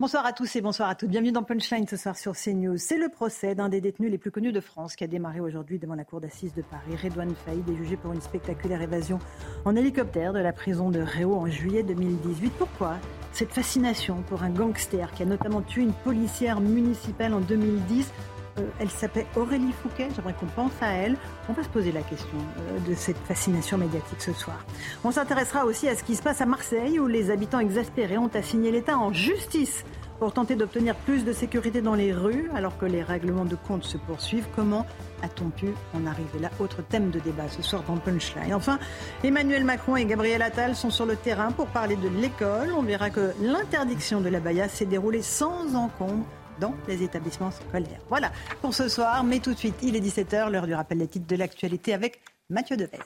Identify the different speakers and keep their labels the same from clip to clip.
Speaker 1: Bonsoir à tous et bonsoir à toutes. Bienvenue dans Punchline ce soir sur CNews. C'est le procès d'un des détenus les plus connus de France qui a démarré aujourd'hui devant la cour d'assises de Paris. Redouane Faïd est jugé pour une spectaculaire évasion en hélicoptère de la prison de Réau en juillet 2018. Pourquoi cette fascination pour un gangster qui a notamment tué une policière municipale en 2010 Euh, elle s'appelle Aurélie Fouquet, j'aimerais qu'on pense à elle. On va se poser la question euh, de cette fascination médiatique ce soir. On s'intéressera aussi à ce qui se passe à Marseille où les habitants exaspérés ont assigné l'État en justice pour tenter d'obtenir plus de sécurité dans les rues alors que les règlements de compte se poursuivent. Comment a-t-on pu en arriver là? Autre thème de débat ce soir dans Punchline. Enfin, Emmanuel Macron et Gabriel Attal sont sur le terrain pour parler de l'école. On verra que l'interdiction de la baya s'est déroulée sans encombre dans les établissements scolaires. Voilà pour ce soir, mais tout de suite, il est 17h, l'heure du rappel des titres de l'actualité avec Mathieu Devez.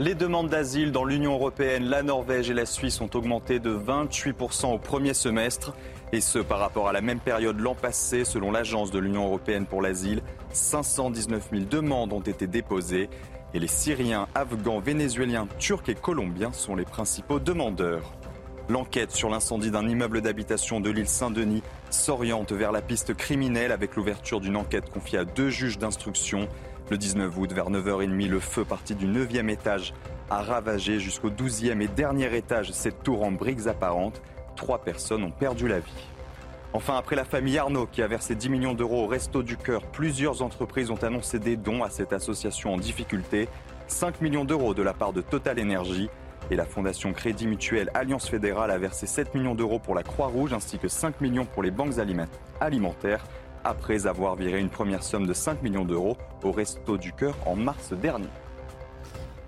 Speaker 2: Les demandes d'asile dans l'Union européenne, la Norvège et la Suisse ont augmenté de 28% au premier semestre, et ce par rapport à la même période l'an passé, selon l'Agence de l'Union européenne pour l'asile. 519 000 demandes ont été déposées, et les Syriens, Afghans, Vénézuéliens, Turcs et Colombiens sont les principaux demandeurs. L'enquête sur l'incendie d'un immeuble d'habitation de l'île Saint-Denis s'oriente vers la piste criminelle avec l'ouverture d'une enquête confiée à deux juges d'instruction. Le 19 août, vers 9h30, le feu parti du 9e étage a ravagé jusqu'au 12e et dernier étage cette tour en briques apparentes. Trois personnes ont perdu la vie. Enfin, après la famille Arnaud qui a versé 10 millions d'euros au Resto du Cœur, plusieurs entreprises ont annoncé des dons à cette association en difficulté. 5 millions d'euros de la part de Total Energy. Et la Fondation Crédit Mutuel Alliance Fédérale a versé 7 millions d'euros pour la Croix-Rouge ainsi que 5 millions pour les banques alimentaires après avoir viré une première somme de 5 millions d'euros au Resto du Cœur en mars dernier.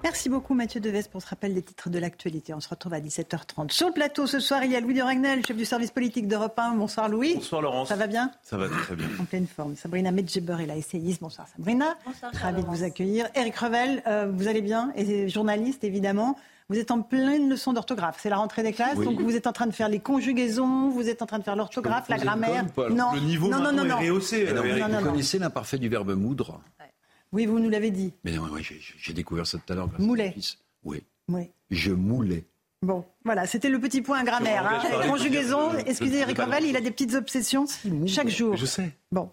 Speaker 1: Merci beaucoup Mathieu Deves pour ce rappel des titres de l'actualité. On se retrouve à 17h30. Sur le plateau ce soir, il y a Louis de Ragnel, chef du service politique d'Europe 1. Bonsoir Louis.
Speaker 3: Bonsoir Laurence.
Speaker 1: Ça va bien?
Speaker 3: Ça va très bien.
Speaker 1: En pleine forme. Sabrina Medjeber est la essayiste. Bonsoir Sabrina.
Speaker 4: Bonsoir.
Speaker 1: Ravi de vous accueillir. Eric Revel, euh, vous allez bien? Et journaliste évidemment. Vous êtes en pleine leçon d'orthographe. C'est la rentrée des classes,
Speaker 3: Oui.
Speaker 1: donc vous êtes en train de faire les conjugaisons, vous êtes en train de faire l'orthographe, la grammaire.
Speaker 3: Non, le niveau
Speaker 1: non, non, non,
Speaker 3: est
Speaker 1: non.
Speaker 3: rehaussé.
Speaker 5: Non,
Speaker 3: Eric.
Speaker 5: vous
Speaker 1: non.
Speaker 5: connaissez l'imparfait du verbe moudre
Speaker 1: Oui, vous nous l'avez dit.
Speaker 5: Mais non, ouais, j'ai- j'ai découvert ça tout à l'heure.
Speaker 1: Moulet.
Speaker 5: Oui,
Speaker 1: Oui.
Speaker 5: je moulais.
Speaker 1: Bon, voilà, c'était le petit point grammaire. Hein. Conjugaison, excusez Eric
Speaker 3: de
Speaker 1: Revel, il a des petites obsessions chaque jour.
Speaker 3: Je sais.
Speaker 1: Bon.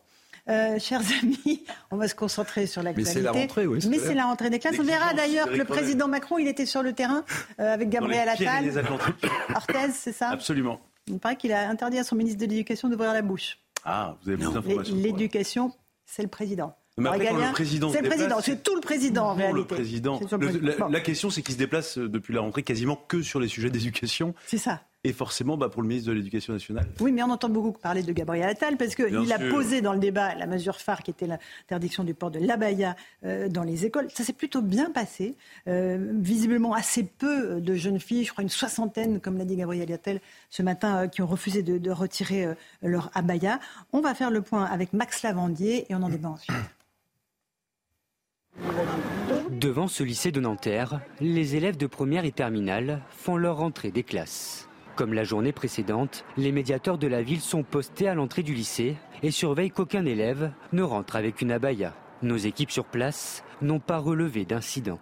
Speaker 1: Euh, chers amis, on va se concentrer sur l'actualité.
Speaker 5: c'est la rentrée, oui,
Speaker 1: Mais c'est la rentrée des classes. On verra d'ailleurs que le président Macron, il était sur le terrain euh, avec Gabriel Attal. Orthez, c'est ça?
Speaker 3: Absolument.
Speaker 1: Il paraît qu'il a interdit à son ministre de l'Éducation d'ouvrir la bouche.
Speaker 3: Ah, vous avez plus d'informations.
Speaker 1: L'éducation, c'est le président.
Speaker 3: Mais après, quand le président
Speaker 1: c'est le président, c'est tout le président en
Speaker 3: le
Speaker 1: réalité.
Speaker 3: président.
Speaker 1: Le président.
Speaker 3: la question, c'est qu'il se déplace euh, depuis la rentrée quasiment que sur les sujets d'éducation.
Speaker 1: C'est ça.
Speaker 3: Et forcément, bah, pour le ministre de l'Éducation nationale.
Speaker 1: Oui, mais on entend beaucoup parler de Gabriel Attal parce qu'il a posé dans le débat la mesure phare qui était l'interdiction du port de l'abaya euh, dans les écoles. Ça s'est plutôt bien passé. Euh, visiblement, assez peu de jeunes filles, je crois une soixantaine, comme l'a dit Gabriel Attal ce matin, euh, qui ont refusé de, de retirer euh, leur abaya. On va faire le point avec Max Lavandier et on en débat ensuite.
Speaker 6: Devant ce lycée de Nanterre, les élèves de première et terminale font leur rentrée des classes. Comme la journée précédente, les médiateurs de la ville sont postés à l'entrée du lycée et surveillent qu'aucun élève ne rentre avec une abaya. Nos équipes sur place n'ont pas relevé d'incident.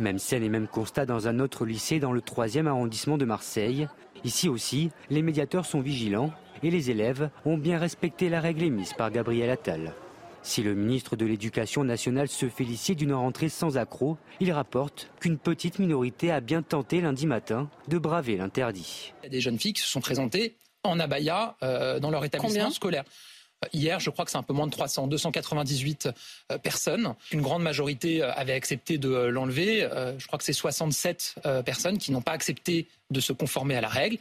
Speaker 6: Même scène et même constat dans un autre lycée dans le 3e arrondissement de Marseille. Ici aussi, les médiateurs sont vigilants et les élèves ont bien respecté la règle émise par Gabriel Attal. Si le ministre de l'Éducation nationale se félicite d'une rentrée sans accroc, il rapporte qu'une petite minorité a bien tenté lundi matin de braver l'interdit.
Speaker 7: Il y a des jeunes filles qui se sont présentées en abaya euh, dans leur établissement
Speaker 4: Combien
Speaker 7: scolaire. Euh, Hier, je crois que c'est un peu moins de 300, 298 euh, personnes. Une grande majorité avait accepté de l'enlever. Je crois que c'est 67 euh, personnes qui n'ont pas accepté de se conformer à la règle.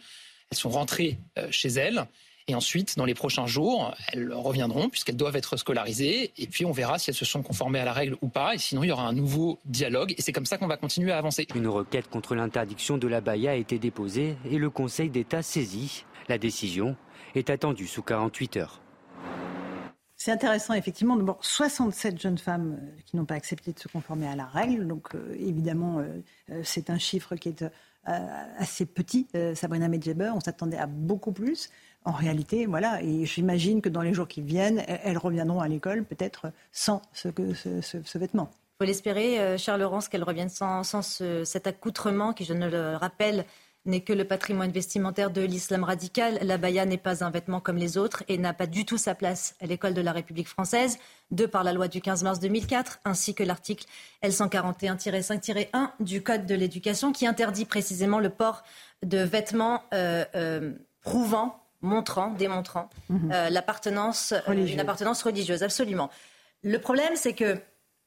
Speaker 7: Elles sont rentrées chez elles. Et ensuite, dans les prochains jours, elles reviendront puisqu'elles doivent être scolarisées. Et puis, on verra si elles se sont conformées à la règle ou pas. Et sinon, il y aura un nouveau dialogue. Et c'est comme ça qu'on va continuer à avancer.
Speaker 6: Une requête contre l'interdiction de la baya a été déposée et le Conseil d'État saisi. La décision est attendue sous 48 heures.
Speaker 1: C'est intéressant, effectivement. D'abord, 67 jeunes femmes euh, qui n'ont pas accepté de se conformer à la règle. Donc, euh, évidemment, euh, c'est un chiffre qui est assez petit. Sabrina Medjeber, on s'attendait à beaucoup plus. En réalité, voilà. Et j'imagine que dans les jours qui viennent, elles reviendront à l'école peut-être sans ce, vêtement.
Speaker 4: Il faut l'espérer, Charles Laurence, qu'elles reviennent sans, sans cet accoutrement qui, je ne le rappelle, n'est que le patrimoine vestimentaire de l'islam radical. La baya n'est pas un vêtement comme les autres et n'a pas du tout sa place à l'école de la République française, de par la loi du 15 mars 2004, ainsi que l'article L141-5-1 du Code de l'éducation qui interdit précisément le port de vêtements euh, euh, prouvant, montrant, démontrant mhm. euh, l'appartenance, une appartenance religieuse. Absolument. Le problème, c'est que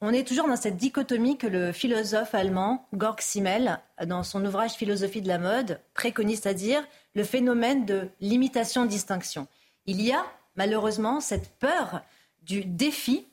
Speaker 4: on est toujours dans cette dichotomie que le philosophe allemand Georg Simmel, dans son ouvrage Philosophie de la mode, préconise, c'est-à-dire le phénomène de limitation-distinction. Il y a malheureusement cette peur du défi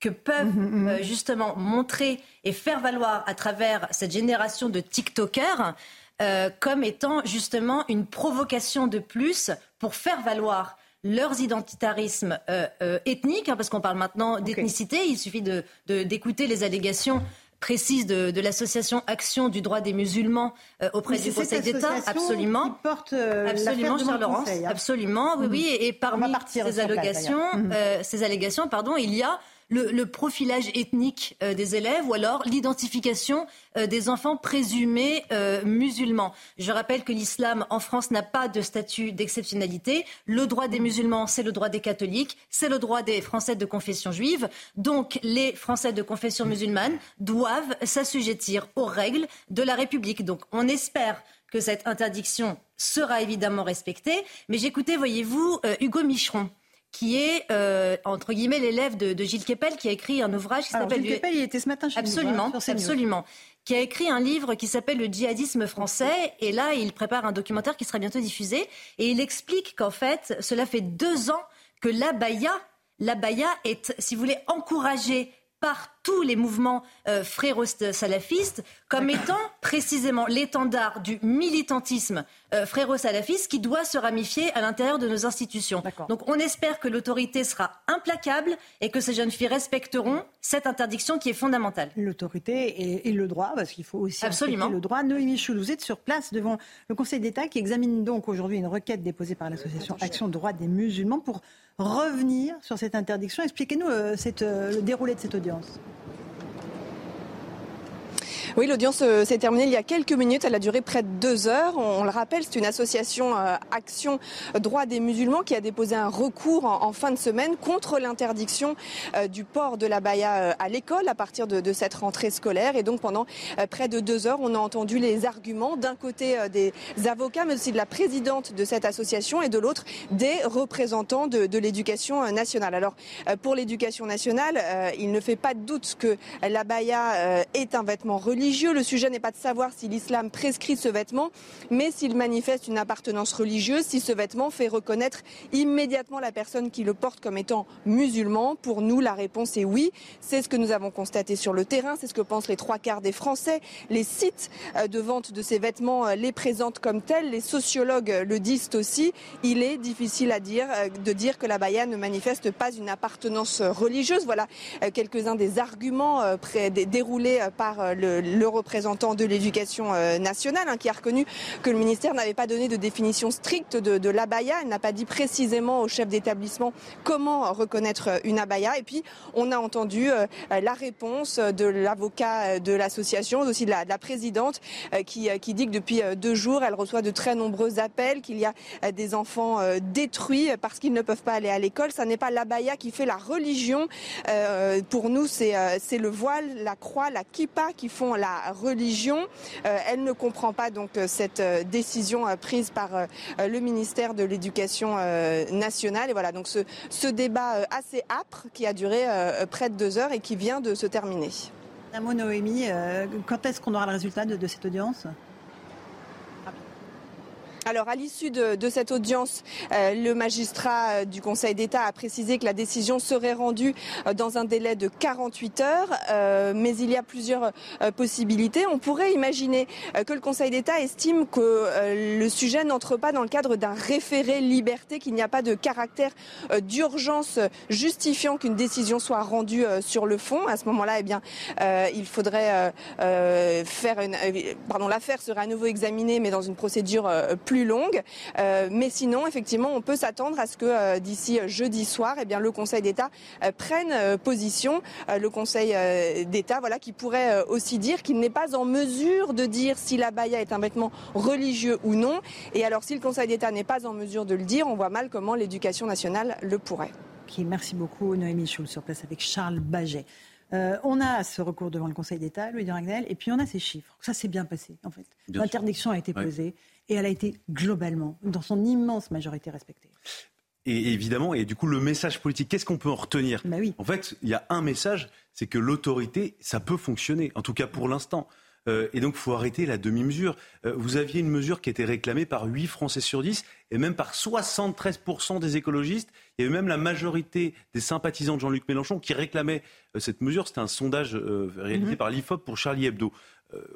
Speaker 4: que peuvent mhm, mhm. Euh, justement montrer et faire valoir à travers cette génération de TikTokers euh, comme étant justement une provocation de plus pour faire valoir leurs identitarismes euh, euh, ethniques, hein, parce qu'on parle maintenant d'ethnicité, il suffit d'écouter de, les allégations précises de, l'association Action du droit des musulmans auprès du Conseil d'État, absolument,
Speaker 1: qui porte absolument, Charles Laurence,
Speaker 4: hein. absolument, oui, oui, et, parmi ces allégations, mhm. ces allégations, pardon, il y a le, profilage ethnique euh, des élèves ou alors l'identification euh, des enfants présumés euh, musulmans. Je rappelle que l'islam en France n'a pas de statut d'exceptionnalité. Le droit des musulmans, c'est le droit des catholiques, c'est le droit des Français de confession juive. Donc les Français de confession musulmane doivent s'assujettir aux règles de la République. Donc on espère que cette interdiction sera évidemment respectée. Mais j'écoutais, voyez-vous, Hugo Micheron qui est, euh, entre guillemets, l'élève de, Gilles Kepel, qui a écrit un ouvrage qui s'appelle...
Speaker 1: Gilles Kepel, il était ce matin chez
Speaker 4: absolument, nous, hein, Absolument, qui a écrit un livre qui s'appelle Le djihadisme français. Et là, il prépare un documentaire qui sera bientôt diffusé. Et il explique qu'en fait, cela fait deux ans que l'abaya, l'abaya est, si vous voulez, encouragée par tous les mouvements euh, fréro-salafistes comme étant précisément l'étendard du militantisme euh, fréro-salafiste qui doit se ramifier à l'intérieur de nos institutions. Donc on espère que l'autorité sera implacable et que ces jeunes filles respecteront cette interdiction qui est fondamentale.
Speaker 1: L'autorité et, le droit, parce qu'il faut aussi
Speaker 4: Absolument.
Speaker 1: le droit. Noémie Choul, vous êtes sur place devant le Conseil d'État qui examine donc aujourd'hui une requête déposée par l'association Action Droit des musulmans pour revenir sur cette interdiction. Expliquez-nous euh, le déroulé de cette audience.
Speaker 8: Oui, l'audience euh, s'est terminée il y a quelques minutes. Elle a duré près de deux heures. On le rappelle, c'est une association euh, Action Droit des musulmans qui a déposé un recours en fin de semaine contre l'interdiction euh, du port de la baya à l'école à partir de cette rentrée scolaire. Et donc pendant près de deux heures, on a entendu les arguments d'un côté des avocats, mais aussi de la présidente de cette association et de l'autre des représentants de, de l'éducation nationale. Alors pour l'éducation nationale, il ne fait pas de doute que la baya est un vêtement religieux le sujet n'est pas de savoir si l'islam prescrit ce vêtement, mais s'il manifeste une appartenance religieuse, si ce vêtement fait reconnaître immédiatement la personne qui le porte comme étant musulman. Pour nous, la réponse est oui. C'est ce que nous avons constaté sur le terrain, c'est ce que pensent les trois quarts des Français. Les sites euh, de vente de ces vêtements euh, les présentent comme tels. Les sociologues le disent aussi. Il est difficile à dire, euh, de dire que la baya ne manifeste pas une appartenance religieuse. Voilà quelques-uns des arguments déroulés par le, le représentant de l'éducation euh, nationale, hein, qui a reconnu que le ministère n'avait pas donné de définition stricte de, de l'abaya. Elle n'a pas dit précisément au chef d'établissement comment reconnaître euh, une abaya. Et puis, on a entendu euh, la réponse de l'avocat de l'association, aussi de la, de la présidente, qui, qui, dit que depuis deux jours, elle reçoit de très nombreux appels, qu'il y a des enfants détruits parce qu'ils ne peuvent pas aller à l'école. Ça n'est pas l'abaya qui fait la religion. pour nous, c'est le voile, la croix, la kippa qui font la religion. Euh, elle ne comprend pas donc euh, cette euh, décision prise par le ministère de l'Éducation nationale. Et voilà donc ce, ce débat assez âpre qui a duré près de deux heures et qui vient de se terminer.
Speaker 1: Namo Noémie, quand est-ce qu'on aura le résultat de cette audience?
Speaker 8: Alors, à l'issue de, cette audience, euh, le magistrat euh, du Conseil d'État a précisé que la décision serait rendue euh, dans un délai de 48 heures, mais il y a plusieurs possibilités. On pourrait imaginer que le Conseil d'État estime que le sujet n'entre pas dans le cadre d'un référé liberté, qu'il n'y a pas de caractère d'urgence justifiant qu'une décision soit rendue sur le fond. À ce moment-là, eh bien, il faudrait faire une, pardon, l'affaire serait à nouveau examinée, mais dans une procédure plus plus longue. Euh, mais sinon, effectivement, on peut s'attendre à ce que euh, d'ici jeudi soir, eh bien, le Conseil d'État euh, prenne position. le Conseil d'État, voilà, qui pourrait aussi dire qu'il n'est pas en mesure de dire si la baya est un vêtement religieux ou non. Et alors, si le Conseil d'État n'est pas en mesure de le dire, on voit mal comment l'éducation nationale le pourrait.
Speaker 1: Ok, merci beaucoup, Noémie Schulz, sur place avec Charles Baget. on a ce recours devant le Conseil d'État, Louis Ragnel, et puis on a ces chiffres. Ça s'est bien passé, en fait. L'interdiction a été posée et elle a été globalement, dans son immense majorité, respectée.
Speaker 3: Et évidemment, et du coup, le message politique, qu'est-ce qu'on peut en retenir?
Speaker 1: Bah oui.
Speaker 3: En fait, il y a un message, c'est que l'autorité, ça peut fonctionner, en tout cas pour l'instant. Euh, et donc, il faut arrêter la demi-mesure. Euh, vous aviez une mesure qui était réclamée par 8 Français sur 10 et même par 73% des écologistes. Il y avait même la majorité des sympathisants de Jean-Luc Mélenchon qui réclamaient euh, cette mesure. C'était un sondage réalisé mhm. par l'IFOP pour Charlie Hebdo.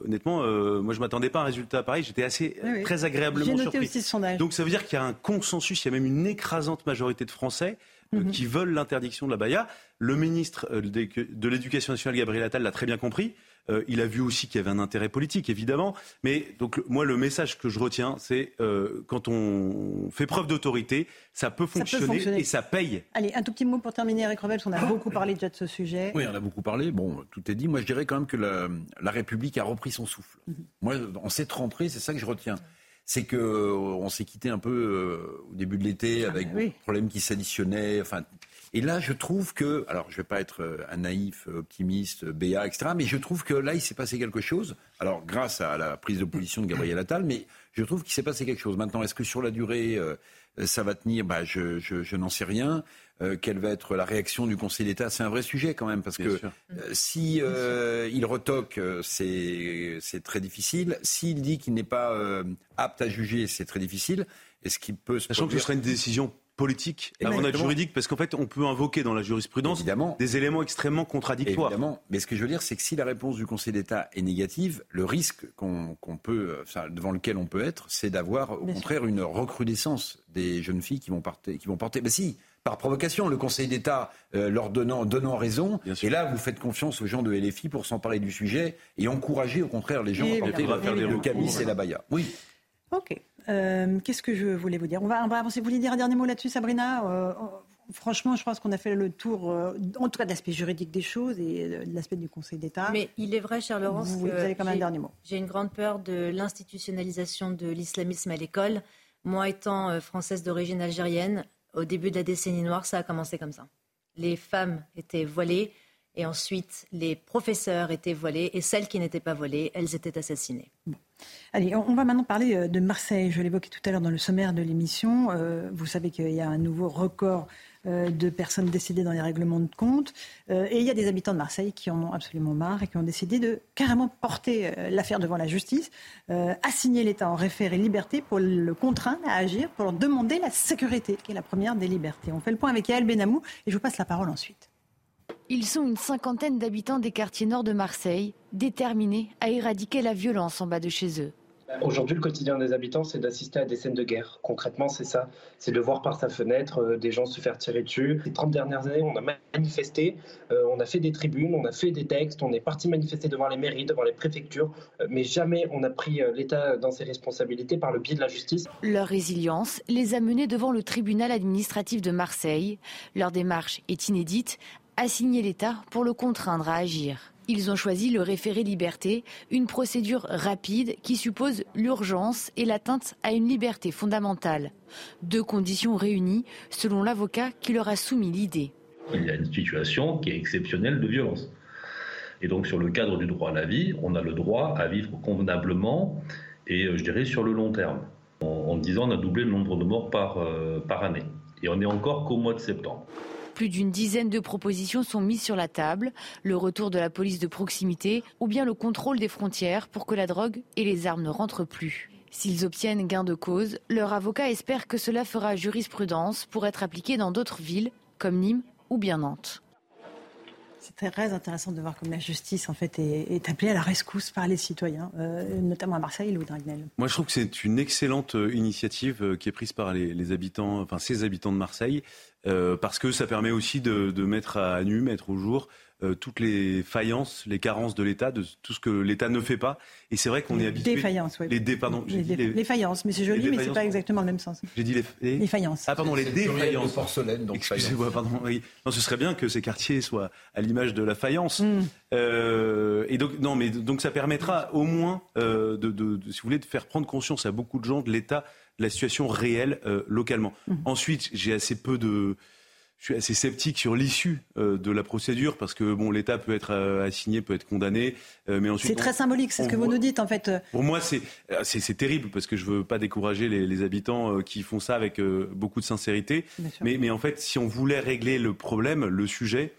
Speaker 3: Honnêtement, moi je m'attendais pas à un résultat pareil. J'étais assez très agréablement surpris. Donc ça veut dire qu'il y a un consensus, il y a même une écrasante majorité de Français mhm. qui veulent l'interdiction de la baya. Le ministre de l'Éducation nationale, Gabriel Attal, l'a très bien compris. Euh, il a vu aussi qu'il y avait un intérêt politique, évidemment. Mais donc moi, le message que je retiens, c'est euh, quand on fait preuve d'autorité, ça, peut fonctionner et ça paye.
Speaker 1: Allez, un tout petit mot pour terminer, Eric Revel, parce qu'on a beaucoup parlé déjà de ce sujet.
Speaker 5: Oui, on a beaucoup parlé. Bon, tout est dit. Moi, je dirais quand même que la, République a repris son souffle. Mhm. Moi, en cette rentrée, c'est ça que je retiens c'est que euh, on s'est quitté un peu au début de l'été ah, avec des problèmes qui s'additionnaient. Enfin, et là, je trouve que, alors je ne vais pas être euh, un naïf, euh, optimiste, béat, etc., mais je trouve que là, il s'est passé quelque chose. Alors, grâce à la prise de position de Gabriel Attal, mais je trouve qu'il s'est passé quelque chose. Maintenant, est-ce que sur la durée, euh, ça va tenir? Bah, Je, je, n'en sais rien. quelle va être la réaction du Conseil d'État? C'est un vrai sujet quand même, parce que si il retoque, c'est très difficile. S'il dit qu'il n'est pas apte à juger, c'est très difficile. Est-ce qu'il peut se
Speaker 3: Sachant que ce serait une décision politique avant d'être juridique, parce qu'en fait, on peut invoquer dans la jurisprudence des éléments extrêmement contradictoires.
Speaker 5: Évidemment, mais ce que je veux dire, c'est que si la réponse du Conseil d'État est négative, le risque qu'on peut, devant lequel on peut être, c'est d'avoir au contraire une recrudescence des jeunes filles qui vont, porter, qui vont porter. Ben si, par provocation, le Conseil d'État euh, leur donnant, donnant raison. Et là, vous faites confiance aux gens de LFI pour s'emparer du sujet et encourager au contraire les gens à porter le camis et la baya. Oui.
Speaker 1: Ok. Euh, qu'est-ce que je voulais vous dire? On va, avancer. Vous voulez dire un dernier mot là-dessus, Sabrina? Euh, Franchement, je pense qu'on a fait le tour, euh, en tout cas de l'aspect juridique des choses et de l'aspect du Conseil d'État.
Speaker 4: Mais il est vrai, cher Laurence,
Speaker 1: vous, avez quand même un dernier mot.
Speaker 4: J'ai une grande peur de l'institutionnalisation de l'islamisme à l'école. Moi, étant française d'origine algérienne, au début de la décennie noire, ça a commencé comme ça. Les femmes étaient voilées et ensuite les professeurs étaient voilés et celles qui n'étaient pas voilées, elles étaient assassinées.
Speaker 1: Allez, on va maintenant parler euh, de Marseille. Je l'évoquais tout à l'heure dans le sommaire de l'émission. Euh, vous savez qu'il y a un nouveau record euh, de personnes décédées dans les règlements de compte. et il y a des habitants de Marseille qui en ont absolument marre et qui ont décidé de carrément porter l'affaire devant la justice, assigner l'État en référé liberté pour le contraindre à agir, pour leur demander la sécurité, qui est la première des libertés. On fait le point avec Yael Benamou et je vous passe la parole ensuite.
Speaker 9: Ils sont une cinquantaine d'habitants des quartiers nord de Marseille, déterminés à éradiquer la violence en bas de chez eux.
Speaker 10: Aujourd'hui, le quotidien des habitants, c'est d'assister à des scènes de guerre. Concrètement, c'est ça. C'est de voir par sa fenêtre euh, des gens se faire tirer dessus. Les 30 dernières années, on a manifesté, euh, on a fait des tribunes, on a fait des textes, on est parti manifester devant les mairies, devant les préfectures, euh, mais jamais on a pris l'État dans ses responsabilités par le biais de la justice.
Speaker 9: Leur résilience les a menés devant le tribunal administratif de Marseille. Leur démarche est inédite assigner l'État pour le contraindre à agir. Ils ont choisi le référé liberté, une procédure rapide qui suppose l'urgence et l'atteinte à une liberté fondamentale. Deux conditions réunies selon l'avocat qui leur a soumis l'idée.
Speaker 11: Il y a une situation qui est exceptionnelle de violence. Et donc sur le cadre du droit à la vie, on a le droit à vivre convenablement et euh, je dirais sur le long terme. En, disant ans, on a doublé le nombre de morts par, euh, par année. Et on est encore qu'au mois de septembre.
Speaker 9: Plus d'une dizaine de propositions sont mises sur la table. Le retour de la police de proximité ou bien le contrôle des frontières pour que la drogue et les armes ne rentrent plus. S'ils obtiennent gain de cause, leur avocat espère que cela fera jurisprudence pour être appliqué dans d'autres villes comme Nîmes ou bien Nantes.
Speaker 1: C'est très intéressant de voir comme la justice en fait est, appelée à la rescousse par les citoyens, euh, notamment à Marseille, Louis Dragnel.
Speaker 3: Moi, je trouve que c'est une excellente euh, initiative euh, qui est prise par les, habitants, enfin ces habitants de Marseille, parce que ça permet aussi de, de, mettre à nu, mettre au jour euh, toutes les faillances, les carences de l'État, de tout ce que l'État ne fait pas. Et c'est vrai qu'on est habitué.
Speaker 1: Défaillances, oui.
Speaker 3: Les, dé, pardon,
Speaker 1: les, les... faillances, mais c'est joli, mais c'est pas exactement le même sens.
Speaker 3: J'ai dit les,
Speaker 1: les faillances.
Speaker 3: Ah pardon, les défaillances.
Speaker 5: De porcelaine, donc
Speaker 3: Excusez-moi, pardon. Oui. Non, ce serait bien que ces quartiers soient à l'image de la faïence. Mm. Euh, et donc, non, mais donc ça permettra au moins euh, de, de, de, si vous voulez, de faire prendre conscience à beaucoup de gens de l'état, de la situation réelle euh, localement. Mm. Ensuite, j'ai assez peu de je suis assez sceptique sur l'issue euh, de la procédure parce que bon, l'État peut être euh, assigné, peut être condamné,
Speaker 1: euh, mais ensuite c'est très symbolique, c'est ce que vous nous dites en fait.
Speaker 3: Pour moi, c'est c'est terrible parce que je veux pas décourager les, les habitants qui font ça avec beaucoup de sincérité, mais mais en fait, si on voulait régler le problème, le sujet,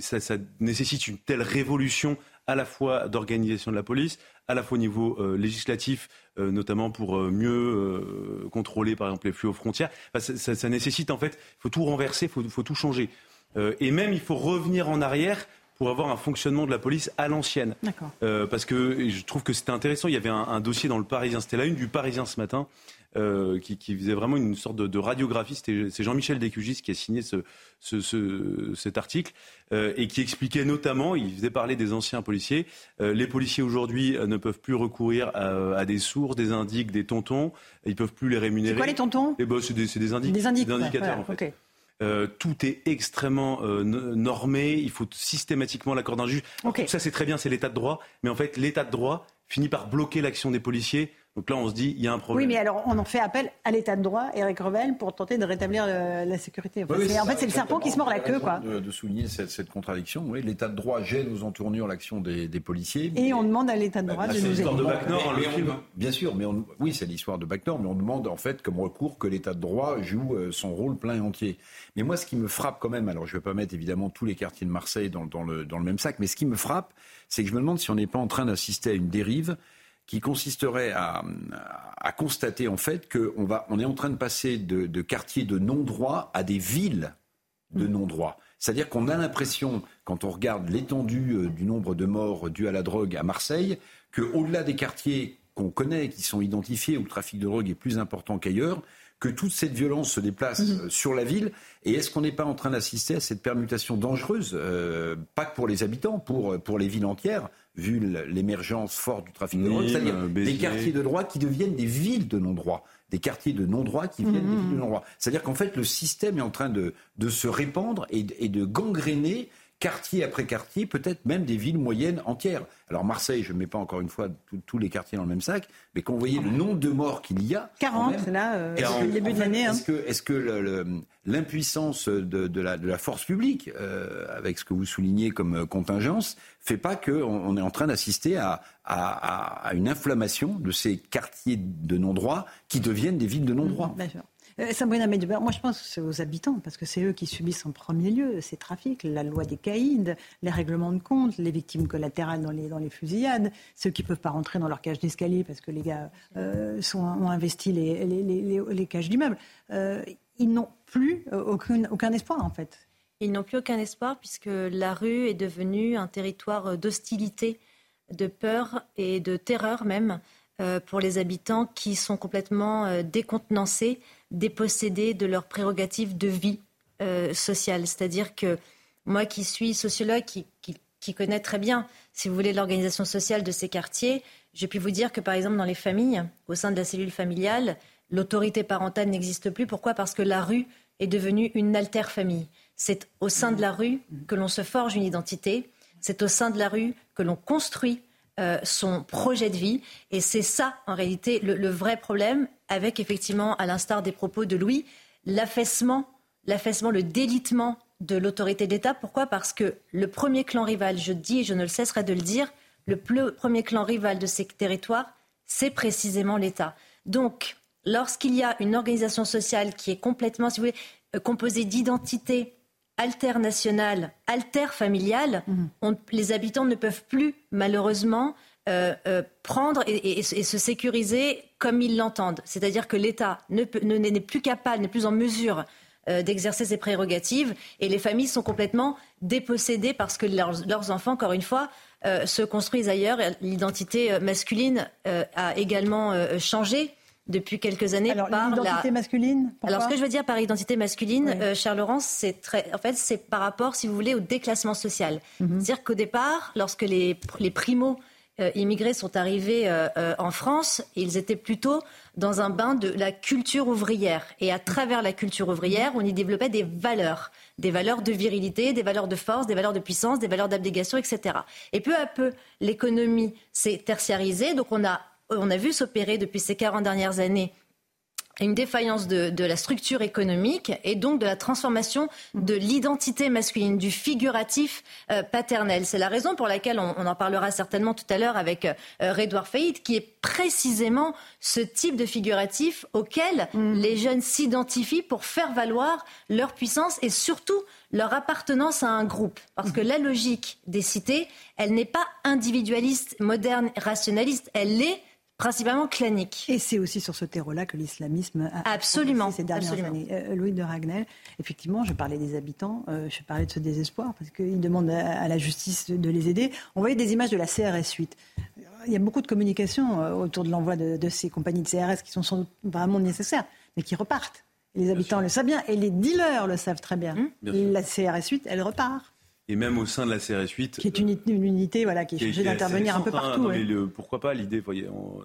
Speaker 3: ça, ça nécessite une telle révolution à la fois d'organisation de la police, à la fois au niveau euh, législatif, euh, notamment pour euh, mieux contrôler par exemple les flux aux frontières. ça, ça, nécessite en fait, il faut tout renverser, il faut, faut, tout changer. et même il faut revenir en arrière pour avoir un fonctionnement de la police à l'ancienne. parce que je trouve que c'était intéressant. Il y avait un, un dossier dans le Parisien, c'était la une du Parisien ce matin, euh, qui, qui, faisait vraiment une sorte de, de radiographie. C'est Jean-Michel Descugis qui a signé ce, ce, ce, cet article euh, et qui expliquait notamment, il faisait parler des anciens policiers, euh, les policiers aujourd'hui ne peuvent plus recourir à, à, des sources, des indiques, des tontons, ils peuvent plus les rémunérer.
Speaker 1: C'est quoi les tontons?
Speaker 3: Eh ben, C'est des, des, indiques,
Speaker 1: des, indiques,
Speaker 3: des indicateurs en fait. Euh, tout est extrêmement euh, normé. Il faut systématiquement l'accord d'un juge. Okay. Ça, c'est très bien, c'est l'état de droit. Mais en fait, l'état de droit finit par bloquer l'action des policiers donc là, on se dit, il y a un problème.
Speaker 1: Oui, mais alors, on en fait appel à l'état de droit, Eric Revel, pour tenter de rétablir la sécurité. en fait, c'est le serpent qui se mord la queue, quoi.
Speaker 5: De, souligner cette, contradiction. Oui, l'état de droit gêne aux entournures l'action des, policiers.
Speaker 1: Et on demande à l'état de droit bah, de nous aider.
Speaker 3: de Bacnor, le film.
Speaker 5: Bien sûr, mais oui, c'est l'histoire de Bacnor, mais on demande en fait comme recours que l'état de droit joue euh, son rôle plein et entier. Mais moi, ce qui me frappe quand même, alors je ne vais pas mettre évidemment tous les quartiers de Marseille dans, dans, le, dans le même sac, mais ce qui me frappe, c'est que je me demande si on n'est pas en train d'assister à une dérive qui consisterait à, à constater en fait qu'on va, on est en train de passer de, de quartiers de non-droit à des villes de mm. non-droit. C'est-à-dire qu'on a l'impression, quand on regarde l'étendue euh, du nombre de morts dus à la drogue à Marseille, qu'au-delà des quartiers qu'on connaît, qui sont identifiés, où le trafic de drogue est plus important qu'ailleurs, que toute cette violence se déplace mm-hmm. euh, sur la ville. Et est-ce qu'on n'est pas en train d'assister à cette permutation dangereuse, euh, pas que pour les habitants, pour, pour les villes entières, vu l'émergence forte du trafic de drogue, c'est-à-dire des quartiers de droit qui deviennent des villes de non-droit, des quartiers de non-droit qui viennent des villes de non-droit. C'est-à-dire qu'en fait, le système est en train de, de se répandre et, et de gangréner quartier après quartier, peut-être même des villes moyennes entières. Alors Marseille, je ne mets pas encore une fois tous les quartiers dans le même sac, mais quand vous voyez le nombre de morts qu'il y a...
Speaker 1: 40, là, euh, le début de l'année.
Speaker 5: Est-ce que, est que l'impuissance de, de, la, de, la, force publique, euh, avec ce que vous soulignez comme euh, contingence, fait pas qu'on on est en train d'assister à, à, à, une inflammation de ces quartiers de non-droit qui deviennent des villes de non-droit?
Speaker 1: Mmh, euh, Sabrina moi je pense aux habitants, parce que c'est eux qui subissent en premier lieu ces trafics, la loi des caïds, les règlements de compte, les victimes collatérales dans les, fusillades, ceux qui ne peuvent pas rentrer dans leur cage d'escalier parce que les gars euh, ont investi les, cages d'immeubles. Euh, ils n'ont plus aucun, espoir en fait.
Speaker 4: Ils n'ont plus aucun espoir puisque la rue est devenue un territoire d'hostilité, de peur et de terreur même. Pour les habitants qui sont complètement décontenancés, dépossédés de leurs prérogatives de vie euh, sociale. C'est-à-dire que moi qui suis sociologue, qui, qui, connaît très bien, si vous voulez, l'organisation sociale de ces quartiers, j'ai pu vous dire que par exemple dans les familles, au sein de la cellule familiale, l'autorité parentale n'existe plus. Pourquoi? Parce que la rue est devenue une altère famille. C'est au sein de la rue que l'on se forge une identité. C'est au sein de la rue que l'on construit euh, son projet de vie. Et c'est ça, en réalité, le, vrai problème, avec effectivement, à l'instar des propos de Louis, l'affaissement, l'affaissement, le délitement de l'autorité d'État. Pourquoi? Parce que le premier clan rival, je dis et je ne cesserai de le dire, le premier clan rival de ces territoires, c'est précisément l'État. Donc, lorsqu'il y a une organisation sociale qui est complètement, si vous voulez, euh, composée d'identités alternationale, alterfamiliale, mmh. les habitants ne peuvent plus, malheureusement, prendre et, se sécuriser comme ils l'entendent. C'est-à-dire que l'État n'est ne, plus capable, n'est plus en mesure d'exercer ses prérogatives et les familles sont complètement dépossédées parce que leurs enfants, encore une fois, se construisent ailleurs. L'identité masculine a également changé depuis quelques années
Speaker 1: Alors, par l'identité masculine
Speaker 4: Alors ce que je veux dire par identité masculine, euh, cher Laurence, c'est très, en fait, c'est par rapport, si vous voulez, au déclassement social. Mhm. C'est-à-dire qu'au départ, lorsque les, les primo euh, immigrés sont arrivés euh, en France, ils étaient plutôt dans un bain de la culture ouvrière. Et à travers la culture ouvrière, on y développait des valeurs. Des valeurs de virilité, des valeurs de force, des valeurs de puissance, des valeurs d'abnégation, etc. Et peu à peu, l'économie s'est tertiarisée. Donc on a on a vu s'opérer depuis ces 40 dernières années une défaillance de, la structure économique et donc de la transformation de l'identité masculine, du figuratif euh, paternel. C'est la raison pour laquelle on, en parlera certainement tout à l'heure avec euh, Redouard Faïd, qui est précisément ce type de figuratif auquel mm. les jeunes s'identifient pour faire valoir leur puissance et surtout leur appartenance à un groupe. Parce que mm. la logique des cités, elle n'est pas individualiste, moderne, rationaliste, elle est principalement clanique.
Speaker 1: Et c'est aussi sur ce terreau-là que l'islamisme a
Speaker 4: absolument
Speaker 1: ces dernières années. Euh, Louis de Ragnel, effectivement, je parlais des habitants, euh, je parlais de ce désespoir parce qu'ils demandent à, la justice de, les aider. On voyait des images de la CRS 8. Il y a beaucoup de communication euh, autour de l'envoi de, ces compagnies de CRS qui sont vraiment nécessaires, mais qui repartent. les habitants le savent bien et les dealers le savent très bien. Hum. la CRS 8, elle repart
Speaker 3: et même au sein de la CRS 8.
Speaker 1: Qui est une, unité voilà, qui est chargée d'intervenir un peu partout.
Speaker 3: pourquoi pas L'idée,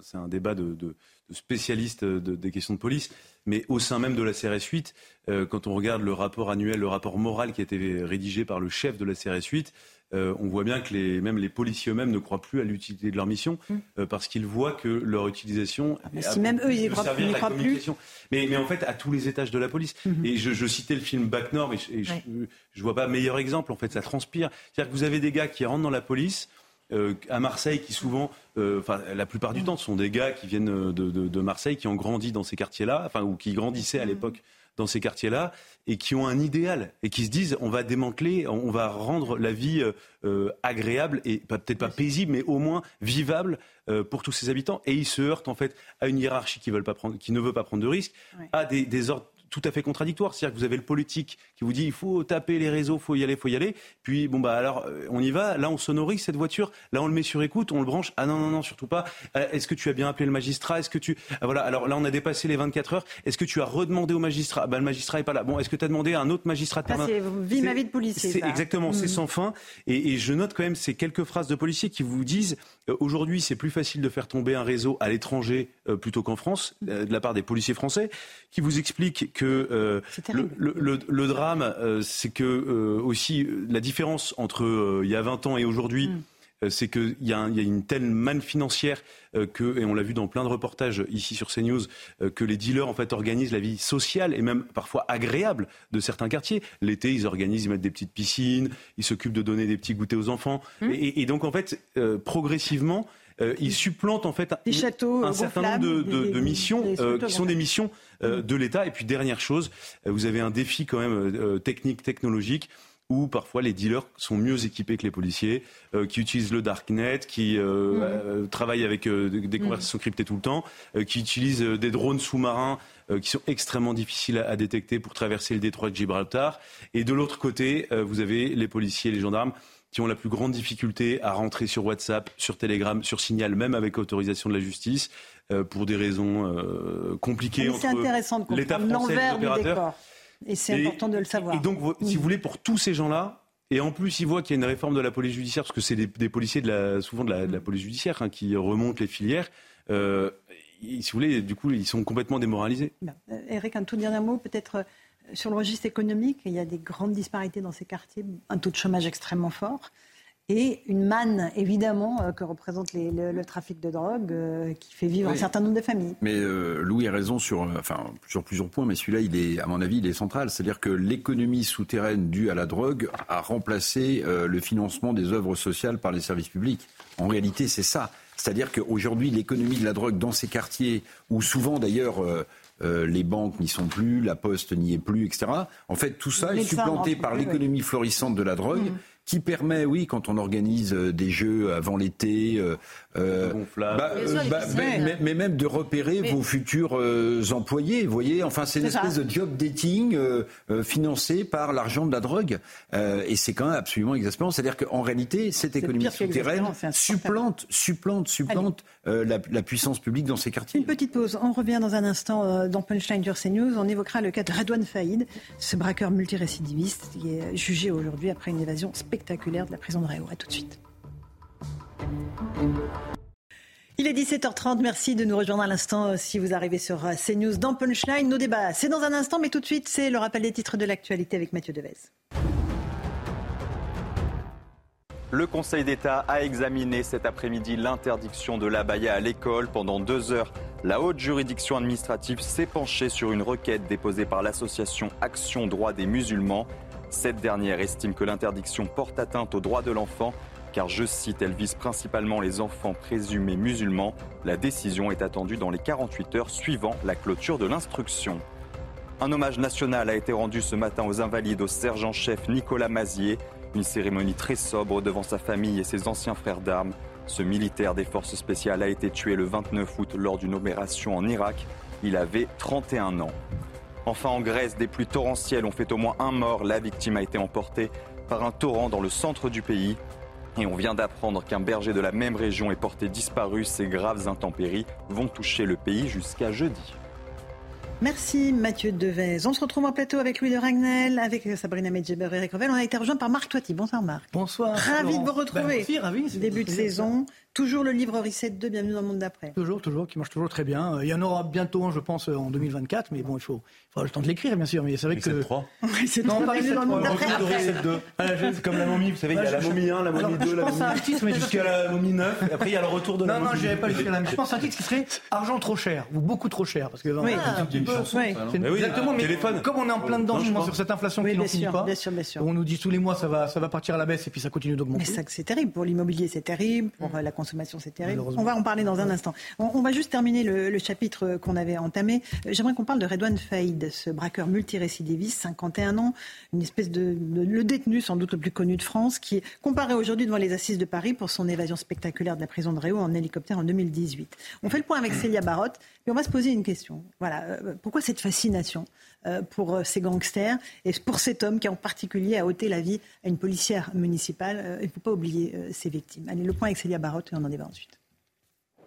Speaker 3: c'est un débat de, spécialistes des questions de police, mais au sein même de la CRS 8, euh, quand on regarde le rapport annuel, le rapport moral qui a été rédigé par le chef de la CRS 8, euh, on voit bien que les, même les policiers eux-mêmes ne croient plus à l'utilité de leur mission mm. euh, parce qu'ils voient que leur utilisation.
Speaker 1: Ah, si même eux, ils n'y croient, plus.
Speaker 3: Mais, mais, en fait, à tous les étages de la police. Mm-hmm. Et je, citais le film Back North, et, je, ne vois pas meilleur exemple. En fait, ça transpire. C'est-à-dire que vous avez des gars qui rentrent dans la police. Euh, à Marseille, qui souvent, enfin la plupart du mm. temps, sont des gars qui viennent de, de, Marseille, qui ont grandi dans ces quartiers-là, enfin ou qui grandissaient à mm. l'époque dans ces quartiers-là et qui ont un idéal et qui se disent on va démanteler, on va rendre la vie euh, euh, agréable et peut-être pas paisible, mais au moins vivable euh, pour tous ces habitants. Et ils se heurtent en fait à une hiérarchie qui, veulent pas prendre, qui ne veut pas prendre de risques, à des, des ordres tout à fait contradictoire. C'est-à-dire que vous avez le politique qui vous dit il faut taper les réseaux, faut y aller, faut y aller. Puis bon bah alors euh, on y va. Là on sonorise cette voiture. Là on le met sur écoute, on le branche. Ah non non non surtout pas. Euh, est-ce que tu as bien appelé le magistrat? Est-ce que tu ah, voilà alors là on a dépassé les 24 heures. Est-ce que tu as redemandé au magistrat? Bah le magistrat est pas là. Bon est-ce que tu as demandé à un autre magistrat
Speaker 1: de C'est vie ma vie de policier.
Speaker 3: C'est exactement c'est mm. sans fin. Et, et, je note quand même ces quelques phrases de policiers qui vous disent euh, aujourd'hui c'est plus facile de faire tomber un réseau à l'étranger plutôt qu'en France de la part des policiers français qui vous expliquent que le, drame, euh, c'est que euh, aussi la différence entre euh, il y a 20 ans et aujourd'hui. Mm. C'est qu'il y, y, a une telle manne financière que, et on l'a vu dans plein de reportages ici sur CNews, que les dealers en fait organisent la vie sociale et même parfois agréable de certains quartiers. L'été, ils organisent, ils mettent des petites piscines, ils s'occupent de donner des petits goûters aux enfants. Mm. Et, donc en fait, progressivement, euh, il supplante en fait
Speaker 1: un,
Speaker 3: certain nombre de, missions euh, qui sont des missions euh. De l'État. Et puis dernière chose, vous avez un défi quand même technique, technologique où parfois les dealers sont mieux équipés que les policiers, qui utilisent le darknet, qui mm. travaillent avec des mm. conversations cryptées tout le temps, qui utilisent des drones sous-marins qui sont extrêmement difficiles à, détecter pour traverser le détroit de Gibraltar. Et de l'autre côté, vous avez les policiers les gendarmes qui ont la plus grande difficulté à rentrer sur WhatsApp, sur Telegram, sur Signal, même avec autorisation de la justice, euh, pour des raisons euh, compliquées
Speaker 1: C'est intéressant de comprendre l'envers du décor. Et c'est important de le savoir.
Speaker 3: Et donc, si vous voulez, pour tous ces gens-là, et en plus, ils voient qu'il y a une réforme de la police judiciaire, parce que c'est des, policiers de la, souvent de la, police judiciaire hein, qui remontent les filières. Euh, si vous voulez, du coup, ils sont complètement démoralisés.
Speaker 1: Eric, un tout dernier mot, peut-être sur le registre économique, il y a des grandes disparités dans ces quartiers, un taux de chômage extrêmement fort et une manne, évidemment, euh, que représente le, trafic de drogue euh, qui fait vivre un certain nombre de familles.
Speaker 5: Mais euh, Louis a raison sur, enfin, sur plusieurs points, mais celui-là, il est, à mon avis, il est central. C'est-à-dire que l'économie souterraine due à la drogue a remplacé le financement des œuvres sociales par les services publics. En réalité, c'est ça. C'est-à-dire qu'aujourd'hui, l'économie de la drogue dans ces quartiers, où souvent d'ailleurs les banques n'y sont plus, la poste n'y est plus, etc. En fait, tout ça est supplanté par l'économie florissante de la drogue. Mmh qui permet, oui, quand on organise euh, des jeux avant l'été, euh, euh bah, euh, bah, mais, même de repérer vos futurs employés. Vous voyez, enfin, c'est une espèce de job dating financé par l'argent de la drogue, et c'est quand même absolument exaspérant. C'est-à-dire qu'en réalité, cette économie souterraine supplante, supplante, supplante la, puissance publique dans ces quartiers.
Speaker 1: Une petite pause. On revient dans un instant dans Punchline sur CNews. On évoquera le cas de Redouane Faïd, ce braqueur multirécidiviste qui est jugé aujourd'hui après une évasion spectaculaire de la prison de Réau. A tout de suite. Il est 17h30, merci de nous rejoindre à l'instant euh, si vous arrivez sur euh, CNews dans Punchline. Nos débats, c'est dans un instant, mais tout de suite, c'est le rappel des titres de l'actualité avec Mathieu Devez.
Speaker 2: Le Conseil d'État a examiné cet après-midi l'interdiction de l'abaya à l'école. Pendant deux heures, la haute juridiction administrative s'est penchée sur une requête déposée par l'association Action Droit des musulmans. Cette dernière estime que l'interdiction porte atteinte aux droits de l'enfant, car, je cite, elle vise principalement les enfants présumés musulmans. La décision est attendue dans les 48 heures suivant la clôture de l'instruction. Un hommage national a été rendu ce matin aux invalides au sergent-chef Nicolas Mazier. Une cérémonie très sobre devant sa famille et ses anciens frères d'armes. Ce militaire des forces spéciales a été tué le 29 août lors d'une opération en Irak. Il avait 31 ans. Enfin, en Grèce, des pluies torrentielles ont fait au moins un mort. La victime a été emportée par un torrent dans le centre du pays. Et on vient d'apprendre qu'un berger de la même région est porté disparu. Ces graves intempéries vont toucher le pays jusqu'à jeudi.
Speaker 1: Merci Mathieu Devez. On se retrouve en plateau avec Louis de Ragnel, avec Sabrina Medjeber et Eric Revel. On a été rejoint par Marc Toiti. Bonsoir Marc.
Speaker 12: Bonsoir.
Speaker 1: Ravi de vous retrouver.
Speaker 12: merci, ravi.
Speaker 1: Début de saison. Toujours le livre Reset 2, bienvenue dans le monde d'après.
Speaker 12: Toujours, toujours, qui marche toujours très bien. Euh, il y en aura bientôt un, je pense, en 2024, mais bon, il faut, il faudra le temps de l'écrire, bien sûr. Mais c'est vrai que.
Speaker 3: 3.
Speaker 1: c'est non, pas
Speaker 12: dans le monde d'après.
Speaker 3: C'est comme la momie, vous savez, il y a la momie 1, la momie 2, la momie 3, jusqu'à la momie 9, et après il y a le retour de la
Speaker 12: momie.
Speaker 3: Non, non,
Speaker 12: je pas jusqu'à la Je pense à un titre qui serait Argent trop cher, ou beaucoup trop cher. Parce que,
Speaker 1: oui,
Speaker 12: exactement, mais comme on est en plein dedans, sur cette inflation qui n'en finit pas, on nous dit tous les mois ça va partir à la baisse et puis ça continue d'augmenter.
Speaker 1: Mais c'est terrible. Pour l'immobilier, c'est terrible. Pour la consommation, c'est terrible. On va en parler dans un instant. On, va juste terminer le, chapitre qu'on avait entamé. J'aimerais qu'on parle de Redouane Faïd, ce braqueur multirécidiviste, 51 ans, une espèce de, le détenu sans doute le plus connu de France, qui est comparé aujourd'hui devant les assises de Paris pour son évasion spectaculaire de la prison de Réau en hélicoptère en 2018. On fait le point avec Célia Barotte et on va se poser une question. Voilà, euh, pourquoi cette fascination? Pour euh, ces gangsters et pour cet homme qui en particulier a ôté la vie à une policière municipale Il ne faut pas oublier ses victimes. Allez, le point avec Célia Barotte et on en débat ensuite.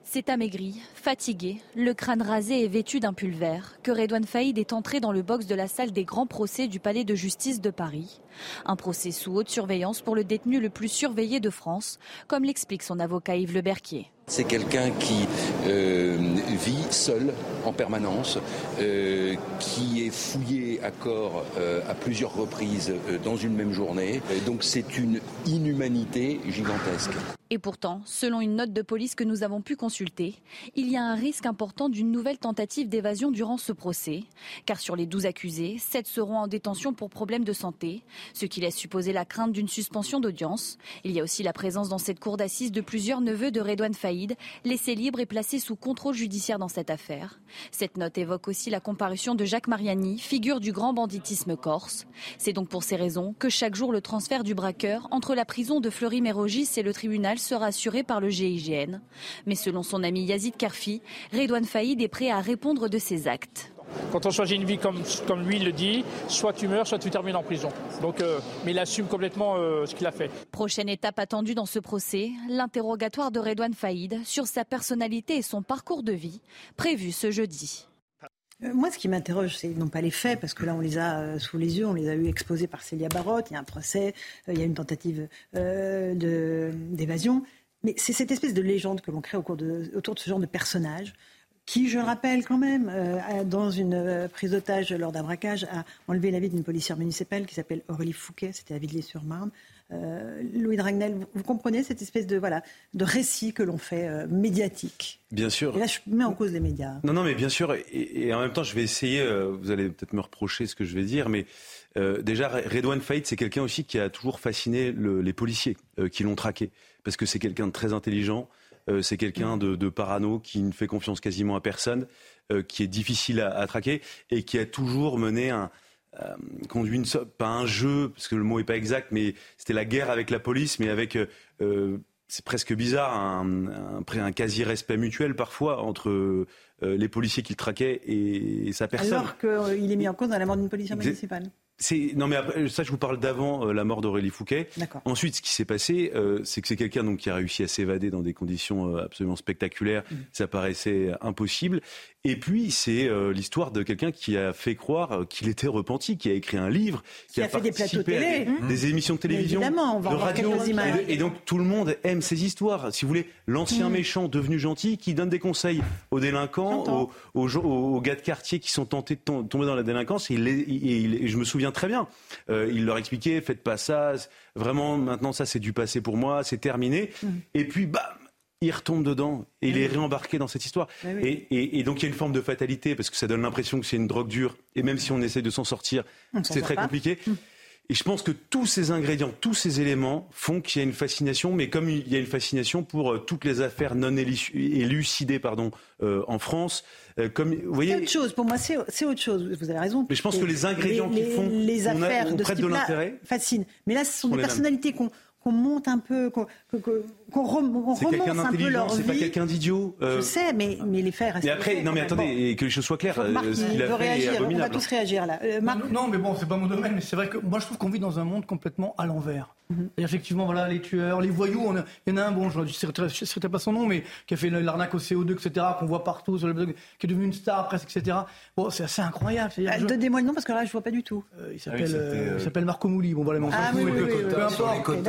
Speaker 13: C'est amaigri, fatigué, le crâne rasé et vêtu d'un pull vert que Redouane Faïd est entré dans le box de la salle des grands procès du palais de justice de Paris. Un procès sous haute surveillance pour le détenu le plus surveillé de France, comme l'explique son avocat Yves Le Berquier.
Speaker 14: C'est quelqu'un qui euh, vit seul en permanence, euh, qui est fouillé à corps euh, à plusieurs reprises dans une même journée. donc c'est une inhumanité gigantesque.
Speaker 13: Et pourtant, selon une note de police que nous avons pu consulter, il y a un risque important d'une nouvelle tentative d'évasion durant ce procès. Car sur les 12 accusés, 7 seront en détention pour problèmes de santé, ce qui laisse supposer la crainte d'une suspension d'audience. Il y a aussi la présence dans cette cour d'assises de plusieurs neveux de Redouane Faïd, laissés libres et placés sous contrôle judiciaire dans cette affaire. Cette note évoque aussi la comparution de Jacques Mariani, figure du grand banditisme corse. C'est donc pour ces raisons que chaque jour le transfert du braqueur entre la prison de Fleury-Mérogis et le tribunal sera assuré par le GIGN. Mais selon son ami Yazid Karfi, Redouane Faïd est prêt à répondre de ses actes.
Speaker 15: Quand on choisit une vie comme, comme lui le dit, soit tu meurs, soit tu termines en prison. Donc, euh, mais il assume complètement euh, ce qu'il a fait.
Speaker 13: Prochaine étape attendue dans ce procès, l'interrogatoire de Redouane Faïd sur sa personnalité et son parcours de vie, prévu ce jeudi.
Speaker 1: Euh, moi, ce qui m'interroge, c'est non pas les faits, parce que là, on les a sous les yeux, on les a eu exposés par Célia Barotte, il y a un procès, il y a une tentative d'évasion, mais c'est cette espèce de légende que l'on crée autour de ce genre de personnage qui, je rappelle quand même, euh, dans une euh, prise d'otage lors d'un braquage, a enlevé la vie d'une policière municipale qui s'appelle Aurélie Fouquet, c'était à Villiers-sur-Marne. Euh, Louis Dragnel, vous, comprenez cette espèce de, voilà, de récit que l'on fait médiatique?
Speaker 3: Bien sûr.
Speaker 1: Et là, je mets en cause les médias.
Speaker 3: Non, non, mais bien sûr. Et, en même temps, je vais essayer, vous allez peut-être me reprocher ce que je vais dire, mais déjà, Redouane Faïd, c'est quelqu'un aussi qui a toujours fasciné les policiers qui l'ont traqué. Parce que c'est quelqu'un de très intelligent, c'est quelqu'un de, de, parano qui ne fait confiance quasiment à personne, qui est difficile à, à, traquer et qui a toujours mené un, conduit une, pas un jeu, parce que le mot est pas exact, mais c'était la guerre avec la police, mais avec c'est presque bizarre, un, un, un quasi-respect mutuel parfois entre euh, les policiers qu'il traquait et, sa personne.
Speaker 1: Alors qu'il est mis en cause dans la mort d'une policière municipale
Speaker 3: non mais après, ça je vous parle d'avant euh, la mort d'Aurélie Fouquet. Ensuite ce qui s'est passé euh, c'est que c'est quelqu'un donc qui a réussi à s'évader dans des conditions euh, absolument spectaculaires, mmh. ça paraissait impossible et puis c'est l'histoire de quelqu'un qui a fait croire qu'il était repenti, qui a écrit un livre,
Speaker 1: qui, a, fait des plateaux télé,
Speaker 3: des, émissions de télévision,
Speaker 1: on va
Speaker 3: de radio et, et, donc tout le monde aime ces histoires. Si vous voulez, l'ancien mmh. méchant devenu gentil qui donne des conseils aux délinquants, aux, aux, gars de quartier qui sont tentés de tomber dans la délinquance et, je me souviens très bien. Euh, il leur expliquait, faites pas ça, vraiment maintenant ça c'est du passé pour moi, c'est terminé. Mm. Et puis bam, il retombe dedans et il est réembarqué dans cette histoire. Et, donc il y a une forme de fatalité parce que ça donne l'impression que c'est une drogue dure et même si on essaie de s'en sortir, c'est très compliqué. Mm. Et je pense que tous ces ingrédients, tous ces éléments font qu'il y a une fascination, mais comme il y a une fascination pour euh, toutes les affaires non élucidées pardon, euh, en France,
Speaker 1: euh, comme vous voyez. C'est autre chose. Pour moi, c'est autre chose. Vous avez raison.
Speaker 3: Mais je pense que les ingrédients qui font
Speaker 1: les affaires on, de, de l'intérêt fascinent. Mais là, ce sont des personnalités qu'on qu'on monte un peu, qu'on remonte un peu leur
Speaker 3: vie. C'est pas quelqu'un d'idiot.
Speaker 1: Euh... Je sais, mais, mais les faits restent.
Speaker 3: Mais après, non, mais attendez, que les choses soient claires. Marc,
Speaker 1: euh, ce qu'il a fait réagir, est abominable. On va tous réagir là.
Speaker 12: Euh, Marc... non, mais bon, c'est pas mon domaine, mais c'est vrai que moi je trouve qu'on vit dans un monde complètement à l'envers. Mhm. Effectivement, voilà, les tueurs, les voyous, on il y en a un, bon, je ne sais pas son nom, mais qui a fait l'arnaque au CO2, etc., qu'on voit partout, sur le, qui est devenu une star presque, etc. Bon, c'est assez incroyable.
Speaker 1: Ah, Donnez-moi le nom parce que là, je ne vois pas du tout.
Speaker 12: Euh, il ah s'appelle Marco Mouli. Bon, voilà, mais on ah, oui, peu importe.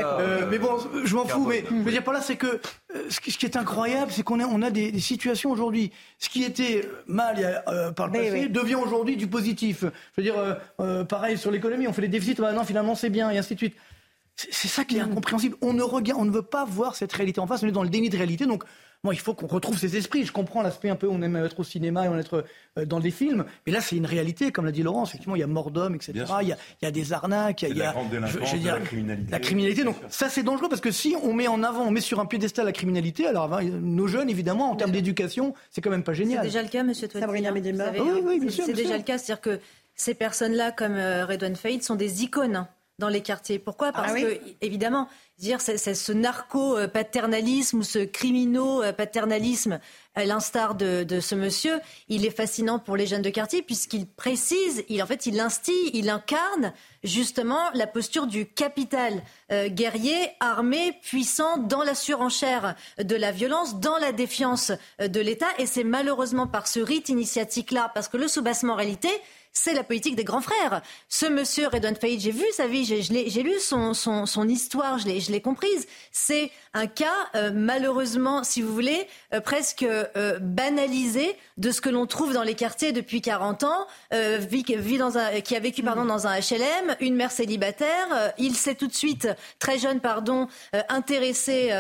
Speaker 12: mais bon, je m'en fous, mais je veux dire par là, c'est que ce qui est incroyable, c'est qu'on a, on a des, situations aujourd'hui. Ce qui était mal euh, par le passé devient aujourd'hui du positif. Je veux dire, euh, pareil sur l'économie, on fait des déficits, maintenant finalement c'est bien, et ainsi de suite. C'est ça qui est incompréhensible. On ne regarde, on ne veut pas voir cette réalité en face. On est dans le déni de réalité. Donc, moi, il faut qu'on retrouve ces esprits. Je comprends l'aspect un peu, on aime être au cinéma et on être euh, dans des films. Mais là, c'est une réalité, comme l'a dit Laurent. Effectivement, il y a mort d'hommes, etc. Il y, a, il y, a, des arnaques, il y a,
Speaker 3: la, criminalité.
Speaker 12: La criminalité. Donc, ça, c'est dangereux parce que si on met en avant, on met sur un piédestal la criminalité, alors nos jeunes, évidemment, en termes d'éducation, c'est quand même pas génial.
Speaker 4: C'est déjà le cas, monsieur Sabrina
Speaker 1: Medema.
Speaker 4: Oui, oui, bien sûr. C'est déjà le cas. C'est-à-dire que ces personnes-là, comme euh, Redouane Faïd, sont des icônes dans les quartiers. Pourquoi? Ah Parce que, évidemment, dire ce narco-paternalisme ou ce criminaux-paternalisme, à l'instar de, ce monsieur, il est fascinant pour les jeunes de quartier puisqu'il précise, il, en fait, il instille, il incarne justement la posture du capital euh, guerrier, armé, puissant, dans la surenchère de la violence, dans la défiance euh, de l'État. Et c'est malheureusement par ce rite initiatique-là, parce que le soubassement en réalité, c'est la politique des grands frères. Ce monsieur Redouane Faïd, j'ai vu sa vie, j'ai lu son, son, histoire, je l'ai comprise. C'est un cas, euh, malheureusement, si vous voulez, euh, presque euh, banalisé de ce que l'on trouve dans les quartiers depuis 40 ans, vit, dans un, qui a vécu pardon, dans un HLM, une mère célibataire. il s'est tout de suite, très jeune, pardon, intéressé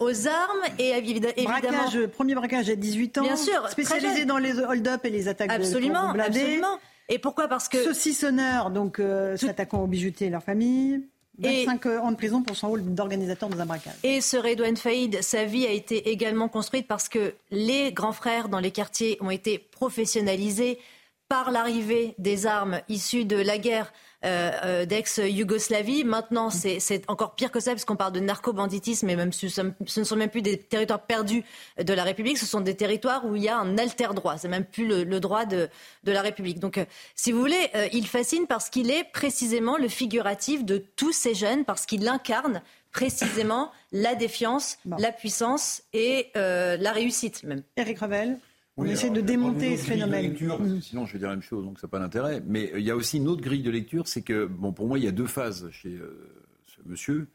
Speaker 4: aux armes et évidemment...
Speaker 1: Braquage, premier braquage à 18 ans.
Speaker 4: Bien sûr.
Speaker 1: Spécialisé dans les hold-up et les attaques
Speaker 4: absolument, de Absolument. Et pourquoi? Parce que...
Speaker 1: Saucissonneur, donc euh, s'attaquant aux bijoutiers et leur famille. 25 ans de prison pour son rôle d'organisateur dans un braquage.
Speaker 4: Et ce Redouane Faïd, sa vie a été également construite parce que les grands frères dans les quartiers ont été professionnalisés par l'arrivée des armes issues de la guerre euh, euh, d'ex-Yougoslavie. Maintenant, c'est encore pire que ça, puisqu'on parle de narco-banditisme, et même ce, ce, ne sont même plus des territoires perdus de la République, ce sont des territoires où il y a un alter droit. C'est même plus le, droit de, de, la République. Donc, euh, si vous voulez, il fascine parce qu'il est précisément le figuratif de tous ces jeunes, parce qu'il incarne précisément la défiance, la puissance et la réussite même.
Speaker 1: Eric Revel on essaie de démonter ce phénomène.
Speaker 5: Mm. Sinon, je vais dire la même chose, donc ça n'a pas d'intérêt. Mais euh, il y a aussi une autre grille de lecture, c'est que, bon, pour moi, il y a deux phases chez euh, ce monsieur.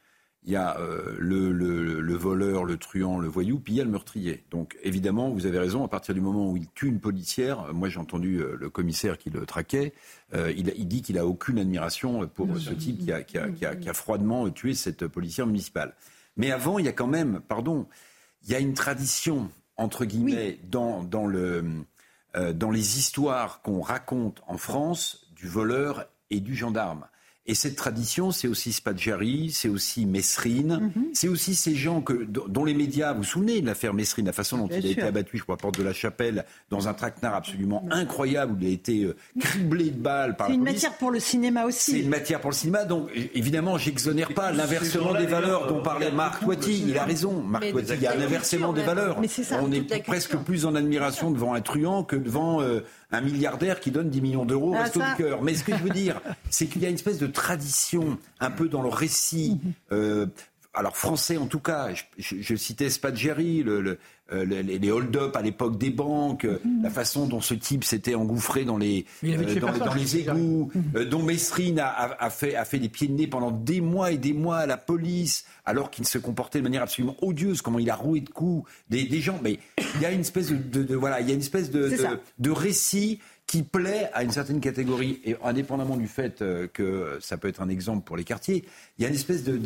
Speaker 5: Il y a euh, le, voleur, le truand, le voyou, puis il y a le meurtrier. Donc, évidemment, vous avez raison, à partir du moment où il tue une policière, moi j'ai entendu le commissaire qui le traquait, il, dit qu'il a aucune admiration pour ce type qui a, qui a froidement tué cette policière municipale. Mais avant, il y a quand même, pardon, il y a une tradition entre guillemets, dans, dans, le, euh, dans les histoires qu'on raconte en France du voleur et du gendarme. Et cette tradition, c'est aussi Spadjari, c'est aussi Messrine, mhm. c'est aussi ces gens que, dont les médias, vous vous souvenez de l'affaire Messrine, la façon dont il a été abattu, je crois, à Porte de la Chapelle, dans un traquenard absolument incroyable, où il a été euh, criblé de balles par
Speaker 1: la
Speaker 5: C'est
Speaker 1: une matière pour le cinéma aussi.
Speaker 5: C'est une matière pour le cinéma, donc évidemment, j'exonère pas l'inversement des valeurs dont parlait Marc Toiti. Il a raison, Marc Toiti, il y a un inversement des valeurs. On est presque plus en admiration devant un truand que devant euh, un milliardaire qui donne 10 millions d'euros au ah, resto du cœur. Mais ce que je veux dire, c'est qu'il y a une espèce de tradition un peu dans le récit. Euh, alors français en tout cas, je, citais Spadgeri, le, euh, les, hold-up à l'époque des banques, euh, mm. la façon dont ce type s'était engouffré dans les, dans, les égouts, mm. dont Messrine a, fait, a fait des pieds de nez pendant des mois et des mois à la police, alors qu'il se comportait de manière absolument odieuse, comment il a roué de coups des, gens. Mais il y a une espèce de, voilà, il y a une espèce de, de récit qui plaît à une certaine catégorie, et indépendamment du fait euh, que ça peut être un exemple pour les quartiers, il y a une espèce de,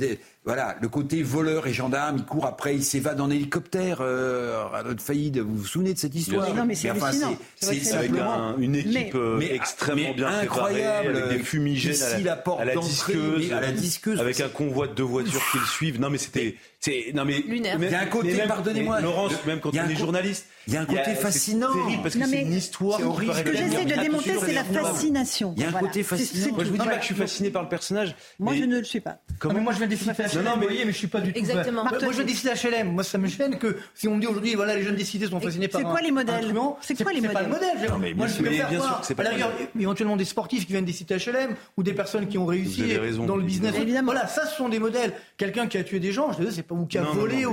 Speaker 5: voilà, le côté voleur et gendarme, il court après, il s'évade en hélicoptère euh, à notre faillite. Vous vous souvenez de cette histoire
Speaker 1: Non, mais c'est enfin,
Speaker 3: C'est avec une équipe euh, extrêmement bien incroyable, préparée, avec des fumigènes à la, porte à la disqueuse, à la disqueuse, avec un convoi de deux voitures qui le suivent. Non, mais c'était c'est
Speaker 5: non mais il y a un côté, pardonnez-moi,
Speaker 3: Laurence, même quand on est journaliste,
Speaker 5: il y a un côté fascinant.
Speaker 3: terrible parce que c'est une histoire.
Speaker 1: Ce que j'essaie de démonter, c'est la fascination.
Speaker 5: Il y a un côté fascinant.
Speaker 3: Moi, je vous dis pas que je suis fasciné par le personnage.
Speaker 1: Moi, je ne le suis pas.
Speaker 12: Moi, je viens décider HLM. Non, mais je suis pas du tout.
Speaker 4: Exactement.
Speaker 12: Moi, je viens décider HLM. Moi, ça me gêne que si on me dit aujourd'hui, voilà, les jeunes décidés sont fascinés par.
Speaker 1: C'est quoi les modèles C'est quoi les modèles C'est pas
Speaker 12: le modèle. Moi, je préfère voir. Éventuellement des sportifs qui viennent décider HLM ou des personnes qui ont réussi dans le business. Voilà, ça, ce sont des modèles. Quelqu'un qui a tué des gens, je sais pas, ou qui a volé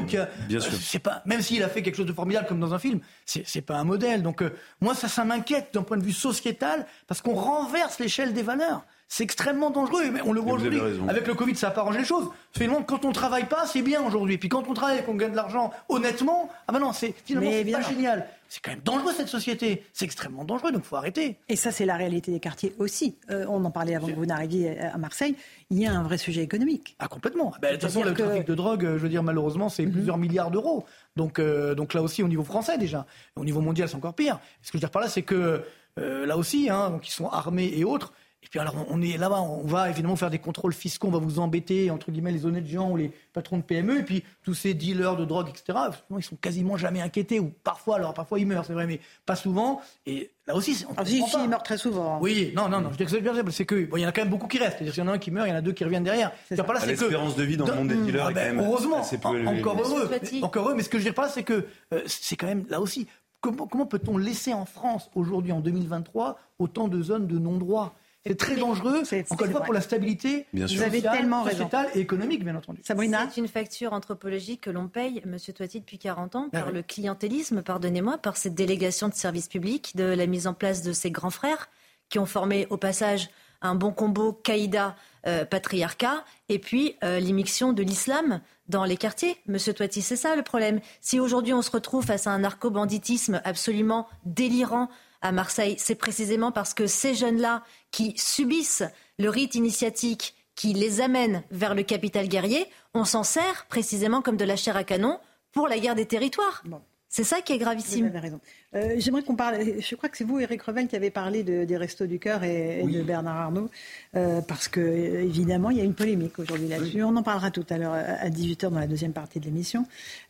Speaker 12: Bien sûr. C'est pas, même s'il a fait quelque chose de formidable comme dans un film, c'est pas un modèle. Donc euh, moi, ça, ça m'inquiète d'un point de vue sociétal parce qu'on renverse l'échelle des valeurs. C'est extrêmement dangereux. Mais on le voit aujourd'hui. Avec le Covid, ça n'a pas arrangé les choses. Finalement, quand on travaille pas, c'est bien aujourd'hui. Puis quand on travaille et qu'on gagne de l'argent honnêtement, ah ben non, c'est finalement c'est pas génial. C'est quand même dangereux cette société. C'est extrêmement dangereux, donc il faut arrêter.
Speaker 1: Et ça, c'est la réalité des quartiers aussi. Euh, on en parlait avant que vous n'arriviez à Marseille. Il y a un vrai sujet économique.
Speaker 12: Ah complètement. Ben, de toute façon, le trafic de drogue, je veux dire, malheureusement, c'est mhm. plusieurs milliards d'euros. Donc, euh, donc là aussi, au niveau français déjà, au niveau mondial, c'est encore pire. Ce que je veux dire par là, c'est que euh, là aussi, hein, donc ils sont armés et autres. Et puis alors, on est là-bas, on va évidemment faire des contrôles fiscaux, on va vous embêter, entre guillemets, les honnêtes gens ou les patrons de PME, et puis tous ces dealers de drogue, etc., ils sont quasiment jamais inquiétés, ou parfois, alors parfois ils meurent, c'est vrai, mais pas souvent. Et là aussi,
Speaker 1: on ah, si, si, ils meurent très souvent. Hein.
Speaker 12: Oui, non, non, non, je dis que c'est bien c'est qu'il bon, y en a quand même beaucoup qui restent. C'est-à-dire qu'il y en a un qui meurt, il y en a deux qui reviennent derrière.
Speaker 3: L'espérance de vie dans le monde des dealers ah, est ben, quand même
Speaker 12: Heureusement, encore heureux, encore heureux, mais ce que je veux dire pas, c'est que euh, c'est quand même, là aussi, comment, comment peut-on laisser en France, aujourd'hui, en 2023, autant de zones de non-droit? C'est très dangereux, encore une fois, pour la stabilité
Speaker 1: Vous avez tellement sociétale
Speaker 12: et économique, bien entendu.
Speaker 4: C'est une facture anthropologique que l'on paye, Monsieur Toiti, depuis 40 ans, par ah le clientélisme, pardonnez-moi, par cette délégation de services publics, de la mise en place de ces grands frères, qui ont formé au passage un bon combo caïda euh, patriarcat et puis euh, l'immixtion de l'islam dans les quartiers. Monsieur Toiti, c'est ça le problème. Si aujourd'hui on se retrouve face à un narco-banditisme absolument délirant à Marseille, c'est précisément parce que ces jeunes-là qui subissent le rite initiatique qui les amène vers le capital guerrier, on s'en sert précisément comme de la chair à canon pour la guerre des territoires. C'est ça qui est gravissime.
Speaker 1: Vous avez raison. Euh, j'aimerais qu'on parle. Je crois que c'est vous, Eric Revel, qui avez parlé des Restos du Cœur et, de Bernard Arnault, euh, parce que évidemment, il y a une polémique aujourd'hui là-dessus. On en parlera tout à l'heure à 18h dans la deuxième partie de l'émission.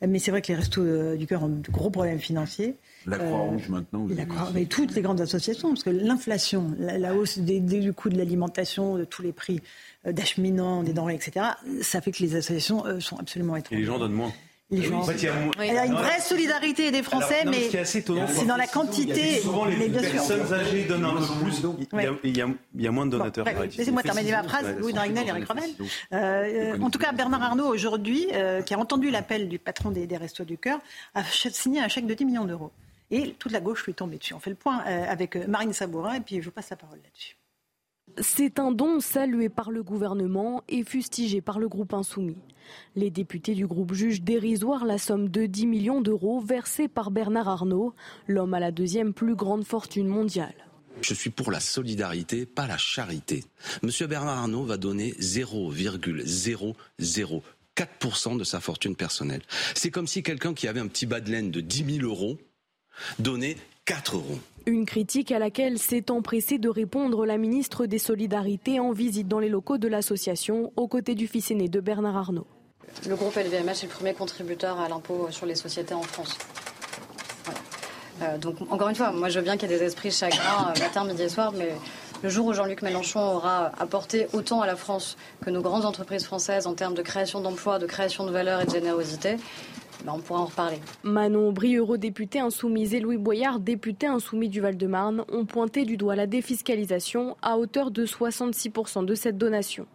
Speaker 1: Mais c'est vrai que les Restos du Cœur ont de gros problèmes financiers.
Speaker 5: La Croix-Rouge euh, maintenant.
Speaker 1: La Croix, mais toutes les grandes associations, parce que l'inflation, la, hausse des, du coût de l'alimentation, de tous les prix d'acheminant, des denrées, etc., ça fait que les associations sont absolument étranges.
Speaker 3: Et les gens donnent moins.
Speaker 1: Les gens. il, y a... une vraie solidarité des Français, mais c'est dans la quantité.
Speaker 3: Souvent, les personnes âgées donnent un peu plus. Il y, a, il y a moins de donateurs.
Speaker 1: Laissez-moi terminer ma phrase. Louis Dragnel et Eric Revel. Euh, en tout cas, Bernard Arnault, aujourd'hui, euh, qui a entendu l'appel du patron des, des Restos du Cœur, a signé un chèque de 10 millions d'euros. Et toute la gauche lui est tombée dessus. On fait le point euh, avec Marine Sabourin et puis je vous passe la parole là-dessus.
Speaker 16: C'est un don salué par le gouvernement et fustigé par le groupe insoumis. Les députés du groupe jugent dérisoire la somme de 10 millions d'euros versée par Bernard Arnault, l'homme à la deuxième plus grande fortune mondiale.
Speaker 17: Je suis pour la solidarité, pas la charité. Monsieur Bernard Arnault va donner 0,004% de sa fortune personnelle. C'est comme si quelqu'un qui avait un petit bas de laine de 10 000 euros donnait 4 euros.
Speaker 16: Une critique à laquelle s'est empressée de répondre la ministre des Solidarités en visite dans les locaux de l'association aux côtés du fils aîné de Bernard Arnault.
Speaker 18: Le groupe LVMH est le premier contributeur à l'impôt sur les sociétés en France. Euh, donc encore une fois, moi je veux bien qu'il y ait des esprits chagrins euh, matin, midi et soir, mais le jour où Jean-Luc Mélenchon aura apporté autant à la France que nos grandes entreprises françaises en termes de création d'emplois, de création de valeur et de générosité, ben, on pourra en reparler.
Speaker 16: Manon Brie, eurodéputé insoumise, et Louis Boyard, député insoumis du Val-de-Marne, ont pointé du doigt la défiscalisation à hauteur de 66% de cette donation.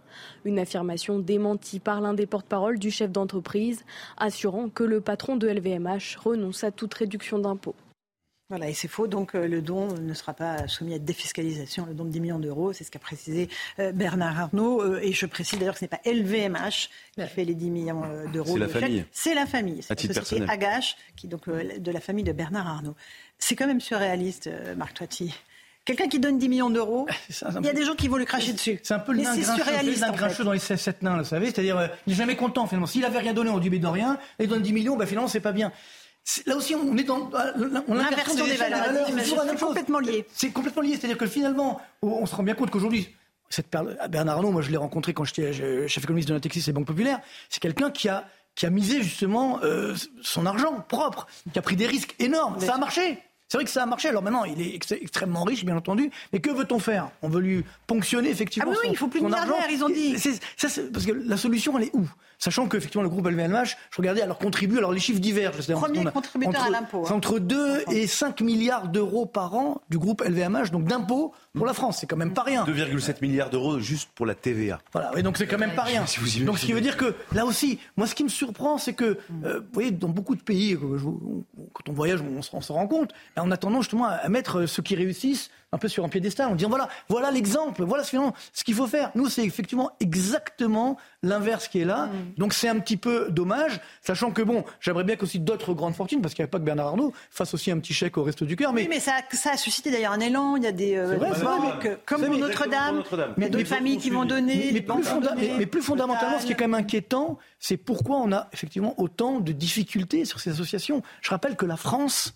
Speaker 16: Une affirmation démentie par l'un des porte-parole du chef d'entreprise, assurant que le patron de LVMH renonce à toute réduction d'impôts.
Speaker 1: Voilà, et c'est faux, donc euh, le don ne sera pas soumis à défiscalisation, le don de 10 millions d'euros, c'est ce qu'a précisé euh, Bernard Arnault. Euh, et je précise d'ailleurs que ce n'est pas LVMH qui fait les 10 millions d'euros.
Speaker 3: C'est la famille.
Speaker 1: C'est la famille, c'est la société Agache, qui donc de la famille de Bernard Arnault. C'est quand même surréaliste, Marc Toiti. Quelqu'un qui donne 10 millions d'euros, il y a des gens qui vont lui cracher dessus.
Speaker 12: C'est un peu le nain grincheux, dans les 7 nains, vous savez. C'est-à-dire, il n'est jamais content finalement. S'il avait rien donné, on dit mais de rien. Et il donne 10 millions, ben, finalement, c'est pas bien. Là aussi, on est dans
Speaker 1: l'inversion des, valeurs. C'est complètement lié.
Speaker 12: C'est complètement lié. C'est-à-dire que finalement, on se rend bien compte qu'aujourd'hui, cette Bernard Arnault, moi je l'ai rencontré quand j'étais chef économiste de Natixis et Banque Populaire, c'est quelqu'un qui a, qui a misé justement euh, son argent propre, qui a pris des risques énormes. Ça a marché. C'est vrai que ça a marché. Alors maintenant, il est extrêmement riche, bien entendu. Mais que veut-on faire? On veut lui ponctionner effectivement.
Speaker 1: Ah oui, il faut plus de milliardaires, ils ont dit.
Speaker 12: parce que la solution, elle est où? Sachant que effectivement le groupe LVMH, je regardais, alors contribue, alors les chiffres divergent.
Speaker 1: Premier contributeur à l'impôt.
Speaker 12: C'est hein. entre 2 et 5 milliards d'euros par an du groupe LVMH, donc d'impôts pour la France. C'est quand même pas rien.
Speaker 3: 2,7 milliards d'euros juste pour la TVA.
Speaker 12: Voilà, et donc c'est quand même pas rien. donc ce qui veut dire que là aussi, moi ce qui me surprend, c'est que, euh, vous voyez, dans beaucoup de pays, quand on voyage, on se rend compte, on a tendance justement à mettre ceux qui réussissent un peu sur un piédestal en disant voilà, voilà l'exemple, voilà ce qu'il faut faire. Nous, c'est effectivement exactement l'inverse qui est là. Mm. Donc c'est un petit peu dommage, sachant que bon, j'aimerais bien qu'aussi d'autres grandes fortunes, parce qu'il n'y a pas que Bernard Arnault, fassent aussi un petit chèque au reste du cœur.
Speaker 1: Mais... Oui, mais ça, a suscité d'ailleurs un élan. Il y a des, euh, comme pour Notre-Dame, il y a d'autres familles qui vont donner.
Speaker 12: Mais, plus, plus, fondamentalement, ce qui est quand même inquiétant, c'est pourquoi on a effectivement autant de difficultés sur ces associations. Je rappelle que la France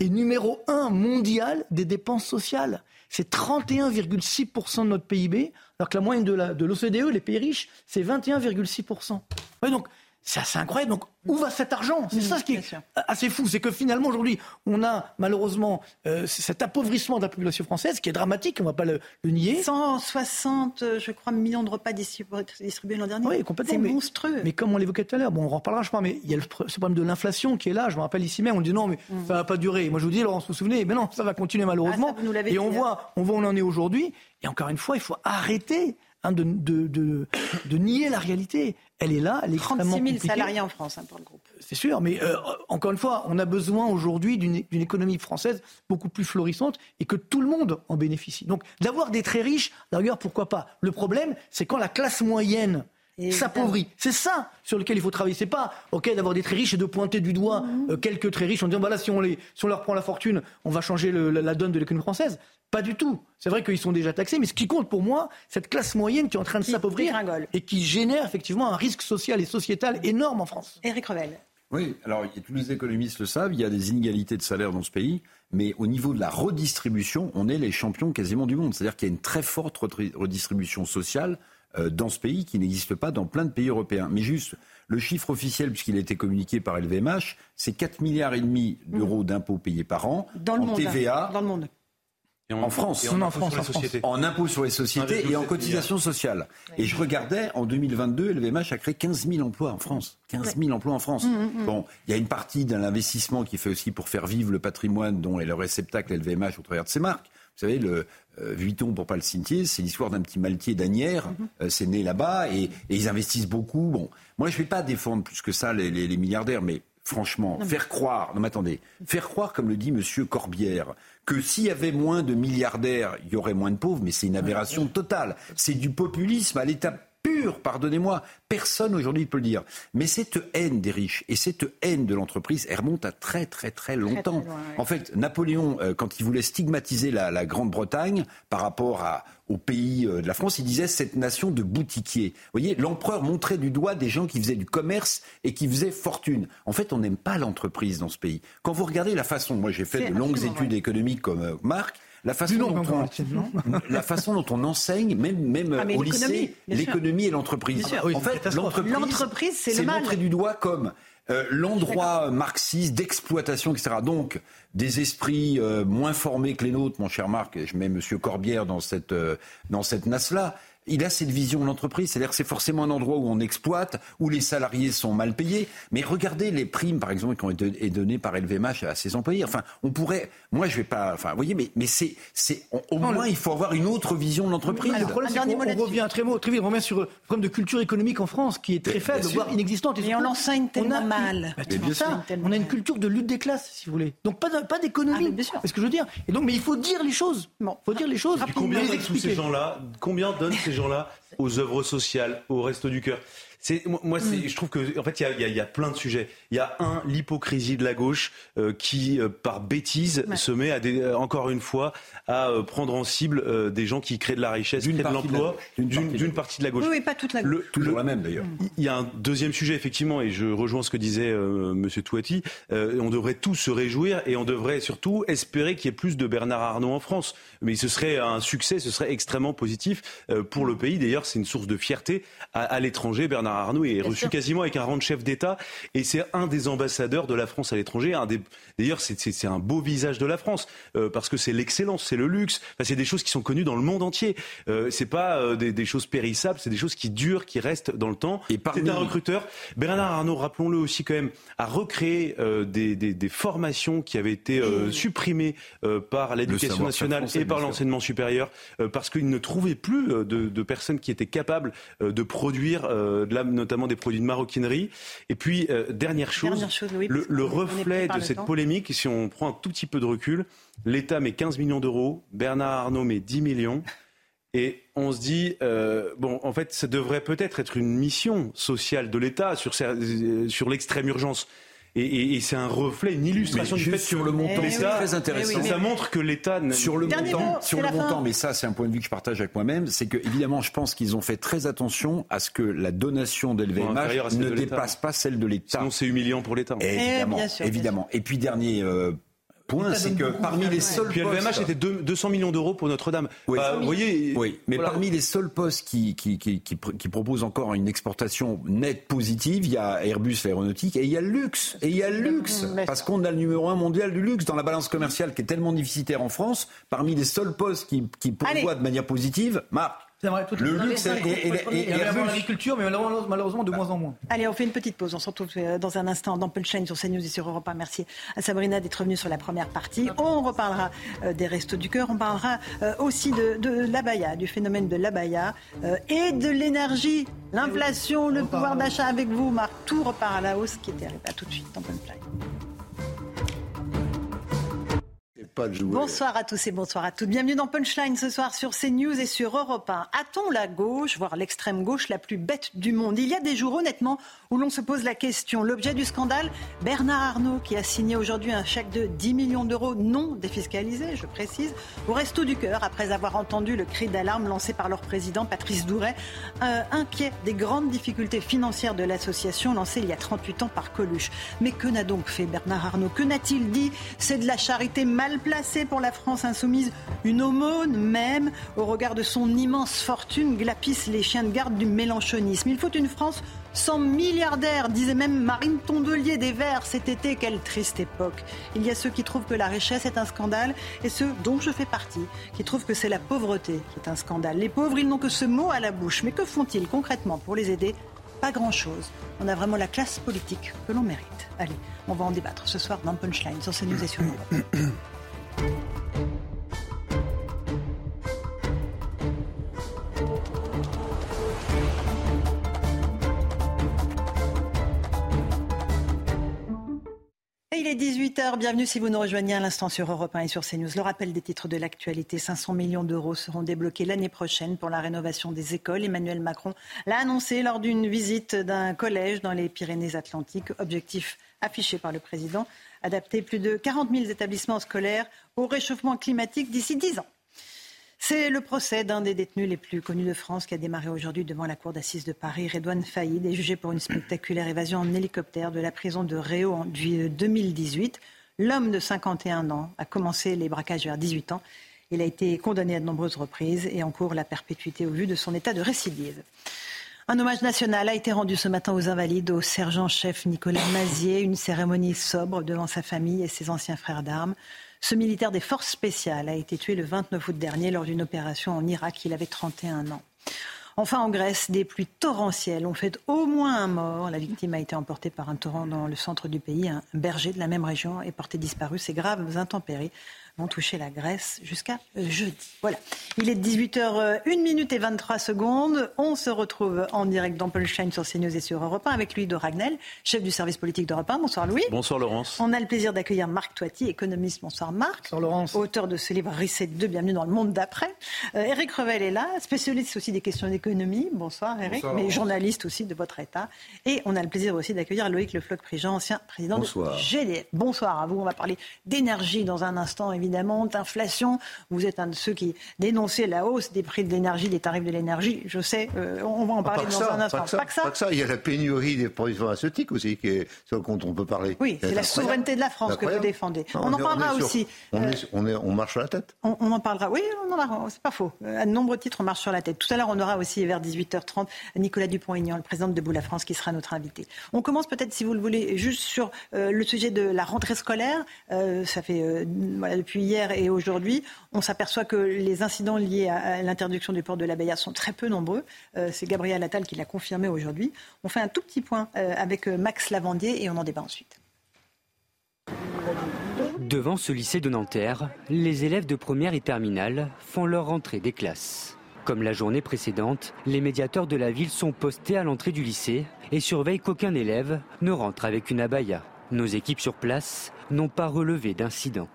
Speaker 12: est numéro un mondial des dépenses sociales. C'est 31,6% de notre PIB, alors que la moyenne de l'OCDE, les pays riches, c'est 21,6%. Ouais, donc c'est assez incroyable. Donc, où va cet argent? C'est ça ce qui est assez fou. C'est que finalement, aujourd'hui, on a malheureusement euh, cet appauvrissement de la population française qui est dramatique, on ne va pas le, nier.
Speaker 1: 160, euh, je crois, millions de repas distribués l'an dernier.
Speaker 12: Oui, complètement.
Speaker 1: C'est monstrueux.
Speaker 12: Mais comme on l'évoquait tout à l'heure, bon, on en reparlera, je crois, mais il y a le, ce problème de l'inflation qui est là. Je me rappelle ici même, on dit non, mais mm. ça ne va pas durer. Moi, je vous dis, Laurence, vous vous souvenez, mais non, ça va continuer malheureusement.
Speaker 1: Ah,
Speaker 12: et on voit, on voit où on en est aujourd'hui. Et encore une fois, il faut arrêter Hein, de, de, nier la réalité. Elle est là, elle est extrêmement 36 000
Speaker 1: salariés en France hein, pour le groupe.
Speaker 12: C'est sûr, mais euh, encore une fois, on a besoin aujourd'hui d'une économie française beaucoup plus florissante et que tout le monde en bénéficie. Donc d'avoir des très riches, d'ailleurs, pourquoi pas? Le problème, c'est quand la classe moyenne s'appauvrit. C'est ça sur lequel il faut travailler. C'est pas ok d'avoir des très riches et de pointer du doigt mhm. euh, quelques très riches en disant voilà si on les si on leur prend la fortune, on va changer la, donne de l'économie française. Pas du tout. C'est vrai qu'ils sont déjà taxés, mais ce qui compte pour moi, cette classe moyenne qui est en train de s'appauvrir et qui génère effectivement un risque social et sociétal énorme en France.
Speaker 1: Éric Revel.
Speaker 5: Oui, alors tous les économistes le savent, il y a des inégalités de salaire dans ce pays, mais au niveau de la redistribution, on est les champions quasiment du monde. C'est-à-dire qu'il y a une très forte redistribution sociale dans ce pays qui n'existe pas dans plein de pays européens. Mais juste, le chiffre officiel, puisqu'il a été communiqué par LVMH, c'est 4 milliards et demi d'euros d'impôts payés par an
Speaker 1: dans le
Speaker 5: en
Speaker 1: monde,
Speaker 5: TVA.
Speaker 1: Dans le monde.
Speaker 5: en, France,
Speaker 12: en, en, France,
Speaker 5: en impôts sur les sociétés et en cotisations sociales. Et je regardais, en 2022, LVMH a créé 15 000 emplois en France. 15 000 emplois en France. Mmh, mmh, mmh. Bon, il y a une partie d'un investissement qui fait aussi pour faire vivre le patrimoine dont est le réceptacle LVMH au travers de ses marques. Vous savez, le, euh, Vuitton, pour pas le cimetière, c'est l'histoire d'un petit maltier d'Anières. Mhm. Euh, c'est né là-bas et, ils investissent beaucoup. Bon, moi, je ne vais pas défendre plus que ça les, milliardaires, mais franchement, faire croire, non mais attendez, faire croire, comme le dit Monsieur Corbière, que s'il y avait moins de milliardaires, il y aurait moins de pauvres, mais c'est une aberration totale. C'est du populisme à l'état pur, pardonnez-moi, Personne aujourd'hui ne peut le dire. Mais cette haine des riches et cette haine de l'entreprise, elle remonte à très très très longtemps. En fait, Napoléon, euh, quand il voulait stigmatiser la, Grande-Bretagne par rapport à, au pays euh, de la France, il disait cette nation de boutiquiers. Vous voyez, l'empereur montrait du doigt des gens qui faisaient du commerce et qui faisaient fortune. En fait, on n'aime pas l'entreprise dans ce pays. Quand vous regardez la façon, moi j'ai fait de longues études économiques comme euh, Marc, la façon, dont on, la façon dont on enseigne, même, même ah, au lycée, l'économie et l'entreprise.
Speaker 1: en fait, l'entreprise, c'est montré
Speaker 5: du doigt comme euh, l'endroit marxiste d'exploitation, etc. Donc, des esprits euh, moins formés que les nôtres, mon cher Marc, et je mets M. Corbière dans cette, euh, dans cette nasse-là, il a cette vision de l'entreprise. C'est-à-dire que c'est forcément un endroit où on exploite, où les salariés sont mal payés. Mais regardez les primes, par exemple, qui ont été données par LVMH à ses employés. Enfin, on pourrait. Moi, je vais pas. Enfin, vous voyez, mais, mais c'est, c'est au moins, il faut avoir une autre vision de l'entreprise.
Speaker 12: Le problème, c'est qu'on revient très, mot, très vite, on revient sur le problème de culture économique en France, qui est très faible, voire inexistante.
Speaker 1: Et, on l'enseigne tellement mal.
Speaker 12: Bah, ça. On a une culture de lutte des classes, si vous voulez. Donc pas, pas d'économie. Ah, c'est ce que je veux dire? Et donc, mais il faut dire les choses. Il faut dire les choses.
Speaker 3: Combien donnent ces gens-là? Combien donnent ces gens-là aux œuvres sociales, au Resto du Cœur. C'est moi, c'est, mm. je trouve que en fait, il y a, y a, plein de sujets. Il y a un l'hypocrisie de la gauche euh, qui, euh, par bêtise, se met à des, euh, encore une fois à prendre en cible des gens qui créent de la richesse, créent de l'emploi d'une partie de la gauche.
Speaker 1: Oui, pas toute la gauche.
Speaker 5: Toujours la même d'ailleurs.
Speaker 3: Il y a un deuxième sujet effectivement, et je rejoins ce que disait Monsieur Touati. on devrait tous se réjouir et on devrait surtout espérer qu'il y ait plus de Bernard Arnault en France. Mais ce serait un succès, ce serait extrêmement positif pour le pays. D'ailleurs, c'est une source de fierté à, à l'étranger. Bernard Arnault est reçu quasiment avec un rang de chef d'État et c'est un des ambassadeurs de la France à l'étranger. D'ailleurs, c'est un beau visage de la France euh, parce que c'est l'excellence, c'est le luxe. c'est des choses qui sont connues dans le monde entier. Euh, c'est pas euh, des, choses périssables, c'est des choses qui durent, qui restent dans le temps. Et c'est un recruteur. Bernard Arnault, rappelons-le aussi quand même, a recréé des, formations qui avaient été supprimées par l'éducation nationale et par l'enseignement supérieur parce qu'il ne trouvait plus de, de, personnes qui étaient capables de produire de la notamment des produits de maroquinerie. Et puis, euh, dernière chose, le, reflet de cette polémique, si on prend un tout petit peu de recul, l'État met 15 millions d'euros, Bernard Arnault met 10 millions. Et on se dit, euh, bon, en fait, ça devrait peut-être être une mission sociale de l'État sur, euh, sur l'extrême urgence. Et, c'est un reflet, une illustration du fait
Speaker 5: sur le montant.
Speaker 3: c'est très intéressant. ça montre que l'État
Speaker 5: sur le montant, sur le montant. Mais ça, c'est un point de vue que je partage avec moi-même. C'est que évidemment, je pense qu'ils ont fait très attention à ce que la donation d'LVMH ne dépasse pas celle de l'État.
Speaker 3: Sinon, c'est humiliant pour l'État.
Speaker 5: Évidemment, eh, évidemment. Et puis dernier euh, point, c'est que parmi les seuls
Speaker 3: Puis LVMH était 200 millions d'euros pour Notre-Dame.
Speaker 5: Oui, bah, voyez, oui. mais parmi les seuls postes qui, qui, qui, qui, proposent encore une exportation nette positive, il y a Airbus aéronautique et il y a le luxe. Et il y a le luxe. Parce qu'on a le numéro un mondial du luxe dans la balance commerciale qui est tellement déficitaire en France. Parmi les seuls postes qui, qui pourvoient de manière positive, Marc,
Speaker 12: c'est vrai, le luxe et, l'agriculture, mais malheureusement de moins en moins.
Speaker 1: Allez, on fait une petite pause. On se retrouve euh, dans un instant dans Punchline sur CNews et sur Europe 1. Merci à Sabrina d'être revenue sur la première partie. On reparlera euh, des restos du cœur. On parlera euh, aussi de, de l'abaya, du phénomène de l'abaya et de l'énergie, l'inflation, le pouvoir d'achat avec vous. Marc, tout repart à la hausse qui était arrivé. À tout de suite dans Punchline. Bonsoir à tous et bonsoir à toutes. Bienvenue dans Punchline ce soir sur CNews et sur Europe 1. A-t-on la gauche, voire l'extrême gauche, la plus bête du monde? Il y a des jours, honnêtement, où l'on se pose la question. L'objet du scandale, Bernard Arnault, qui a signé aujourd'hui un chèque de 10 millions d'euros non défiscalisé, je précise, au Resto du Cœur, après avoir entendu le cri d'alarme lancé par leur président, Patrice Douret, euh, inquiet des grandes difficultés financières de l'association lancée il y a 38 ans par Coluche. Mais que n'a donc fait Bernard Arnault? Que n'a-t-il dit? C'est de la charité mal placée pour la France insoumise, une aumône même, au regard de son immense fortune, glapissent les chiens de garde du mélanchonisme. Il faut une France sans milliardaires, disait même Marine Tondelier des Verts cet été. Quelle triste époque. Il y a ceux qui trouvent que la richesse est un scandale et ceux dont je fais partie qui trouvent que c'est la pauvreté qui est un scandale. Les pauvres, ils n'ont que ce mot à la bouche. Mais que font-ils concrètement pour les aider? Pas grand-chose. On a vraiment la classe politique que l'on mérite. Allez, on va en débattre ce soir dans Punchline sur CNews et sur nous. il est 18h, bienvenue si vous nous rejoignez à l'instant sur Europe 1 et sur CNews. Le rappel des titres de l'actualité, 500 millions d'euros seront débloqués l'année prochaine pour la rénovation des écoles. Emmanuel Macron l'a annoncé lors d'une visite d'un collège dans les Pyrénées-Atlantiques. Objectif affiché par le président, adapter plus de 40 000 établissements scolaires au réchauffement climatique d'ici 10 ans. C'est le procès d'un des détenus les plus connus de France qui a démarré aujourd'hui devant la cour d'assises de Paris. Redouane Faïd est jugé pour une spectaculaire évasion en hélicoptère de la prison de Réau en 2018. L'homme de 51 ans a commencé les braquages vers 18 ans. Il a été condamné à de nombreuses reprises et en cours la perpétuité au vu de son état de récidive. Un hommage national a été rendu ce matin aux Invalides au sergent-chef Nicolas Mazier. Une cérémonie sobre devant sa famille et ses anciens frères d'armes. Ce militaire des forces spéciales a été tué le 29 août dernier lors d'une opération en Irak. Il avait 31 ans. Enfin, en Grèce, des pluies torrentielles ont fait au moins un mort. La victime a été emportée par un torrent dans le centre du pays. Un berger de la même région est porté disparu. Ces graves intempéries vont toucher la Grèce jusqu'à euh, jeudi. Voilà. Il est 18h, 1 minute et 23 secondes. On se retrouve en direct dans Polstein sur CNews et sur Europe 1 avec Louis de Ragnel, chef du service politique d'Europe 1. Bonsoir Louis.
Speaker 3: Bonsoir Laurence.
Speaker 1: On a le plaisir d'accueillir Marc Toiti, économiste. Bonsoir Marc.
Speaker 12: Bonsoir Laurence.
Speaker 1: Auteur de ce livre Reset 2, bienvenue dans le monde d'après. Eric euh, Revel est là, spécialiste aussi des questions d'économie. Bonsoir Eric, mais journaliste aussi de votre État. Et on a le plaisir aussi d'accueillir Loïc Le Floch-Prigent, ancien président
Speaker 19: Bonsoir.
Speaker 1: de GDF. Bonsoir à vous. On va parler d'énergie dans un instant évidemment, d'inflation vous êtes un de ceux qui dénonçaient la hausse des prix de l'énergie, des tarifs de l'énergie. Je sais, euh, on va en parler dans un instant.
Speaker 19: Pas que, ça, Il y a la pénurie des produits pharmaceutiques aussi, qui est, sur dont on peut parler.
Speaker 1: Oui, c'est la souveraineté de la France que vous défendez. on, en parlera aussi.
Speaker 19: On, on, marche sur la tête.
Speaker 1: On, en parlera. Oui, c'est pas faux. À de nombreux titres, on marche sur la tête. Tout à l'heure, on aura aussi vers 18h30 Nicolas Dupont-Aignan, le président de Debout la France, qui sera notre invité. On commence peut-être, si vous le voulez, juste sur euh, le sujet de la rentrée scolaire. Euh, ça fait voilà, depuis hier et aujourd'hui, on s'aperçoit que les incidents liés à l'interdiction du port de la sont très peu nombreux. Euh, c'est Gabriel Attal qui l'a confirmé aujourd'hui. On fait un tout petit point euh, avec euh, Max Lavandier et on en débat ensuite.
Speaker 6: Devant ce lycée de Nanterre, les élèves de première et terminale font leur rentrée des classes. Comme la journée précédente, les médiateurs de la ville sont postés à l'entrée du lycée et surveillent qu'aucun élève ne rentre avec une abaya. Nos équipes sur place n'ont pas relevé d'incident.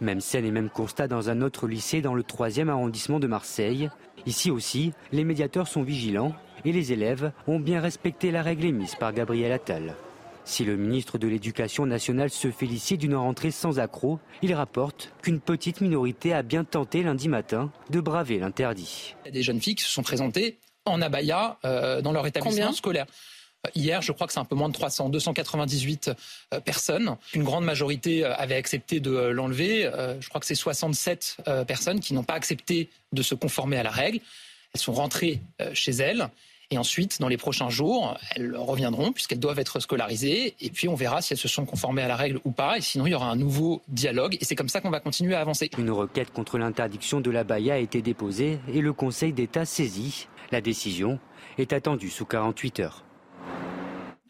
Speaker 6: Même scène et même constat dans un autre lycée dans le 3e arrondissement de Marseille. Ici aussi, les médiateurs sont vigilants et les élèves ont bien respecté la règle émise par Gabriel Attal. Si le ministre de l'Éducation nationale se félicite d'une rentrée sans accroc, il rapporte qu'une petite minorité a bien tenté lundi matin de braver l'interdit.
Speaker 7: Des jeunes filles qui se sont présentées en abaya euh, dans leur établissement scolaire. Hier, je crois que c'est un peu moins de 300, 298 euh, personnes. Une grande majorité euh, avait accepté de euh, l'enlever. Je crois que c'est 67 personnes qui n'ont pas accepté de se conformer à la règle. Elles sont rentrées chez elles. Et ensuite, dans les prochains jours, elles reviendront puisqu'elles doivent être scolarisées. Et puis, on verra si elles se sont conformées à la règle ou pas. Et sinon, il y aura un nouveau dialogue. Et c'est comme ça qu'on va continuer à avancer.
Speaker 6: Une requête contre l'interdiction de la baya a été déposée et le Conseil d'État saisi. La décision est attendue sous 48 heures.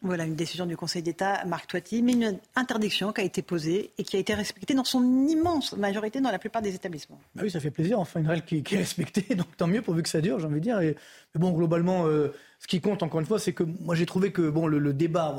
Speaker 1: Voilà une décision du Conseil d'État, Marc Toiti, mais une interdiction qui a été posée et qui a été respectée dans son immense majorité dans la plupart des établissements.
Speaker 12: Bah oui, ça fait plaisir, enfin une règle qui, est respectée, donc tant mieux pourvu que ça dure, j'ai envie de dire. Et, mais bon, globalement, euh, ce qui compte encore une fois, c'est que moi j'ai trouvé que bon, le, débat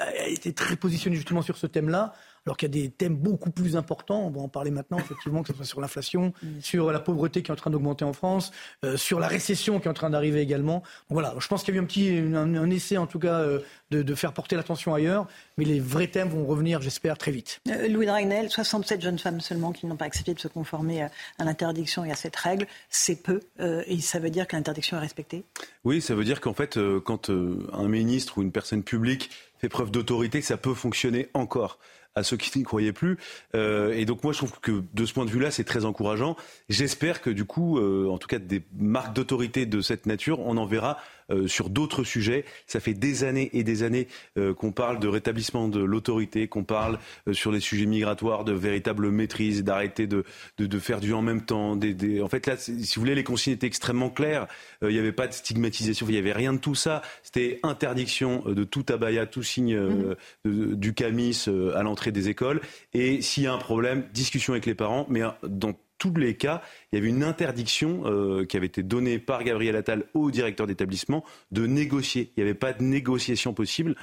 Speaker 12: a été très positionné justement sur ce thème-là alors qu'il y a des thèmes beaucoup plus importants. On va en parler maintenant, effectivement, que ce soit sur l'inflation, sur la pauvreté qui est en train d'augmenter en France, euh, sur la récession qui est en train d'arriver également. Donc voilà, je pense qu'il y a eu un petit un, essai, en tout cas, euh, de, faire porter l'attention ailleurs, mais les vrais thèmes vont revenir, j'espère, très vite.
Speaker 1: Euh, Louis Dragnel, 67 jeunes femmes seulement qui n'ont pas accepté de se conformer à, l'interdiction et à cette règle, c'est peu, et ça veut dire que l'interdiction est respectée?
Speaker 3: Oui, ça veut dire qu'en fait, quand un ministre ou une personne publique fait preuve d'autorité, ça peut fonctionner encore à ceux qui n'y croyaient plus. Euh, et donc moi, je trouve que de ce point de vue-là, c'est très encourageant. J'espère que du coup, euh, en tout cas des marques d'autorité de cette nature, on en verra sur d'autres sujets. Ça fait des années et des années euh, qu'on parle de rétablissement de l'autorité, qu'on parle euh, sur les sujets migratoires de véritable maîtrise, d'arrêter de, de, faire du en même temps. Des, En fait, là, si vous voulez, les consignes étaient extrêmement claires. Il n'y avait pas de stigmatisation, il n'y avait rien de tout ça. C'était interdiction de tout abaya, tout signe mhm. du camis à l'entrée des écoles. Et s'il y a un problème, discussion avec les parents, mais dans tous les cas, il y avait une interdiction euh, qui avait été donnée par Gabriel Attal au directeur d'établissement de négocier. Il n'y avait pas de négociation possible.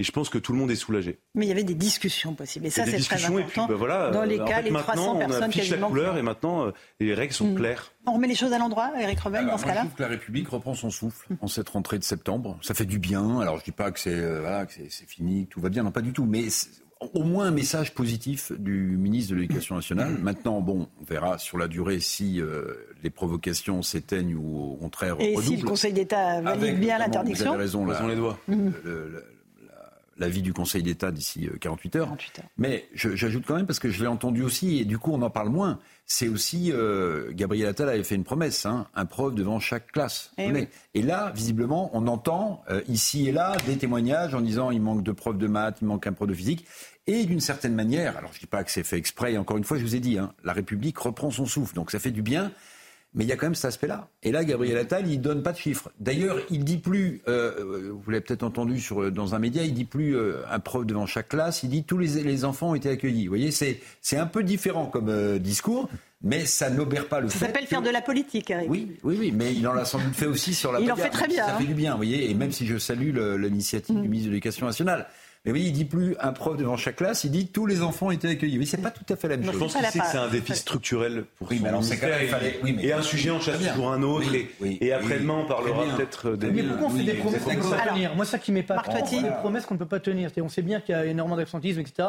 Speaker 3: Et je pense que tout le monde est soulagé.
Speaker 1: Mais il y avait des discussions possibles. Et ça, c'est très important. Et puis,
Speaker 3: ben voilà,
Speaker 1: dans les cas, les 300 personnes
Speaker 3: qui la couleur et maintenant, euh, les règles sont mm. claires.
Speaker 1: On remet les choses à l'endroit, Eric Revel, dans ce cas-là
Speaker 5: Je trouve que la République reprend son souffle en cette rentrée de septembre. Ça fait du bien. Alors, je ne dis pas que c'est euh, voilà, fini, que tout va bien. Non, pas du tout. Mais au moins un message positif du ministre de l'Éducation nationale. Maintenant, bon, on verra sur la durée si euh, les provocations s'éteignent ou au contraire
Speaker 1: Et si le Conseil d'État valide bien l'interdiction
Speaker 5: Vous avez raison, là, les doigts. Mhm. l'avis du Conseil d'État d'ici 48 euh, heures. Mais j'ajoute quand même, parce que je l'ai entendu aussi, et du coup on en parle moins, c'est aussi, euh, Gabriel Attal avait fait une promesse, hein, un prof devant chaque classe. Et, eh et là, visiblement, on entend ici et là des témoignages en disant il manque de profs de maths, il manque un prof de physique. Et d'une certaine manière, alors je ne dis pas que c'est fait exprès, encore une fois, je vous ai dit, hein, la République reprend son souffle, donc ça fait du bien. Mais il y a quand même cet aspect-là. Et là, Gabriel Attal, il donne pas de chiffres. D'ailleurs, il dit plus, euh, vous l'avez peut-être entendu sur, dans un média, il dit plus euh, un prof devant chaque classe, il dit tous les, les enfants ont été accueillis. Vous voyez, c'est, c'est un peu différent comme euh, discours, mais ça n'obère pas le
Speaker 1: fait.
Speaker 5: Ça
Speaker 1: s'appelle faire de la politique, Eric.
Speaker 5: Oui, oui, oui, mais il en a sans doute fait aussi sur la
Speaker 1: Il en fait très bien.
Speaker 5: Ça fait hein. du bien, vous voyez, et même si je salue l'initiative du ministre de l'Éducation nationale. Mais oui, il dit plus un prof devant chaque classe, il dit tous les enfants étaient accueillis. Mais c'est pas tout à fait la même chose.
Speaker 3: Je pense que c'est un défi structurel pour oui, son ministère. Et, un sujet en chasse toujours un autre. et, après-demain, on parlera peut-être
Speaker 12: des. Mais pourquoi on fait des promesses qu'on ne peut pas tenir Moi, ça qui m'épate, on fait des promesses qu'on ne peut pas tenir. On sait bien qu'il y a énormément d'absentisme, etc.